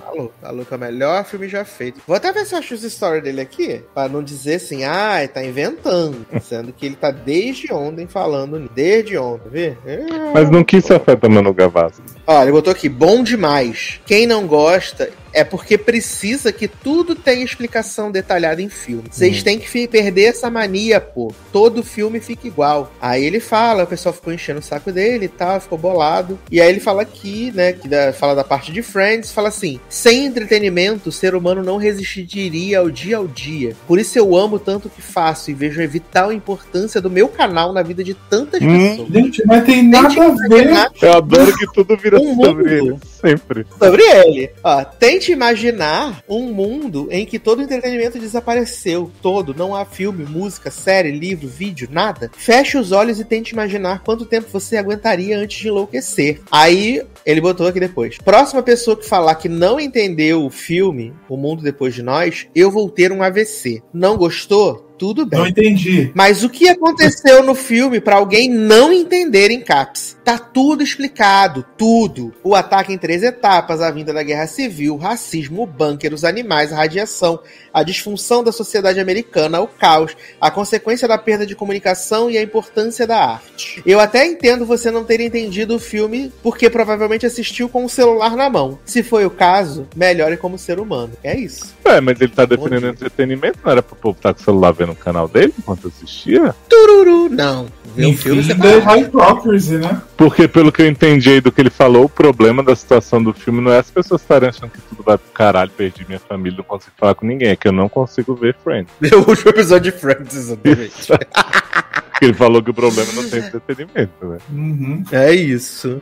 Falou, falou que é o melhor filme já feito. Vou até ver se eu acho os stories dele aqui, pra não dizer assim, ah, ele tá inventando. Sendo que ele tá desde ontem falando, desde ontem, vê? É. mas não quis se afeta Manu Gavassi. Olha, ele botou aqui, bom demais. Quem não gosta é porque precisa que tudo tenha explicação detalhada em filme. Vocês Hum. têm que perder essa mania, pô. Todo filme fica igual. Aí ele fala, o pessoal ficou enchendo o saco dele e tal, ficou bolado. E aí ele fala aqui, né, que da- fala da parte de Friends, fala assim: sem entretenimento, o ser humano não resistiria ao dia ao dia. Por isso eu amo tanto o que faço e vejo a vital importância do meu canal na vida de tantas Hum. pessoas. Gente, mas tem nada a ver. Eu adoro que tudo vira Um sobre mundo. ele. Sempre. sobre ele. Ó, tente imaginar um mundo em que todo o entretenimento desapareceu. Todo. Não há filme, música, série, livro, vídeo, nada. Feche os olhos e tente imaginar quanto tempo você aguentaria antes de enlouquecer. Aí, ele botou aqui depois. Próxima pessoa que falar que não entendeu o filme, O Mundo Depois de Nós, eu vou ter um AVC. Não gostou? Tudo bem. Não entendi. Mas o que aconteceu no filme pra alguém não entender em caps? Tá tudo explicado, tudo. O ataque em três etapas, a vinda da guerra civil, o racismo, o bunker, os animais, a radiação, a disfunção da sociedade americana, o caos, a consequência da perda de comunicação e a importância da arte. Eu até entendo você não ter entendido o filme porque provavelmente assistiu com o celular na mão. Se foi o caso, melhore como ser humano. É isso. É, mas ele tá defendendo entretenimento, não era pro povo estar com o celular vendo o canal dele enquanto assistia? Tururu, não. Ver o Enfim, filme você hypocrisy, né? Porque, pelo que eu entendi aí do que ele falou, o problema da situação do filme não é as pessoas estarem achando que tudo vai pro caralho, perdi minha família, não consigo falar com ninguém, que eu não consigo ver Friends. O último episódio de Friends, exatamente. Ele falou que o problema não tem entretenimento, né? Uhum. É isso.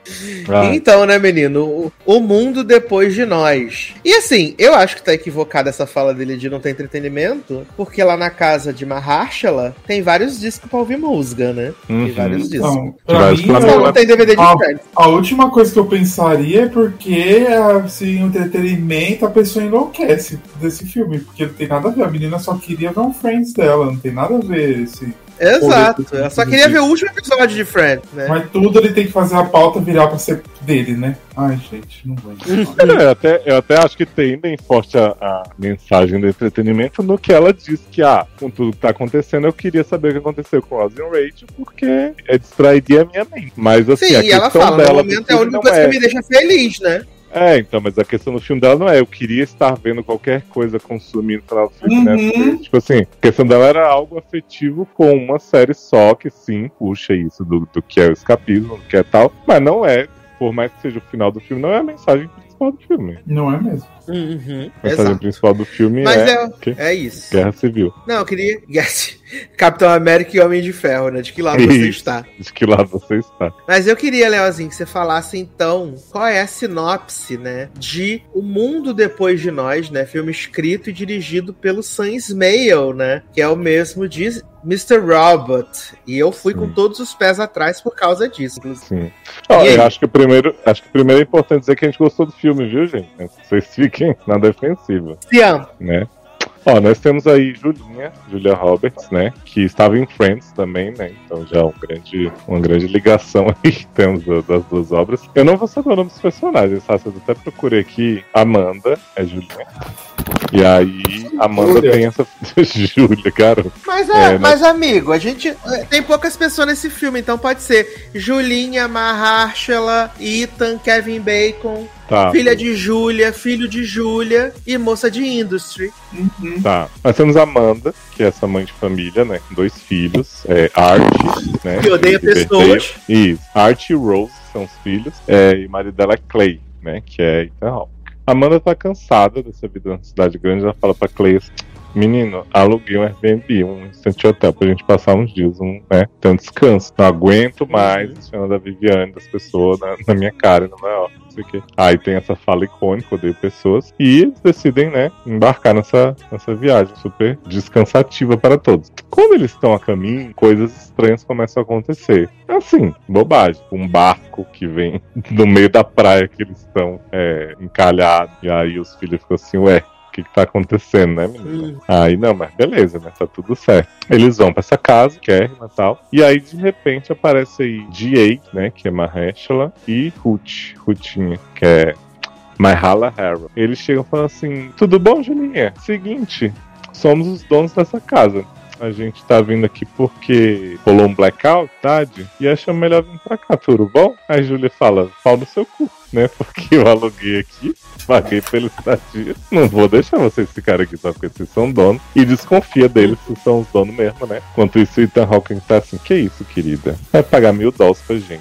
Ah, Então, né, menino? O, mundo depois de nós. E assim, eu acho que tá equivocada essa fala dele de não ter entretenimento, porque lá na casa de Mahershala tem vários discos pra ouvir música, né? Tem Uhum. vários discos. Então, pra mim, eu- não tem DVD de. Friends. a última coisa que eu pensaria é porque assim, o entretenimento a pessoa enlouquece desse filme, porque não tem nada a ver. A menina só queria ver um Friends dela, não tem nada a ver esse. Exato. Eu só queria ver o último episódio de Friends, né? Mas tudo ele tem que fazer a pauta virar pra ser dele, né? Ai, gente, não vou. É, eu, até, eu até acho que tem bem forte a, a mensagem do entretenimento no que ela diz que, ah, com tudo que tá acontecendo, eu queria saber o que aconteceu com Oz e Rachel, porque é distrairia a minha mente. Mas assim, Sim, a e ela questão fala, no dela do momento é a única coisa é- que me deixa feliz, né? É, então, mas a questão do filme dela não é eu queria estar vendo qualquer coisa consumindo o filme, né? Uhum. Porque, tipo assim, a questão dela era algo afetivo com uma série só, que sim, puxa isso do, do que é o escapismo, do que é tal, mas não é, por mais que seja o final do filme, não é a mensagem principal do filme. Não é mesmo. Uhum, A mensagem exato. principal do filme Mas é, é, o quê? é isso. Guerra Civil. Não, eu queria. Yes. Capitão América e Homem de Ferro, né? De que lado você está? De que lado você está? Mas eu queria, Leozinho, que você falasse então qual é a sinopse, né? De O Mundo Depois de Nós, né? Filme escrito e dirigido pelo Sam Ismail, né? Que é o mesmo de Mr. Robot. E eu fui Sim. com todos os pés atrás por causa disso. Sim. Ó, aí? eu acho que o primeiro, acho que primeiro é importante dizer que a gente gostou do filme, viu, gente? Vocês fiquem na defensiva. Amo. né? Ó, nós temos aí Julinha, Julia Roberts, né? Que estava em Friends também, né? Então já é um grande, uma grande ligação aí que temos da- das duas obras. Eu não vou saber o nome dos personagens, tá? Eu até procurei aqui. Amanda é Julinha. E aí, Amanda Júlia. tem essa. Júlia, garoto. Mas, é, É, né? mas, amigo, a gente. é, Tem poucas pessoas nesse filme, então pode ser Julinha, Mahershala, Ethan, Kevin Bacon, Tá. filha de Júlia, filho de Júlia e moça de Industry. Uhum. Tá. Nós temos Amanda, que é essa mãe de família, né? Com dois filhos. É Art, né? Que odeia pessoas. Isso. Art e Rose são os filhos. É, e o marido dela é Clay, né? Que é Ethan Hawke. Amanda tá cansada dessa vida na cidade grande. Ela fala pra Clay assim, menino, aluguei um Airbnb, um instante hotel pra gente passar uns dias, um, né? Um descanso. Não aguento mais a cena da Viviane, das pessoas na, na minha cara, no maior. Não sei o quê. Aí tem essa fala icônica, odeio pessoas. E eles decidem, né, embarcar nessa, nessa viagem super descansativa para todos. Quando eles estão a caminho, coisas estranhas começam a acontecer. Assim, bobagem. Um barco que vem no meio da praia que eles estão é, encalhados. E aí os filhos ficam assim, ué, o que, que tá acontecendo, né, menina? Aí não, mas beleza, né? Tá tudo certo. Eles vão pra essa casa, Kerry e tal. E aí, de repente, aparece aí G.A., né? Que é Mahershala, e Ruth, Rutinha, que é Myhala Harrow. Eles chegam e falam assim: Tudo bom, Julinha? Seguinte, somos os donos dessa casa. A gente tá vindo aqui porque rolou um blackout, tarde, e achamos melhor vir pra cá, tudo bom? Aí a Júlia fala, pau no seu cu, né? Porque eu aluguei aqui, paguei pela estadia. Não vou deixar vocês ficarem aqui só porque vocês são donos. E desconfia deles se são os donos mesmo, né? Enquanto isso, o Ethan Hawking tá assim, que isso, querida? Vai pagar mil dólares pra gente.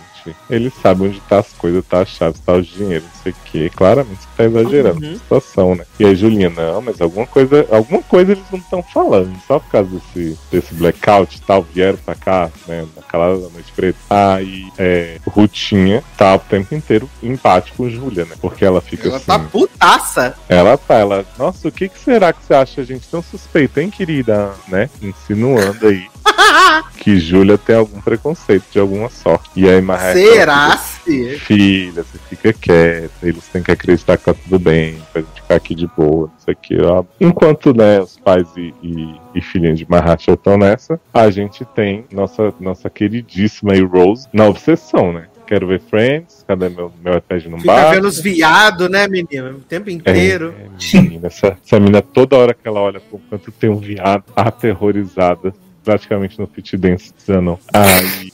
Ele sabe onde tá as coisas, tá as chaves, tá os dinheiros, não sei o que. Claramente você tá exagerando Uhum. a situação, né? E aí, Julinha, não, mas alguma coisa, alguma coisa eles não estão falando. Só por causa desse, desse blackout e tal, vieram pra cá, né? Naquela noite preta. Aí, é, Rutinha tá o tempo inteiro em com Júlia, né? Porque ela fica Ela assim. tá putaça. Ela tá, ela. Nossa, o que, que será que você acha a gente tão suspeita, hein, querida? Né? Insinuando aí que Júlia tem algum preconceito de alguma sorte. E aí, Marreca. Será se? Filha, você fica quieta, eles têm que acreditar que tá tudo bem, pra gente ficar aqui de boa, não sei o que. ó. Enquanto, né, os pais e, e, e filhinha de Mahacha estão nessa, a gente tem nossa, nossa queridíssima aí, Rose na obsessão, né? Quero ver Friends, cadê meu, meu iPad não Fica bate? vendo os viados, né, menino? O tempo inteiro. É, é, menina, essa, essa menina, toda hora que ela olha pro canto, tem um viado aterrorizada, praticamente no fit dance dizendo. Aí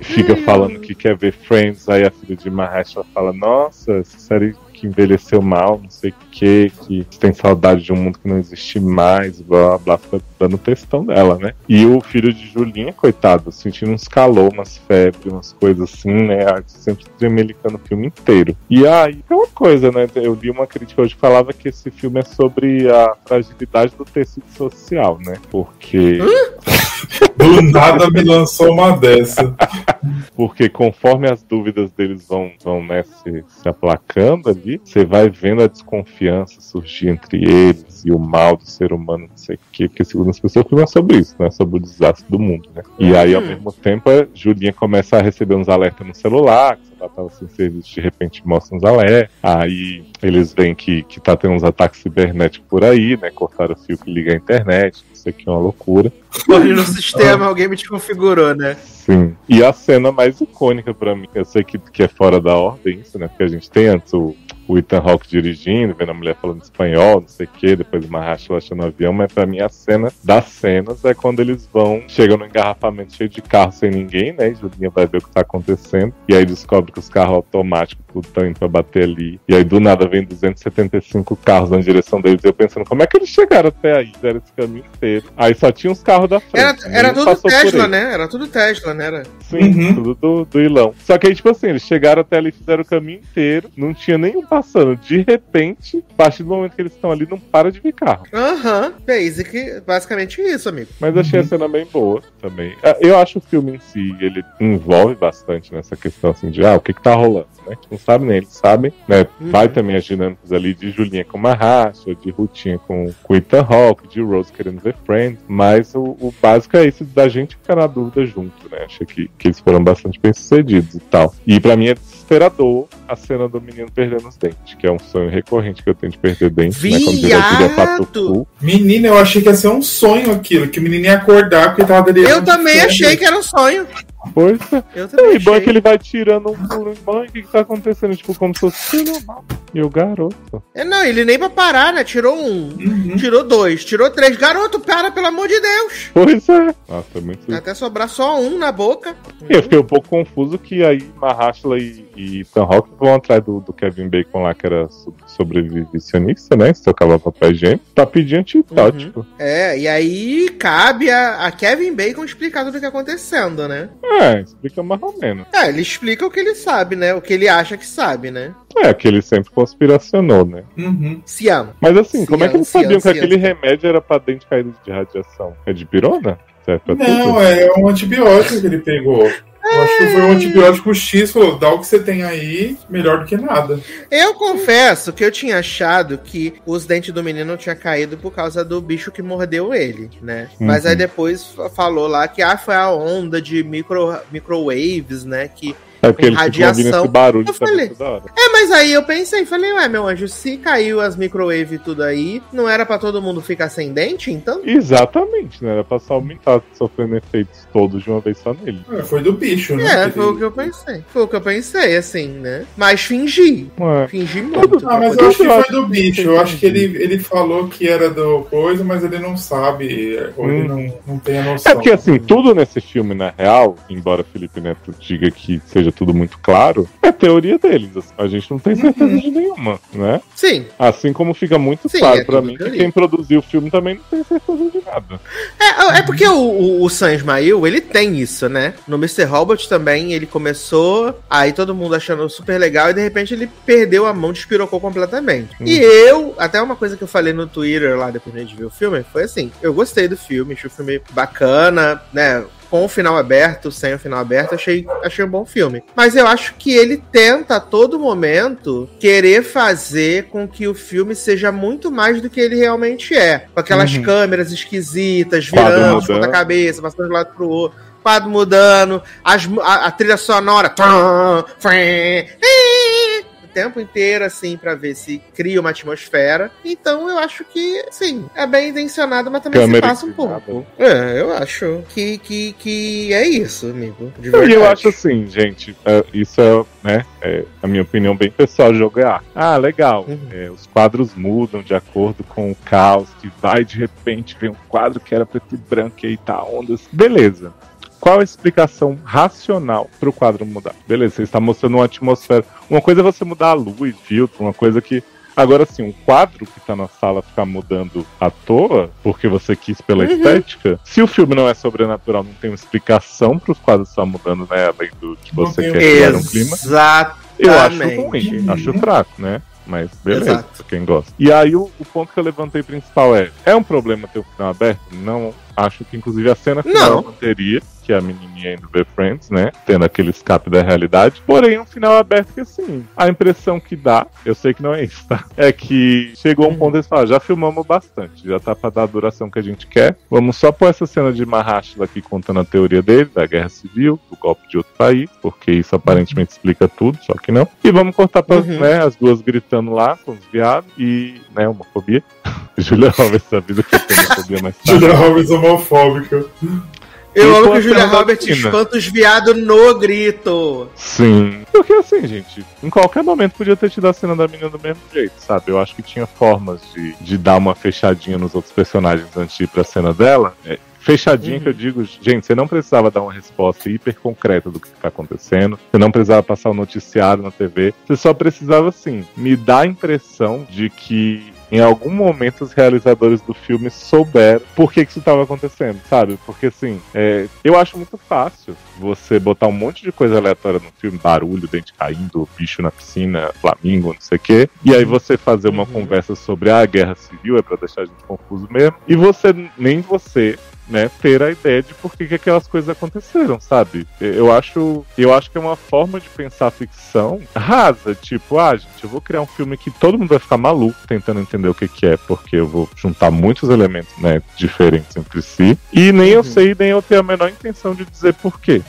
fica falando que quer ver Friends, aí a filha de Mahershala fala, nossa, essa série que envelheceu mal, não sei o que, que tem saudade de um mundo que não existe mais, blá blá blá, fica dando textão dela, né? E o filho de Julinha, coitado, sentindo uns calor, umas febres, umas coisas assim, né? Sempre tremelicando o filme inteiro. E aí, é uma coisa, né? Eu li uma crítica hoje que falava que esse filme é sobre a fragilidade do tecido social, né? Porque. Do nada me lançou uma dessa. Porque conforme as dúvidas deles vão, vão né, se, se aplacando ali, você vai vendo a desconfiança surgir entre eles e o mal do ser humano, não sei o que, porque segundo as pessoas, o filme é sobre isso, né? Sobre o desastre do mundo, né? E aí, ao Hum. mesmo tempo, a Julinha começa a receber uns alertas no celular, que ela tava sem serviço, de repente mostra uns alertas. Aí eles veem que, que tá tendo uns ataques cibernéticos por aí, né? Cortaram o fio que liga a internet, isso aqui é uma loucura. Hoje no sistema alguém me desconfigurou, né? Sim. E a cena mais icônica pra mim, eu sei que, que é fora da ordem isso, né? Porque a gente tem antes o, o Ethan Hawke dirigindo, vendo a mulher falando espanhol, não sei o que, depois o Mahacho achando o avião, mas pra mim a cena das cenas é quando eles vão, chegam no engarrafamento cheio de carro sem ninguém, né? E Julinha vai ver o que tá acontecendo, e aí descobre que os carros automáticos tudo estão indo pra bater ali. E aí do nada vem 275 carros na direção deles, e eu pensando, como é que eles chegaram até aí? Fizeram esse caminho inteiro. Aí só tinha os carros da frente. Era, era tudo Tesla, né? Era tudo Tesla, né? Era... Sim, Uhum. tudo do, do ilão. Só que aí, tipo assim, eles chegaram até ali, fizeram o caminho inteiro, não tinha nenhum passando. De repente, a partir do momento que eles estão ali, não para de vir carro. Aham, basic, basicamente isso, amigo. Mas achei a cena bem boa também. Ah, Eu acho o filme em si, ele envolve bastante nessa questão assim de, ah, o que que tá rolando, né? A gente não sabe nem, eles sabem, né? Uhum. Vai também as dinâmicas ali de Julinha com Mahacha, de Rutinha com, com Ethan Hawke, de Rose querendo ver Friends, mas o, o básico é isso da gente ficar na dúvida junto, né? Achei que, que eles foram bastante bem sucedidos e tal. E pra mim é desesperador a cena do menino perdendo os dentes, que é um sonho recorrente que eu tenho de perder dentes, né? Viado! Patucu. Menina, eu achei que ia ser um sonho aquilo, que o menino ia acordar porque tava delirando. Eu também achei que era um sonho. É. Eu também E bom é achei. que ele vai tirando um pulo mãe, o que, que tá acontecendo? Tipo, como se fosse normal. E o garoto. É, não, ele nem pra parar, né? Tirou um, Uhum. tirou dois, tirou três. Garoto, para, pelo amor de Deus. Pois é. Nossa, é muito. Até sobrar só um na boca. E eu fiquei um pouco confuso que aí Mahershala e, e Hawke vão atrás do, do Kevin Bacon lá, que era so- sobrevivencionista, né? Se tocava papel higiênico. Tá pedindo antibiótico. É, e aí cabe a, a Kevin Bacon explicar tudo o que tá acontecendo, né? É, explica mais ou menos. É, ele explica o que ele sabe, né? O que ele acha que sabe, né? É, que ele sempre conspiracionou, né? Uhum. Se ama. Mas assim, como é que eles sabiam cian, que aquele remédio era pra dente caído de radiação? É de pirona? Serve pra Não, tudo? é um antibiótico que ele pegou. Eu acho que foi um antibiótico X, falou, dá o que você tem aí, melhor do que nada. Eu confesso que eu tinha achado que os dentes do menino tinham caído por causa do bicho que mordeu ele, né? Mas Uhum. aí depois fa- falou lá que ah, foi a onda de micro, microwaves, né? Que É porque ficam ouvindo radiação. esse barulho Eu falei. toda hora. É, mas aí eu pensei, falei, ué, meu anjo, se caiu as microwave e tudo aí, não era pra todo mundo ficar sem dente, então? Exatamente, né? Era pra só aumentar sofrendo efeitos todos de uma vez só nele. É, foi do bicho, né? É, Ele- foi o que eu pensei. Foi o que eu pensei, assim, né? Mas fingi. Ué. Fingi muito. Ah, mas eu acho que foi do bicho. Eu acho que ele, ele falou que era do coisa, mas ele não sabe. Ou ele Hum. não, não tem a noção. É porque assim, tudo nesse filme, na real, embora Felipe Neto diga que seja tudo muito claro, é teoria deles. assim, a gente não tem certeza Uhum. de nenhuma, né? Sim. Assim como fica muito Sim, claro é pra tudo mim que quem produziu o filme também não tem certeza de nada. É, é porque o, o, o Sam Ismail, ele tem isso, né? No Mr. Robot também, ele começou, aí todo mundo achando super legal, e de repente ele perdeu a mão, despirocou completamente. E eu, até uma coisa que eu falei no Twitter lá depois de a gente ver o filme, foi assim, eu gostei do filme, achei o filme bacana, né? Com o final aberto, sem o final aberto, achei, achei um bom filme. Mas eu acho que ele tenta a todo momento querer fazer com que o filme seja muito mais do que ele realmente é. Com aquelas Uhum. câmeras esquisitas, virando ponta cabeça, passando de um lado pro outro, quadro mudando, as a, a trilha sonora. Tempo inteiro, assim, pra ver se cria uma atmosfera. Então eu acho que, sim, é bem intencionado, mas também Câmera se passa um pouco. É, eu acho que, que, que é isso, amigo. De E verdade. eu acho assim, gente, é, isso é, né, é a minha opinião bem pessoal, jogar. Ah, legal. Uhum. É, os quadros mudam de acordo com o caos, que vai de repente vem um quadro que era preto e branco e aí tá ondas. Beleza. Qual a explicação racional para o quadro mudar? Beleza, você está mostrando uma atmosfera. Uma coisa é você mudar a luz, filtro, uma coisa que. Agora sim, um quadro que tá na sala ficar mudando à toa, porque você quis pela Uhum. estética, se o filme não é sobrenatural, não tem uma explicação para os quadros estar mudando, né? Além do que Não você tem quer um- criar um clima. Exatamente. Eu acho ruim, Uhum. acho fraco, né? Mas beleza, Exato. quem gosta. E aí o, o ponto que eu levantei principal é: é um problema ter o final aberto? Não. Acho que inclusive a cena final Não. teria, que é a menininha indo ver Friends, né? Tendo aquele escape da realidade. Porém, um final aberto que assim, a impressão que dá, eu sei que não é isso, tá? É que chegou um ponto que eles falaram, já filmamos bastante, já tá pra dar a duração que a gente quer. Vamos só pôr essa cena de Mahashla aqui contando a teoria dele, da guerra civil, do golpe de outro país, porque isso aparentemente explica tudo, só que não. E vamos cortar pra, Uhum. né, as duas gritando lá com os viados e, né, homofobia. Julia Roberts sabia que eu tenho homofobia, mas tá. Julia Roberts homofóbica. Eu amo que a o Julia cena da Roberts espanta os viados no grito. Sim. Porque assim, gente, em qualquer momento podia ter tido a cena da menina do mesmo jeito, sabe? Eu acho que tinha formas de, de dar uma fechadinha nos outros personagens antes de ir pra cena dela. É, fechadinha Uhum. que eu digo, gente, você não precisava dar uma resposta hiper concreta do que tá acontecendo. Você não precisava passar o noticiário na TV. Você só precisava, assim, me dar a impressão de que em algum momento os realizadores do filme souberam por que, que isso estava acontecendo, sabe? Porque assim, é, eu acho muito fácil você botar um monte de coisa aleatória no filme, barulho, dente caindo, bicho na piscina, flamingo, não sei o quê, e aí você fazer uma Uhum. conversa sobre ah, a guerra civil é pra deixar a gente confuso mesmo, e você, nem você, né, ter a ideia de por que, que aquelas coisas aconteceram, sabe? Eu acho, eu acho que é uma forma de pensar ficção rasa, tipo, ah, gente, eu vou criar um filme que todo mundo vai ficar maluco tentando entender o que, que é, porque eu vou juntar muitos elementos, né, diferentes entre si, e nem eu Uhum. sei, nem eu tenho a menor intenção de dizer por quê.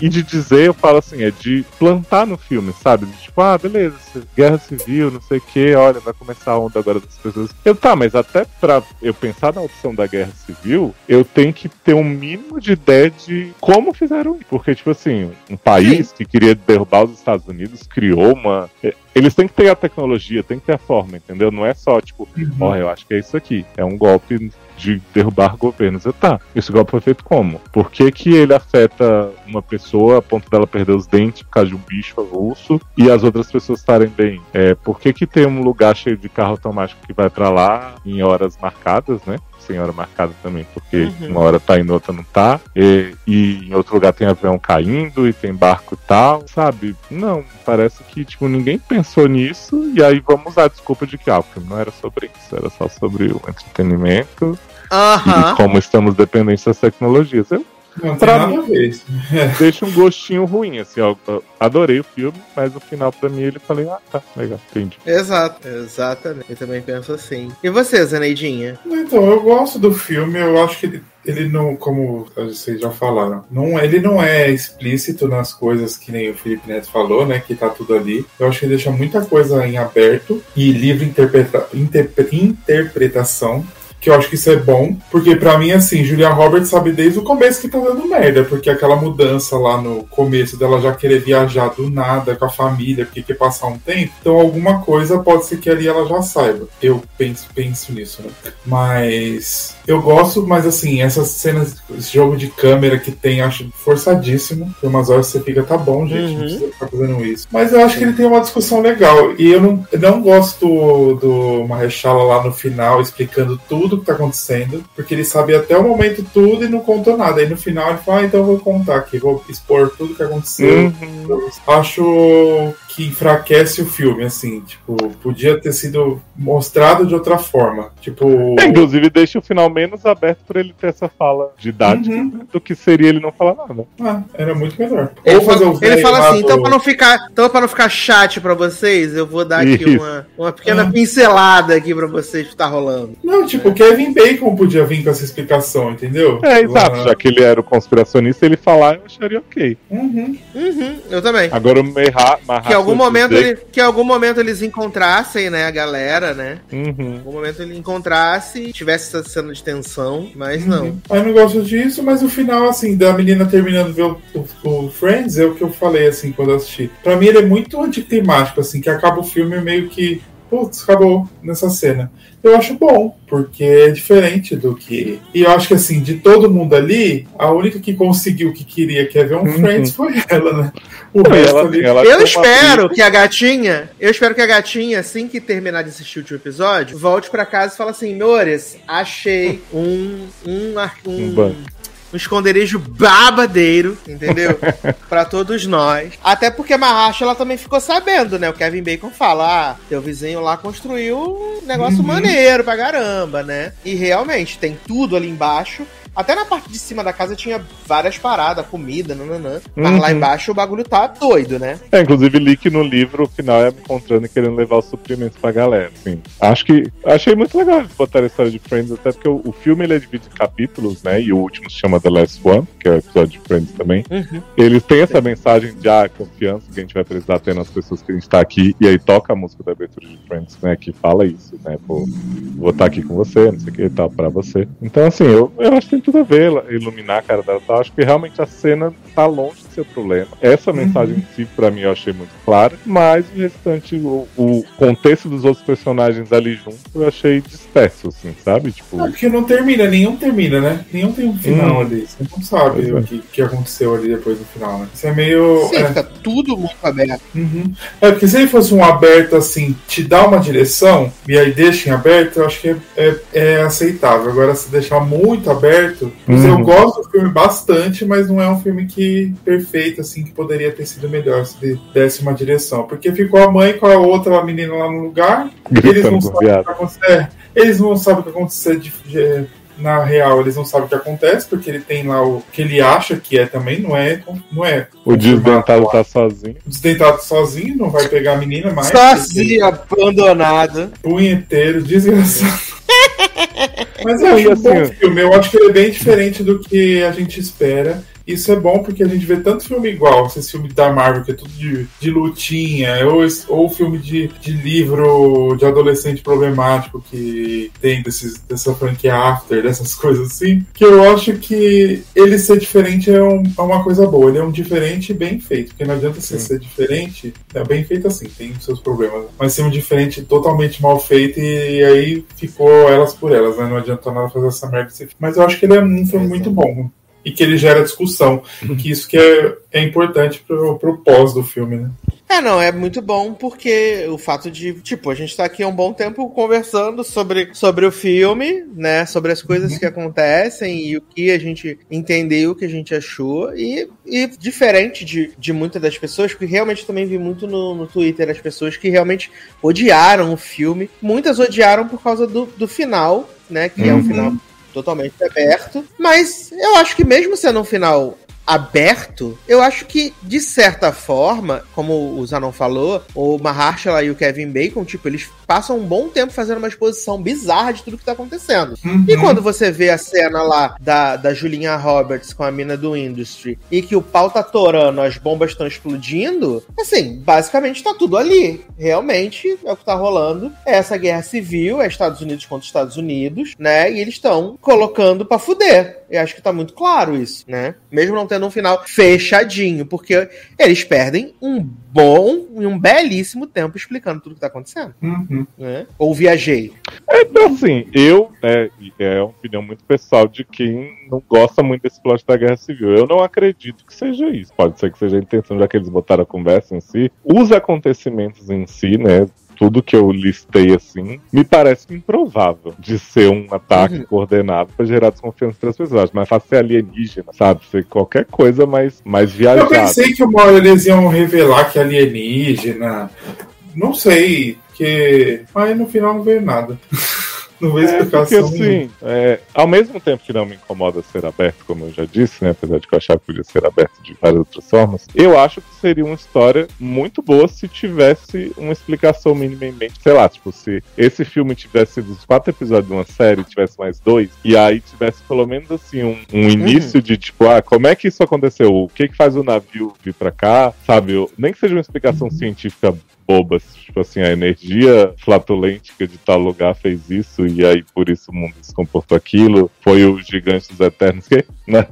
E de dizer, eu falo assim, é de plantar no filme, sabe? De tipo, ah, beleza, guerra civil, não sei o que, olha, vai começar a onda agora das pessoas. Eu, tá, mas até pra eu pensar na opção da guerra civil, eu tenho que ter um mínimo de ideia de como fizeram isso. Porque, tipo assim, um país que queria derrubar os Estados Unidos criou uma. é, Eles têm que ter a tecnologia, tem que ter a forma, entendeu? Não é só, tipo, ó, eu acho que é isso aqui. É um golpe de derrubar governos. Eu, tá, esse golpe foi feito como? Por que, que ele afeta uma pessoa a ponto dela perder os dentes por causa de um bicho avulso e as outras pessoas estarem bem? É, por que, que tem um lugar cheio de carro automático que vai para lá em horas marcadas, né? Sem hora marcada também, porque uhum. uma hora tá indo, outra não tá. E, e, em outro lugar tem avião caindo e tem barco e tal, sabe? Não, parece que, tipo, ninguém pensou nisso e aí vamos usar a desculpa de que, ah, o não era sobre isso, era só sobre o entretenimento uhum. e como estamos dependentes das tecnologias. Eu não pra tem nada a ver. Deixa um gostinho ruim, assim, ó. Adorei o filme, mas no final, pra mim, ele falei, ah, tá, legal, entendi. Exato, exatamente. Eu também penso assim. E você, Zaneidinha? Então, eu gosto do filme, eu acho que ele ele não, como vocês já falaram, não, ele não é explícito nas coisas que nem o Felipe Neto falou, né? Que tá tudo ali. Eu acho que ele deixa muita coisa em aberto e livre interpreta, interpre, interpretação que eu acho que isso é bom, porque para mim, assim, Julia Roberts sabe desde o começo que tá dando merda, porque aquela mudança lá no começo dela já querer viajar do nada com a família, porque quer passar um tempo, então alguma coisa pode ser que ali ela já saiba. Eu penso, penso nisso, né? Mas eu gosto, mas assim, essas cenas, esse jogo de câmera que tem, acho forçadíssimo. Tem umas horas você fica, tá bom, gente, uhum. não precisa ficar fazendo isso. Mas eu acho que ele tem uma discussão legal. E eu não, eu não gosto do, do Marrechala lá no final explicando tudo tudo que tá acontecendo, porque ele sabe até o momento tudo e não contou nada. Aí no final ele fala, ah, então eu vou contar aqui, vou expor tudo que aconteceu. Uhum. Acho que enfraquece o filme, assim, tipo, podia ter sido mostrado de outra forma. Tipo. É, inclusive deixa o final menos aberto para ele ter essa fala didática uhum. do que seria ele não falar nada. Ah, era muito melhor. Ele, Ou fazer fala, ele fala assim, do... então para não ficar, então para não ficar chat para vocês, eu vou dar aqui uma, uma pequena ah. pincelada aqui para vocês que tá rolando. Não, tipo, é. Kevin Bacon podia vir com essa explicação, entendeu? É, exato. Já que ele era o conspiracionista, ele falar, eu acharia ok. Uhum. Uhum, eu também. Agora o Merra, Que em algum momento ele, que em algum momento eles encontrassem, né, a galera, né? Uhum. Em algum momento ele encontrasse, tivesse essa cena de tensão, mas uhum. não. Eu não gosto disso, mas o final, assim, da menina terminando de ver o, o, o, Friends é o que eu falei, assim, quando eu assisti. Pra mim ele é muito anticlimático, assim, que acaba o filme meio que putz, acabou nessa cena. Eu acho bom, porque é diferente do que. E eu acho que, assim, de todo mundo ali, a única que conseguiu o que queria, que é ver um uhum. Friends, foi ela, né? O Não, resto ela, ali. Ela eu espero que a gatinha, eu espero que a gatinha, assim que terminar de assistir o último episódio, volte para casa e fale assim: Mores, achei um. um, um, um um esconderijo babadeiro, entendeu? para todos nós. Até porque a Mahacha, ela também ficou sabendo, né? O Kevin Bacon fala, ah, teu vizinho lá construiu um negócio uhum. maneiro pra caramba, né? E realmente, tem tudo ali embaixo. Até na parte de cima da casa tinha várias paradas, comida, nananã. Mas uhum. lá embaixo o bagulho tá doido, né? É, inclusive li que no livro o final é me encontrando e querendo levar os suprimentos pra galera. Assim, acho que. Achei muito legal botar a história de Friends, até porque o, o, filme ele é dividido em capítulos, né? E o último se chama The Last One, que é o episódio de Friends também. Uhum. Ele tem essa mensagem de ah, confiança que a gente vai precisar ter nas pessoas que a gente tá aqui. E aí toca a música da abertura de Friends, né? Que fala isso, né? Pô, vou estar tá aqui com você, não sei o que e tal, pra você. Então, assim, eu, eu acho que tem tudo a ver iluminar a cara dela. Tá? Acho que realmente a cena tá longe de ser o problema. Essa uhum. mensagem em si, pra mim, eu achei muito clara. Mas o restante, o, o contexto dos outros personagens ali junto, eu achei disperso, assim, sabe? Tipo... É porque não termina, nenhum termina, né? Nenhum tem um final hum. ali. Você não sabe o é. que, que aconteceu ali depois do final, né? Isso é meio. Sim, é... fica tudo muito aberto. Uhum. É porque se ele fosse um aberto assim, te dá uma direção e aí deixa em aberto, eu acho que é, é, é aceitável. Agora, se deixar muito aberto, uhum. eu gosto do filme bastante, mas não é um filme que perfeito, assim, que poderia ter sido melhor se desse uma direção. Porque ficou a mãe com a outra menina lá no lugar, eles não sabem o que acontecer. Eles não sabem o que acontecer de, de na real eles não sabem o que acontece, porque ele tem lá o que ele acha que é também, não é. Não é o desdentado tá sozinho. O desdentado sozinho, não vai pegar a menina mais. Sozinho, abandonado. Punheteiro, desgraçado. Mas eu acho um bom assim, filme. Eu acho que ele é bem diferente do que a gente espera. Isso é bom porque a gente vê tanto filme igual, esses filmes da Marvel, que é tudo de, de lutinha, ou, ou filme de, de livro de adolescente problemático que tem desses, dessa franquia After, dessas coisas assim, que eu acho que ele ser diferente é, um, é uma coisa boa. Ele é um diferente bem feito, porque não adianta você ser diferente, é bem feito assim, tem seus problemas, mas ser um diferente totalmente mal feito e aí ficou elas por elas, né? Não adianta nada fazer essa merda. Mas eu acho que ele é um filme muito bom e que ele gera discussão, que isso que é, é importante pro, pro pós do filme, né? É, não, é muito bom porque o fato de, tipo, a gente tá aqui há um bom tempo conversando sobre, sobre o filme, né? Sobre as coisas uhum. que acontecem e o que a gente entendeu, o que a gente achou. E, e diferente de, de muitas das pessoas, porque realmente também vi muito no, no Twitter as pessoas que realmente odiaram o filme. Muitas odiaram por causa do, do final, né? Que uhum. é um final totalmente aberto. Mas eu acho que mesmo sendo um final aberto, eu acho que, de certa forma, como o Zanon falou, o Mahershala e o Kevin Bacon, tipo, eles passam um bom tempo fazendo uma exposição bizarra de tudo que tá acontecendo. Uhum. E quando você vê a cena lá da, da Julinha Roberts com a mina do Industry e que o pau tá torando, as bombas estão explodindo, assim, basicamente tá tudo ali. Realmente é o que tá rolando. É essa guerra civil, é Estados Unidos contra Estados Unidos, né? E eles estão colocando pra fuder. Eu acho que tá muito claro isso, né? Mesmo não tendo um final fechadinho, porque eles perdem um bom e um belíssimo tempo explicando tudo que tá acontecendo. Uhum. Né? Ou viajei. É, então, assim, eu, é, é uma opinião muito pessoal de quem não gosta muito desse plot da Guerra Civil. Eu não acredito que seja isso. Pode ser que seja a intenção, já que eles botaram a conversa em si. Os acontecimentos em si, né? Tudo que eu listei assim, me parece improvável de ser um ataque uhum. coordenado para gerar desconfiança entre as pessoas. Mas fácil ser alienígena, sabe? Ser qualquer coisa mais, mais viajada. Eu pensei que uma hora eles iam revelar que é alienígena. Não sei, que. Mas no final não veio nada. Não vejo é, explicação. Porque assim, é, ao mesmo tempo que não me incomoda ser aberto, como eu já disse, né? Apesar de que eu achava que podia ser aberto de várias outras formas, eu acho que seria uma história muito boa se tivesse uma explicação minimamente, sei lá, tipo, se esse filme tivesse sido os quatro episódios de uma série, tivesse mais dois, e aí tivesse pelo menos assim um, um início uhum. de tipo, ah, como é que isso aconteceu? O que que faz o navio vir pra cá? Sabe? Nem que seja uma explicação uhum. científica bobas. Tipo assim, a energia flatulêntica de tal lugar fez isso e aí por isso o mundo se comportou aquilo. Foi o Gigante dos Eternos que. Né?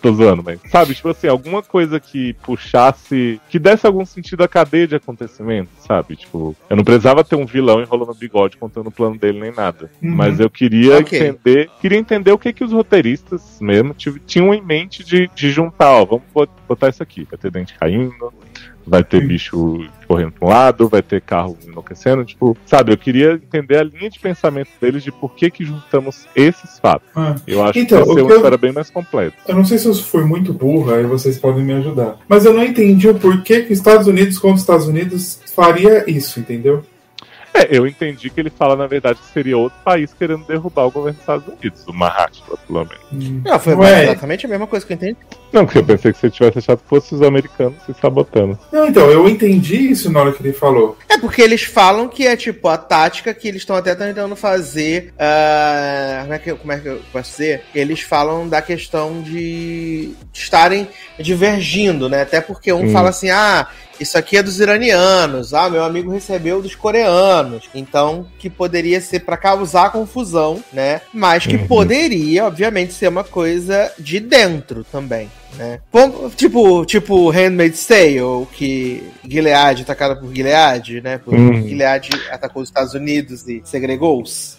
Tô zoando, mas. Sabe, tipo assim, alguma coisa que puxasse. que desse algum sentido à cadeia de acontecimentos, sabe? Tipo, eu não precisava ter um vilão enrolando o bigode contando o plano dele nem nada. Uhum. Mas eu queria okay. entender. Queria entender o que, que os roteiristas mesmo tinham em mente de, de juntar, ó, vamos botar isso aqui. Vai ter dente caindo, vai ter bicho correndo para um lado, vai ter carro enlouquecendo, tipo, sabe, eu queria entender a linha de pensamento deles de por que que juntamos esses fatos. Ah. Eu acho então, que vai ser uma eu, história bem mais completa. Eu não sei se eu fui muito burra, aí vocês podem me ajudar. Mas eu não entendi o porquê que Estados Unidos contra Estados Unidos faria isso, entendeu? É, eu entendi que ele fala, na verdade, que seria outro país querendo derrubar o governo dos Estados Unidos, o Mahatma, pelo menos. Hum. Não, foi é. exatamente a mesma coisa que eu entendi. Não, porque eu pensei que você tivesse achado que fosse os americanos se sabotando. Não, então, eu entendi isso na hora que ele falou. É porque eles falam que é tipo a tática que eles estão até tentando fazer. Uh, como, é que, como é que eu posso dizer? Eles falam da questão de estarem divergindo, né? Até porque um hum. fala assim: ah, isso aqui é dos iranianos, ah, meu amigo recebeu dos coreanos. Então, que poderia ser para causar confusão, né? Mas que uhum. poderia, obviamente, ser uma coisa de dentro também. Né? Tipo, tipo Handmaid's Tale, que Gilead atacada por Gilead, né? Por uhum. Gilead atacou os Estados Unidos e segregou-os.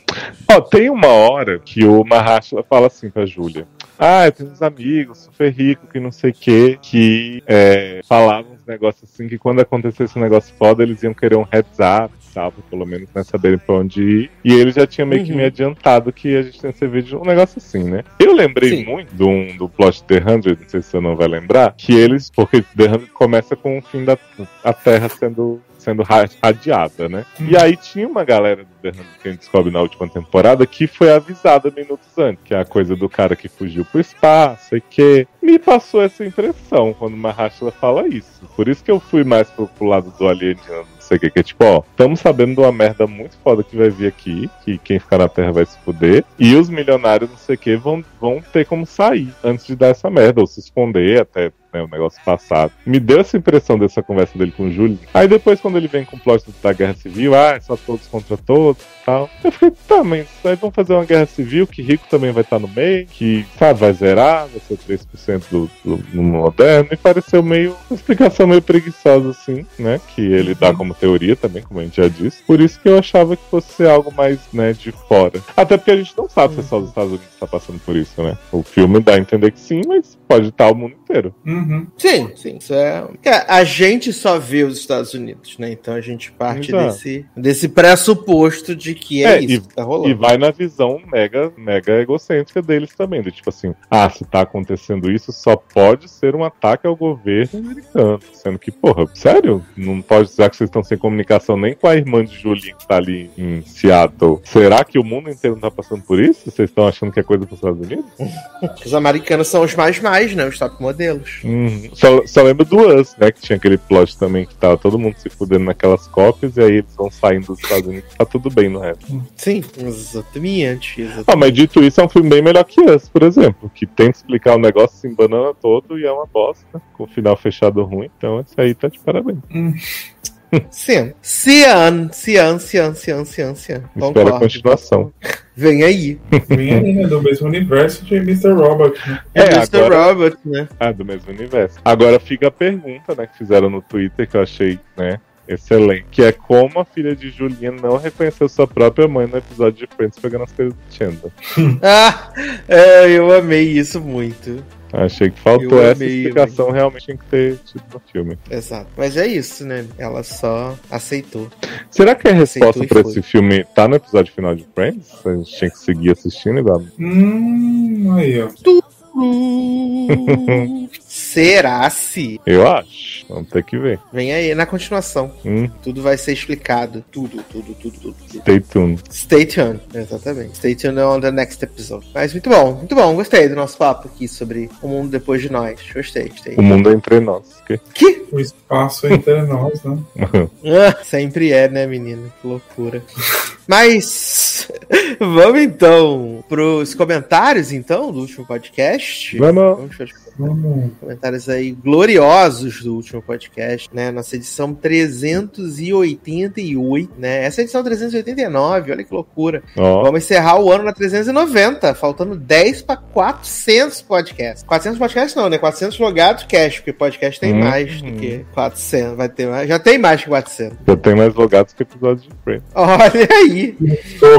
Ó, tem uma hora que o Mahershala fala assim pra Júlia. Ah, eu tenho uns amigos super ricos que não sei o que, que é, falavam uns negócios assim, que quando acontecesse um negócio foda, eles iam querer um heads up, sabe? Pelo menos né, saberem pra onde ir. E ele já tinha meio uhum. que me adiantado que a gente tem esse vídeo, um negócio assim, né? Eu lembrei Sim. muito do, do plot The 100, não sei se você não vai lembrar, que eles, porque The 100 começa com o fim da a Terra sendo sendo radiada, né? E aí tinha uma galera do Bernardo que a gente descobre na última temporada que foi avisada minutos antes, que é a coisa do cara que fugiu pro espaço e que me passou essa impressão quando Mahashla fala isso. Por isso que eu fui mais pro, pro lado do alienígena sei o que, que é tipo, ó, estamos sabendo de uma merda muito foda que vai vir aqui, que quem ficar na Terra vai se fuder, e os milionários, não sei o que, vão, vão ter como sair antes de dar essa merda, ou se esconder até né, o negócio passado. Me deu essa impressão dessa conversa dele com o Júlio. Aí depois, quando ele vem com o plot da Guerra Civil, ah, é só todos contra todos e tal. Eu fiquei, tá, mas aí vão fazer uma Guerra Civil, que rico também vai estar no meio, que, sabe, vai zerar, vai ser 3% do, do, do moderno, e pareceu meio, uma explicação meio preguiçosa, assim, né, que ele dá como teoria também, como a gente já disse. Por isso que eu achava que fosse algo mais, né, de fora. Até porque a gente não sabe se é só os Estados Unidos que tá passando por isso, né? O filme dá a entender que sim, mas pode estar o mundo inteiro. Uhum. Sim, sim. Isso é... A gente só vê os Estados Unidos, né? Então a gente parte desse, desse pressuposto de que é, é isso e, que tá rolando. E vai na visão mega, mega egocêntrica deles também. Do tipo assim, ah, se tá acontecendo isso, só pode ser um ataque ao governo americano. Sendo que, porra, sério? Não pode ser que vocês estão sem comunicação nem com a irmã de Julie que tá ali em Seattle. Será que o mundo inteiro não tá passando por isso? Vocês estão achando que é coisa dos Estados Unidos? os americanos são os mais mais, né? Os top modelos. Uhum. Só, só lembro do Us, né? Que tinha aquele plot também que tava todo mundo se fudendo naquelas cópias e aí eles vão saindo dos Estados Unidos tá tudo bem no resto. Sim, exatamente. exatamente. Ah, mas dito isso, é um filme bem melhor que Us, por exemplo, que tenta explicar o negócio assim, banana todo e é uma bosta, com o final fechado ruim, então esse aí tá de parabéns. Hum. Cian. Cian, Cian, Cian, Cian, Cian, Cian. Espera a continuação. Vem aí. Vem aí, né? Do mesmo universo de Mr. Robot, né? É, é Mr. Agora... Robot, né? Ah, do mesmo universo. Agora fica a pergunta, né, que fizeram no Twitter, que eu achei, né, excelente. Que é como a filha de Julinha não reconheceu sua própria mãe no episódio de Friends pegando as coisas do Chandler. ah, é, eu amei isso muito. Achei que faltou essa explicação, eu... realmente tem que ter tido no filme. Exato. Mas é isso, né? Ela só aceitou. Será que a resposta para esse filme tá no episódio final de Friends? A gente tinha que seguir assistindo, igual? Hum, aí, ó. Será se? Eu acho. Vamos ter que ver. Vem aí, na continuação. Hum. Tudo vai ser explicado. Tudo, tudo, tudo, tudo. Stay tuned. Stay tuned, exatamente. Stay tuned on the next episode. Mas muito bom, muito bom. Gostei do nosso papo aqui sobre o mundo depois de nós. Gostei, gostei. O mundo é entre nós. Que? que? O espaço é entre nós, né? ah, sempre é, né, menino? Que loucura. Mas vamos então pros comentários, então, do último podcast. Vamos. Vamos Vamos. Comentários aí gloriosos do último podcast, né? Nossa edição 388, né? Essa é a edição 389, olha que loucura. Oh. Vamos encerrar o ano na 390, faltando 10 para 400 podcasts. 400 podcasts não, né? 400 logados cash, porque podcast tem hum. mais do que 400. Vai ter mais, já tem mais que 400. Já tem mais logados que episódios de Friends. Olha aí.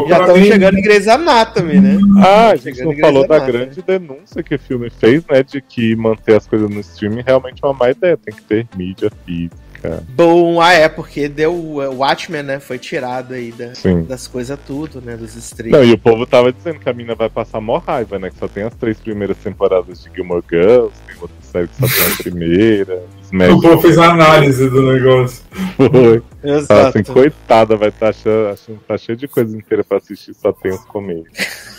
já estamos chegando em Grey's Anatomy, né? Ah, a gente não falou da grande denúncia que o filme fez, né? De que manter as coisas no streaming realmente é uma má ideia. Tem que ter mídia física. Bom, ah, é, porque deu o Watchmen, né? Foi tirado aí da, das coisas tudo, né? Dos streams. Não, e o povo tava dizendo que a mina vai passar mó raiva, né? Que só tem as três primeiras temporadas de Gilmore Girls, tem outra série que só tem a primeira. o povo fez a análise do negócio. Foi. Exato. assim, coitada, vai estar tá achando, achando tá cheio de coisa inteira pra assistir, só tem os comédias.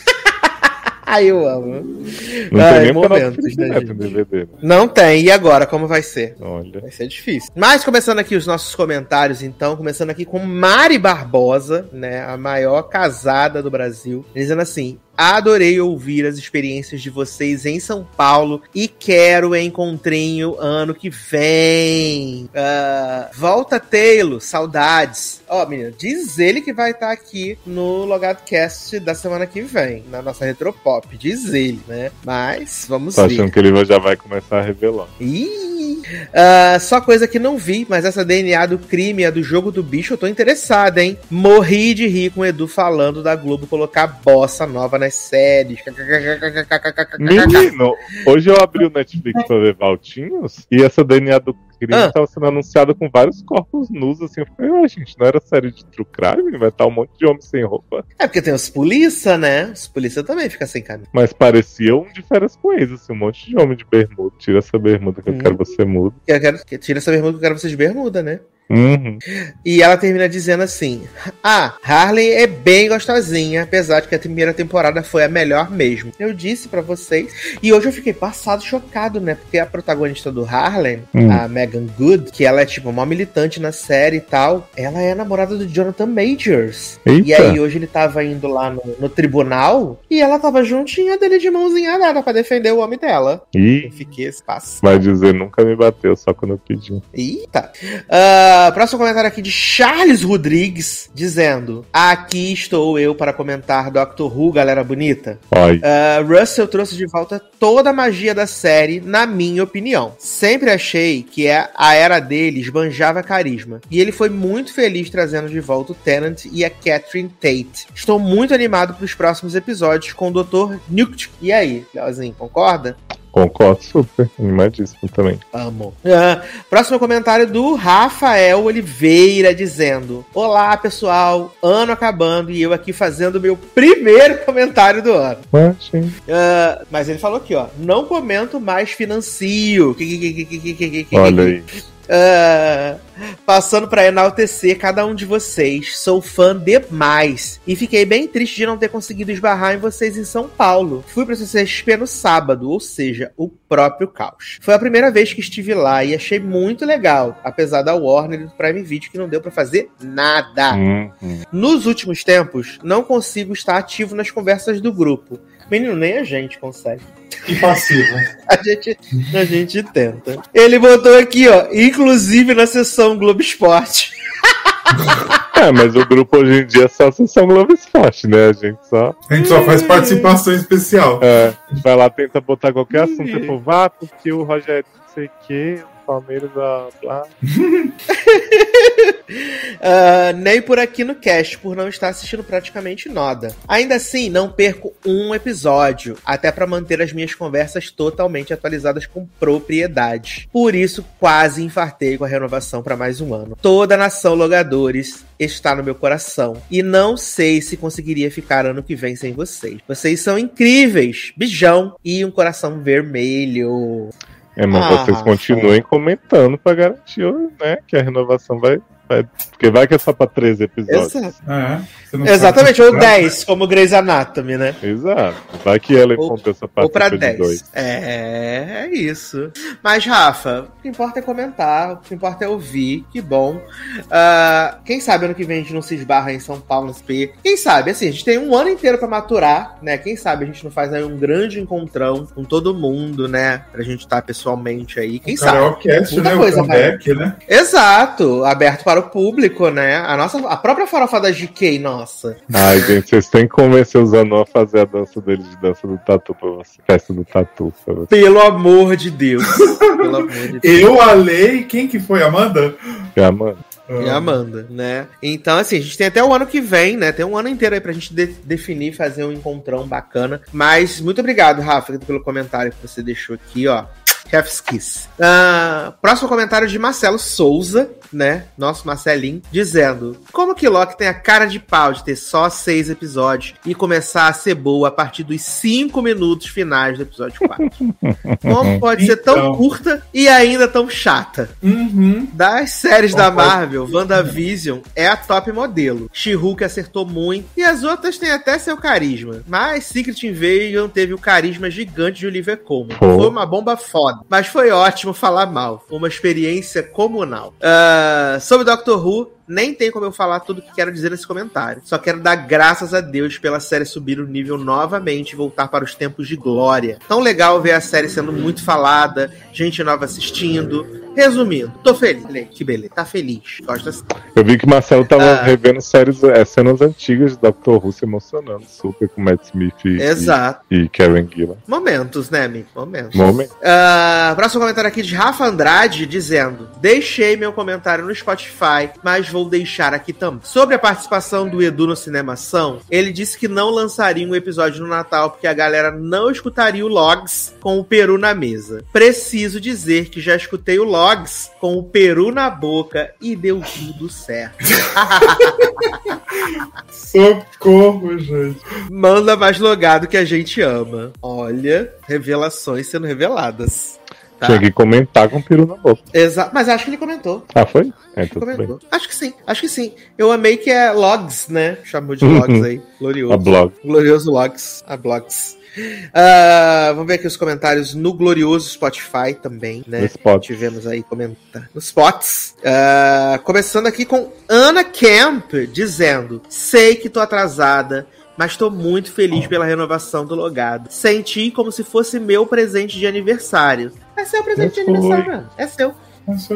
Ai, eu amo. Não Ai, tem momentos, né, DVD, né? Não tem. E agora, como vai ser? Olha. Vai ser difícil. Mas começando aqui os nossos comentários, então, começando aqui com Mari Barbosa, né? A maior casada do Brasil, dizendo assim: Adorei ouvir as experiências de vocês em São Paulo e quero encontrinho ano que vem. Uh, volta Taylor, saudades. Ó, oh, menina, diz ele que vai estar tá aqui no Logado Cast da semana que vem, na nossa Retropop. Diz ele, né? Mas vamos Tô ver. Tô achando que ele já vai começar a revelar. Ih! Uh, só coisa que não vi, mas essa DNA do crime, a do jogo do bicho, eu tô interessado, hein? Morri de rir com o Edu falando da Globo colocar bossa nova nas séries. Menino, hoje eu abri o Netflix pra ver Valtinhos e essa DNA do crime ah. tava sendo anunciada com vários corpos nus, assim. Eu falei, ah, gente, não era série de true crime? Vai estar um monte de homem sem roupa. É porque tem os polícia, né? Os polícia também ficam sem camisa. Mas parecia um de férias com eles, assim, um monte de homem de bermuda. Tira essa bermuda que hum. eu quero você muda. Eu quero, tira essa bermuda que eu quero você de bermuda, né? Uhum. E ela termina dizendo assim: Ah, Harley é bem gostosinha, apesar de que a primeira temporada foi a melhor mesmo. Eu disse pra vocês. E hoje eu fiquei passado, chocado, né? Porque a protagonista do Harley, Hum. a Megan Good, que ela é tipo uma militante na série e tal, ela é namorada do Jonathan Majors. Eita. E aí hoje ele tava indo lá no, no tribunal e ela tava juntinha dele de mãozinha dada pra defender o homem dela. Eu Ih, fiquei espaço. vai dizer, nunca me bateu, só quando eu pedi. Eita. Ah, próximo comentário aqui de Charles Rodrigues, dizendo: Aqui estou eu para comentar Doctor Who, galera bonita. Ah, Russell trouxe de volta toda a magia da série, na minha opinião. Sempre achei que a a era dele esbanjava carisma. E ele foi muito feliz trazendo de volta o Tennant e a Catherine Tate. Estou muito animado para os próximos episódios com o Dr. Newt. E aí, Leozinho, concorda? Concordo super. Animadíssimo também. Amo. Ah, próximo comentário do Rafael Oliveira dizendo: Olá, pessoal. Ano acabando e eu aqui fazendo meu primeiro comentário do ano. Mas, gente, Ah, mas ele falou aqui, ó. Não comento mais financio. Olha aí. Ah, passando pra enaltecer cada um de vocês. Sou fã demais. E fiquei bem triste de não ter conseguido esbarrar em vocês em São Paulo. Fui pra CCXP no sábado, ou seja, o próprio caos. Foi a primeira vez que estive lá e achei muito legal, apesar da Warner e do Prime Video que não deu pra fazer nada. Uhum. Nos últimos tempos, não consigo estar ativo nas conversas do grupo. Menino, nem a gente consegue. Que passivo. A gente, a gente tenta. Ele botou aqui, ó, inclusive na sessão Globo Esporte. É, mas o grupo hoje em dia é só a sessão Globo Esporte, né? A gente só A gente só faz participação especial. é, vai lá, tenta botar qualquer assunto. Tipo, vá, porque o Rogério não sei o quê, o Palmeiras, blá, blá. Ah, nem por aqui no cast, por não estar assistindo praticamente nada. Ainda assim, não perco um episódio, até pra manter as minhas conversas totalmente atualizadas com propriedade. Por isso, quase infartei com a renovação pra mais um ano. Toda a nação Logadores está no meu coração. E não sei se conseguiria ficar ano que vem sem vocês. Vocês são incríveis. Beijão e um coração vermelho. É, mas Ah, vocês continuem comentando pra garantir né, que a renovação vai, vai. Porque vai que é só pra 13 episódios. Exato. É, Exatamente, sabe ou 10, como Grey's Anatomy, né? Exato. Vai que ela encontrou essa Ou pra parte de 10. dois. É, é isso. Mas, Rafa, o que importa é comentar, o que importa é ouvir, que bom. Ah, quem sabe ano que vem a gente não se esbarra em São Paulo no SP. Quem sabe, assim, a gente tem um ano inteiro pra maturar, né? Quem sabe a gente não faz aí um grande encontrão com todo mundo, né? Pra gente estar pessoalmente aí. Quem O sabe? Karaokast, Muita né? coisa, o comeback, né? Exato, aberto para o público, né? A nossa, a própria farofa da GK, nossa. Ai, gente, vocês têm que convencer os Anô a fazer a dança deles de dança do tatu pra você. Festa do tatu pra você. Pelo amor de Deus. Pelo amor de Deus. Eu, a Lei, quem que foi? Amanda? Já, mano. E a Amanda, né? Então, assim, a gente tem até o ano que vem, né? Tem um ano inteiro aí pra gente de- definir, fazer um encontrão bacana. Mas muito obrigado, Rafa, pelo comentário que você deixou aqui, ó. Chef's Kiss. Ah, próximo comentário de Marcelo Souza, né? Nosso Marcelinho, dizendo: Como que Loki tem a cara de pau de ter só seis episódios e começar a ser boa a partir dos cinco minutos finais do episódio 4? Como pode ser tão Então. curta e ainda tão chata? Uhum. Das séries da. Marvel, WandaVision é a top modelo. She-Hulk acertou muito e as outras têm até seu carisma. Mas Secret Invasion teve o carisma gigante de Olivia Colman. Pô. Foi uma bomba foda. Mas foi ótimo falar mal. Foi uma experiência comunal. Ah, sobre Doctor Who, nem tem como eu falar tudo o que quero dizer nesse comentário. Só quero dar graças a Deus pela série subir o nível novamente e voltar para os tempos de glória. Tão legal ver a série sendo muito falada, gente nova assistindo. Resumindo, tô feliz. Que beleza, tá feliz. Gosta assim. Eu vi que o Marcelo tava Ah. revendo séries, é, cenas antigas de Doctor Who se emocionando super com Matt Smith e, Exato. e, e Karen Gillan. Momentos, né, amigo? Momentos. Momento. Ah, próximo comentário aqui de Rafa Andrade dizendo: Deixei meu comentário no Spotify, mas vou deixar aqui também. Sobre a participação do Edu no Cinemação, ele disse que não lançaria um episódio no Natal porque a galera não escutaria o Logs com o peru na mesa. Preciso dizer que já escutei o Logs com o peru na boca e deu tudo certo. Socorro, gente. Manda mais logado que a gente ama. Olha, revelações sendo reveladas. Tá? Tinha que comentar com o peru na boca. Exa mas acho que ele comentou. Ah, foi? É, tudo bem. comentou. Acho que sim, acho que sim. Eu amei que é Logs, né? Chamou de Logs aí. Glorioso. A blog. Glorioso Logs. A Blogs. Ah, vamos ver aqui os comentários no glorioso Spotify também, né? No Spot. Tivemos aí comentar nos spots. Ah, começando aqui com Ana Camp dizendo: Sei que tô atrasada. Mas tô muito feliz pela renovação do logado. Senti como se fosse meu presente de aniversário. É seu presente de Foi. aniversário, mano. É seu.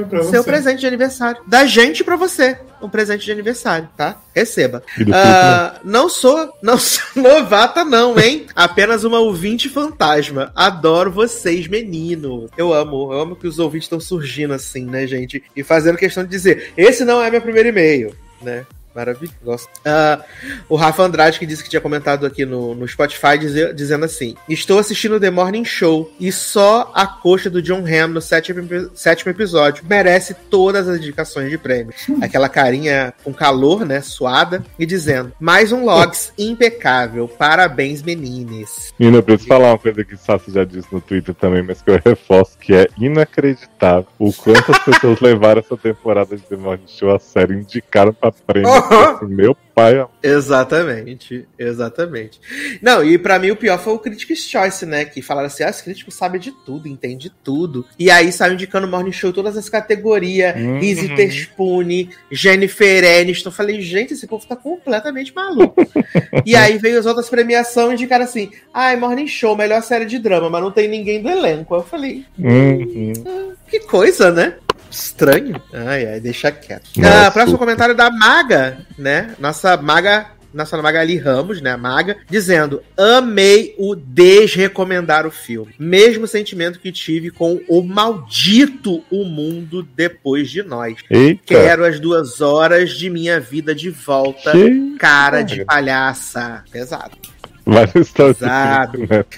Pra Seu presente de aniversário. Da gente pra você. Um presente de aniversário, tá? Receba. Ah, não sou, não sou novata não, hein? Apenas uma ouvinte fantasma. Adoro vocês, menino. Eu amo, eu amo que os ouvintes estão surgindo assim, né, gente? E fazendo questão de dizer, esse não é meu primeiro e-mail, né? Maravilhoso. Ah, o Rafa Andrade, que disse que tinha comentado aqui no, no Spotify, dize- dizendo assim: Estou assistindo The Morning Show e só a coxa do John Hamm no sétimo, sétimo episódio merece todas as indicações de prêmio. Aquela carinha com calor, né? Suada, e dizendo: Mais um Logs impecável. Parabéns, menines. Menina, eu preciso falar uma coisa que o Sassi já disse no Twitter também, mas que eu reforço, que é inacreditável o quanto as pessoas levaram essa temporada de The Morning Show a sério, indicaram pra prêmio. Uhum. Assim, Meu pai, Exatamente, exatamente. Não, e pra mim o pior foi o Critics' Choice, né? Que falaram assim: ah, os críticos sabem de tudo, entendem de tudo. E aí saiu indicando Morning Show todas as categorias: Uhum. Reese Witherspoon, Jennifer Aniston. Eu falei, gente, esse povo tá completamente maluco. e aí veio as outras premiações e indicaram assim: ai, Morning Show, melhor série de drama, mas não tem ninguém do elenco. Eu falei, Uhum. que coisa, né? Estranho. Ai, ai, deixa quieto. Nossa. Ah, próximo comentário da Maga, né? Nossa Maga. Nossa Magali Ramos, né? Maga, dizendo: Amei o desrecomendar o filme. Mesmo sentimento que tive com o maldito O Mundo Depois de Nós. Eita. Quero as duas horas de minha vida de volta. Que- Cara de palhaça. Pesado. Star Exato. né?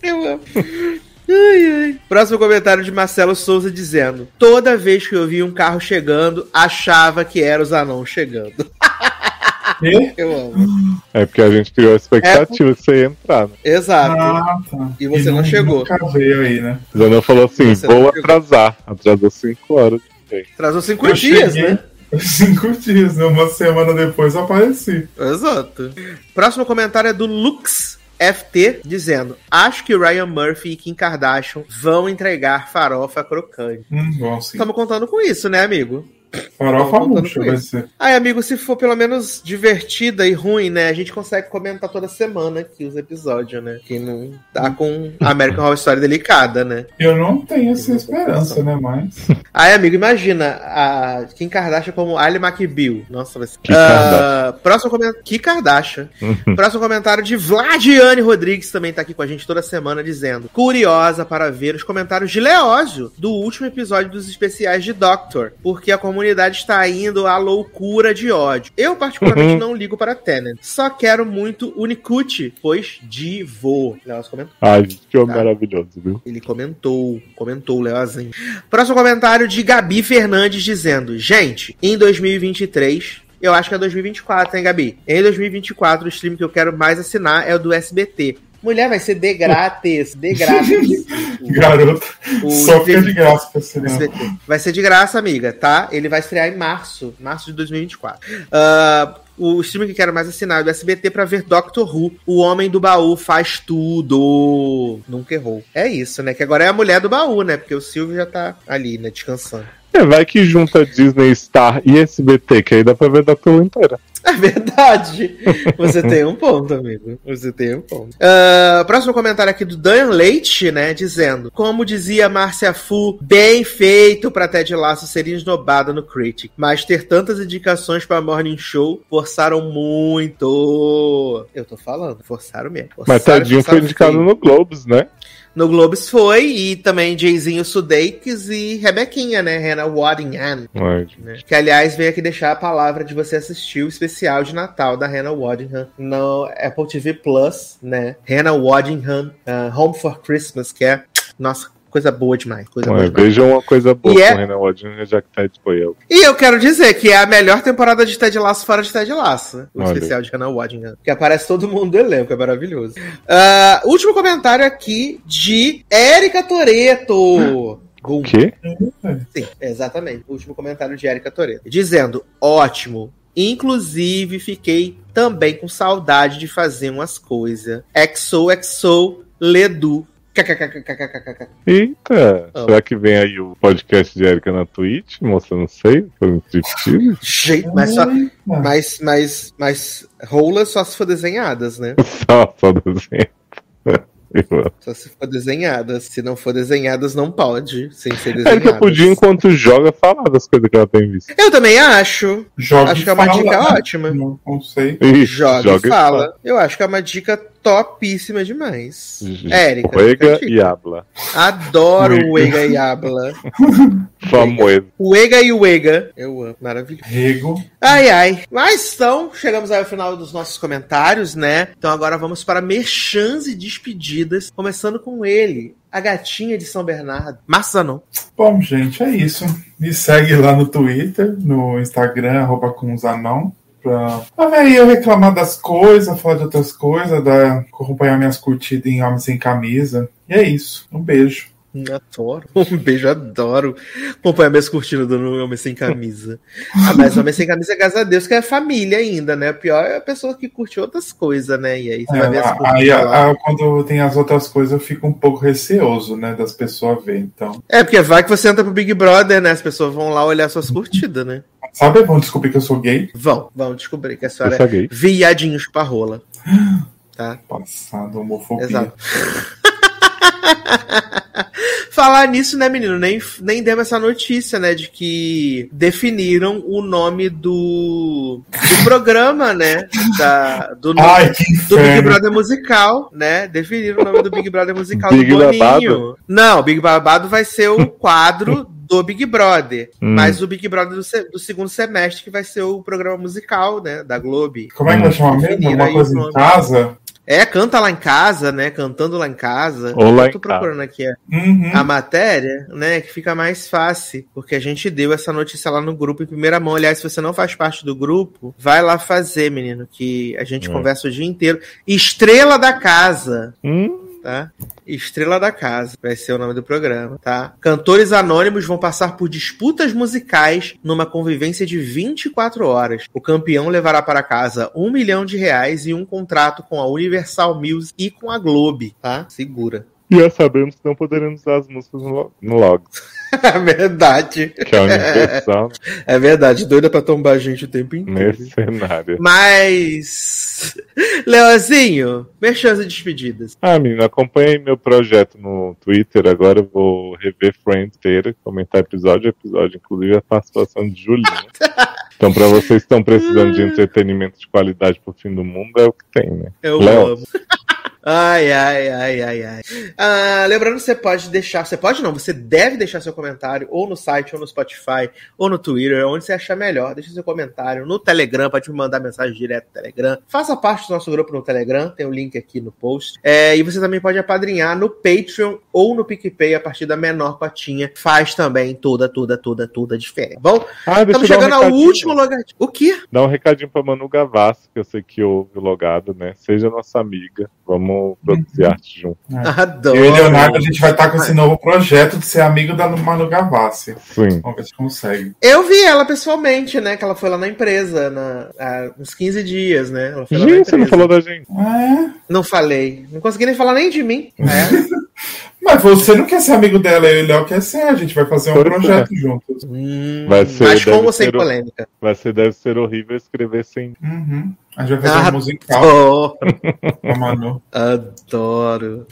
Eu amo. Ai, ai. Próximo comentário de Marcelo Souza dizendo: Toda vez que eu vi um carro chegando, achava que era os anãos chegando. Quê? Eu amo. É porque a gente criou a expectativa que você ia entrar, né? Exato. Ah, tá. E você não chegou. Nunca veio aí, né? Falou assim: não vou chegou. atrasar. Atrasou 5 horas. Trazou cinco Eu dias, cheguei né? Cinco dias, né? Uma semana depois eu apareci. Exato. Próximo comentário é do Lux FT dizendo: Acho que Ryan Murphy e Kim Kardashian vão entregar farofa crocante. Hum, bom, sim. Estamos contando com isso, né, amigo? Farofa murcha vai ser. Ai, amigo, se for pelo menos divertida e ruim, né? A gente consegue comentar toda semana aqui os episódios, né? Que não tá com a American Horror Story delicada, né? Eu não tenho essa esperança, né? Mas. Ai, amigo, imagina a Kim Kardashian como Ali McBeal. Nossa, vai ser. Kim Ah, próximo comentário. Kim Kardashian. próximo comentário de Vladiane Rodrigues também tá aqui com a gente toda semana dizendo: Curiosa para ver os comentários de Leózio do último episódio dos especiais de Doctor, porque a comunidade está indo à loucura de ódio. Eu, particularmente, Uhum. não ligo para Tenant. Só quero muito Unicute, pois divo. Leózio comentou. Ai, que homem Tá. maravilhoso, viu? Ele comentou, comentou o Leozinho. Próximo comentário de Gabi Fernandes dizendo: Gente, em 2023. Eu acho que é 2024, hein, Gabi? Em 2024, o stream que eu quero mais assinar é o do SBT. Mulher, vai ser de grátis, de grátis. O- Garoto. o Só fica de graça pra? SBT. Vai ser de graça, amiga, tá? Ele vai estrear em março, março de 2024. Ah, o stream que quero mais assinar é do SBT pra ver Doctor Who. O Homem do Baú faz tudo. Nunca errou. É isso, né? Que agora é a mulher do baú, né? Porque o Silvio já tá ali, né? Descansando. É, vai que junta Disney Star e SBT, que aí dá pra ver Doctor Who inteira. É verdade. Você tem um ponto, amigo. Você tem um ponto. Ah, próximo comentário aqui do Dan Leite, né? Dizendo: Como dizia Márcia Fu, bem feito pra Ted Lasso ser esnobada no Critic. Mas ter tantas indicações pra Morning Show forçaram muito. Eu tô falando, forçaram mesmo. Mas Forçaram, Tadinho foi forçaram indicado feio. no Globes, né? No Globes foi, e também Jayzinho Sudeikis e Rebequinha, né? Hannah Waddingham. Né? Que, aliás, veio aqui deixar a palavra de você assistir o especial de Natal da Hannah Waddingham no Apple TV Plus, né? Hannah Waddingham, uh, Home for Christmas, que é, nossa, coisa boa demais. Coisa boa demais. vejam uma coisa boa E com é- Renan Odin, já que foi eu. E eu quero dizer que é a melhor temporada de Ted Lasso fora de Ted Lasso. O Olha. especial de Hannah Waddingham. Que aparece todo mundo do elenco, é maravilhoso. Ah, último comentário aqui de Érica Toreto. O quê? Sim, exatamente. O último comentário de Érica Toreto. Dizendo, ótimo. Inclusive, fiquei também com saudade de fazer umas coisas. Exo, exo, Ledu. Eita, será que vem aí o podcast de Erika na Twitch, mostrando seio? Foi um? Gente, mas só, mas, mas, mas rolas só se for desenhadas, né? Só, só amo. Só se for desenhadas. Se não for desenhadas, não pode. Sem ser A desenhadas. Erika podia, enquanto joga, falar das coisas que ela tem visto. Eu também acho. Joga Acho que é uma fala, dica né? ótima. Não, não sei. Ih, Joga, e e fala. Eu acho que é uma dica topíssima demais. Érica. Juega fica a e habla. Adoro o Ega e Habla. Famoso. O Ega e o Ega. Eu amo. Maravilhoso. Rego. Ai, ai. Mas então, chegamos aí ao final dos nossos comentários, né? Então agora vamos para merchans e despedidas. Começando com ele, a gatinha de São Bernardo. Massanon. Bom, gente, é isso. Me segue lá no Twitter, no Instagram, arroba com os anão. Pra, aí eu reclamar das coisas, falar de outras coisas, dar, acompanhar minhas curtidas em Homem Sem Camisa. E é isso. Um beijo. Adoro. Um beijo, adoro. Acompanhar minhas curtidas do Homem Sem Camisa. Ah, mas Homem Sem Camisa, graças a Deus, que é família ainda, né? O pior é a pessoa que curte outras coisas, né? E aí você vai ver as É, aí, lá. a- quando tem as outras coisas, eu fico um pouco receoso, né, das pessoas verem. Então, É, porque vai que você entra pro Big Brother, né? As pessoas vão lá olhar suas curtidas, né? Sabe, vão descobrir que eu sou gay? Vão, vão descobrir que a senhora é gay. viadinho chupa-rola. Tá? Passado, homofobia. Exato. Falar nisso, né, menino? Nem, nem demos essa notícia, né? De que definiram o nome do, do programa, né? Da, do, Ai, que do Big. Brother musical, né? Definiram o nome do Big Brother musical Big do Boninho. Babado? Não, Big Babado vai ser o quadro do Big Brother. Hum. Mas o Big Brother do, do segundo semestre, que vai ser o programa musical, né? Da Globo. Como é que vai chamar mesmo? Uma coisa em nome. casa? É, canta lá em casa, né? Cantando lá em casa. Ou lá Eu tô procurando aqui a, Uhum. a matéria, né? Que fica mais fácil. Porque a gente deu essa notícia lá no grupo em primeira mão. Aliás, se você não faz parte do grupo, vai lá fazer, menino. Que a gente Hum. conversa o dia inteiro. Estrela da Casa. Hum, Tá? Estrela da Casa vai ser o nome do programa, tá? Cantores anônimos vão passar por disputas musicais numa convivência de 24 horas. O campeão levará para casa um milhão de reais e um contrato com a Universal Music e com a Globe, tá? Segura. E já sabemos que não poderemos usar as músicas no, no log, É verdade. que é universal É verdade. Doida pra tombar a gente o tempo inteiro. nesse cenário. Mas. Leozinho, merchan e despedidas. Ah, menino, acompanhe meu projeto no Twitter. Agora eu vou rever Friends inteira, comentar episódio a episódio, inclusive a participação de Julinha. Então, pra vocês que estão precisando de entretenimento de qualidade pro fim do mundo, é o que tem, né? Eu Léo. amo. Ai, ai, ai, ai, ai. Ah, lembrando que você pode deixar, você pode não, você deve deixar seu comentário ou no site, ou no Spotify, ou no Twitter, onde você achar melhor. Deixa seu comentário no Telegram, pode me mandar mensagem direto no Telegram. Faça parte do nosso grupo no Telegram, tem o link aqui no post. É, e você também pode apadrinhar no Patreon ou no PicPay a partir da menor cotinha. Faz também toda, toda, toda, toda a diferença. Bom, Ah, estamos dar um chegando ao último lugar. O quê? Dá um recadinho pra Manu Gavassi, que eu sei que ouve o logado, né? Seja nossa amiga. Vamos produzir arte junto. Adoro. Eu e Leonardo, a gente vai estar com esse novo projeto de ser amigo da Manu Gavassi. Sim. Vamos ver se consegue. Eu vi ela pessoalmente, né? Que ela foi lá na empresa na, há uns 15 dias, né? Ela foi lá na Gente, você não falou da gente. É. Não falei. Não consegui nem falar nem de mim. É. Mas você não quer ser amigo dela, eu e o Léo quer ser. A gente vai fazer um Pois é. projeto juntos. Hum, Vai ser, mas com deve ou sem polêmica? Vai ser, deve ser horrível escrever sem. Uhum. A gente vai fazer Ah, um musical Oh, adoro.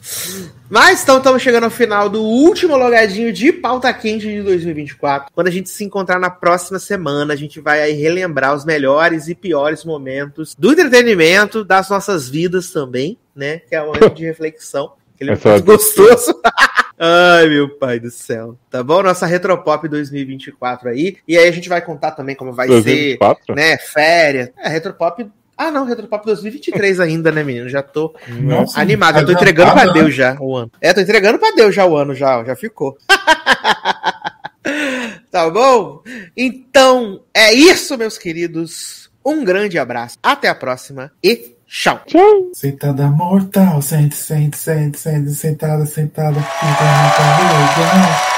Mas então estamos chegando ao final do último logadinho de pauta quente de 2024. Quando a gente se encontrar na próxima semana, a gente vai aí relembrar os melhores e piores momentos do entretenimento, das nossas vidas também, né? Que é um momento de reflexão. Aquele Essa- momento gostoso. Ai, meu pai do céu. Tá bom? Nossa Retropop 2024 aí. E aí a gente vai contar também como vai ser 2004? né, férias. É, Retropop Ah, não, Retropop 2023 ainda, né, menino? Já tô Nossa, animado. Eu tô entregando pra Deus já o ano. É, tô entregando pra Deus já o ano, já, já ficou. tá bom? Então, é isso, meus queridos. Um grande abraço. Até a próxima e tchau. Sentada mortal, sente, sente, sente, sente, sentada, sentada, fica muito legal.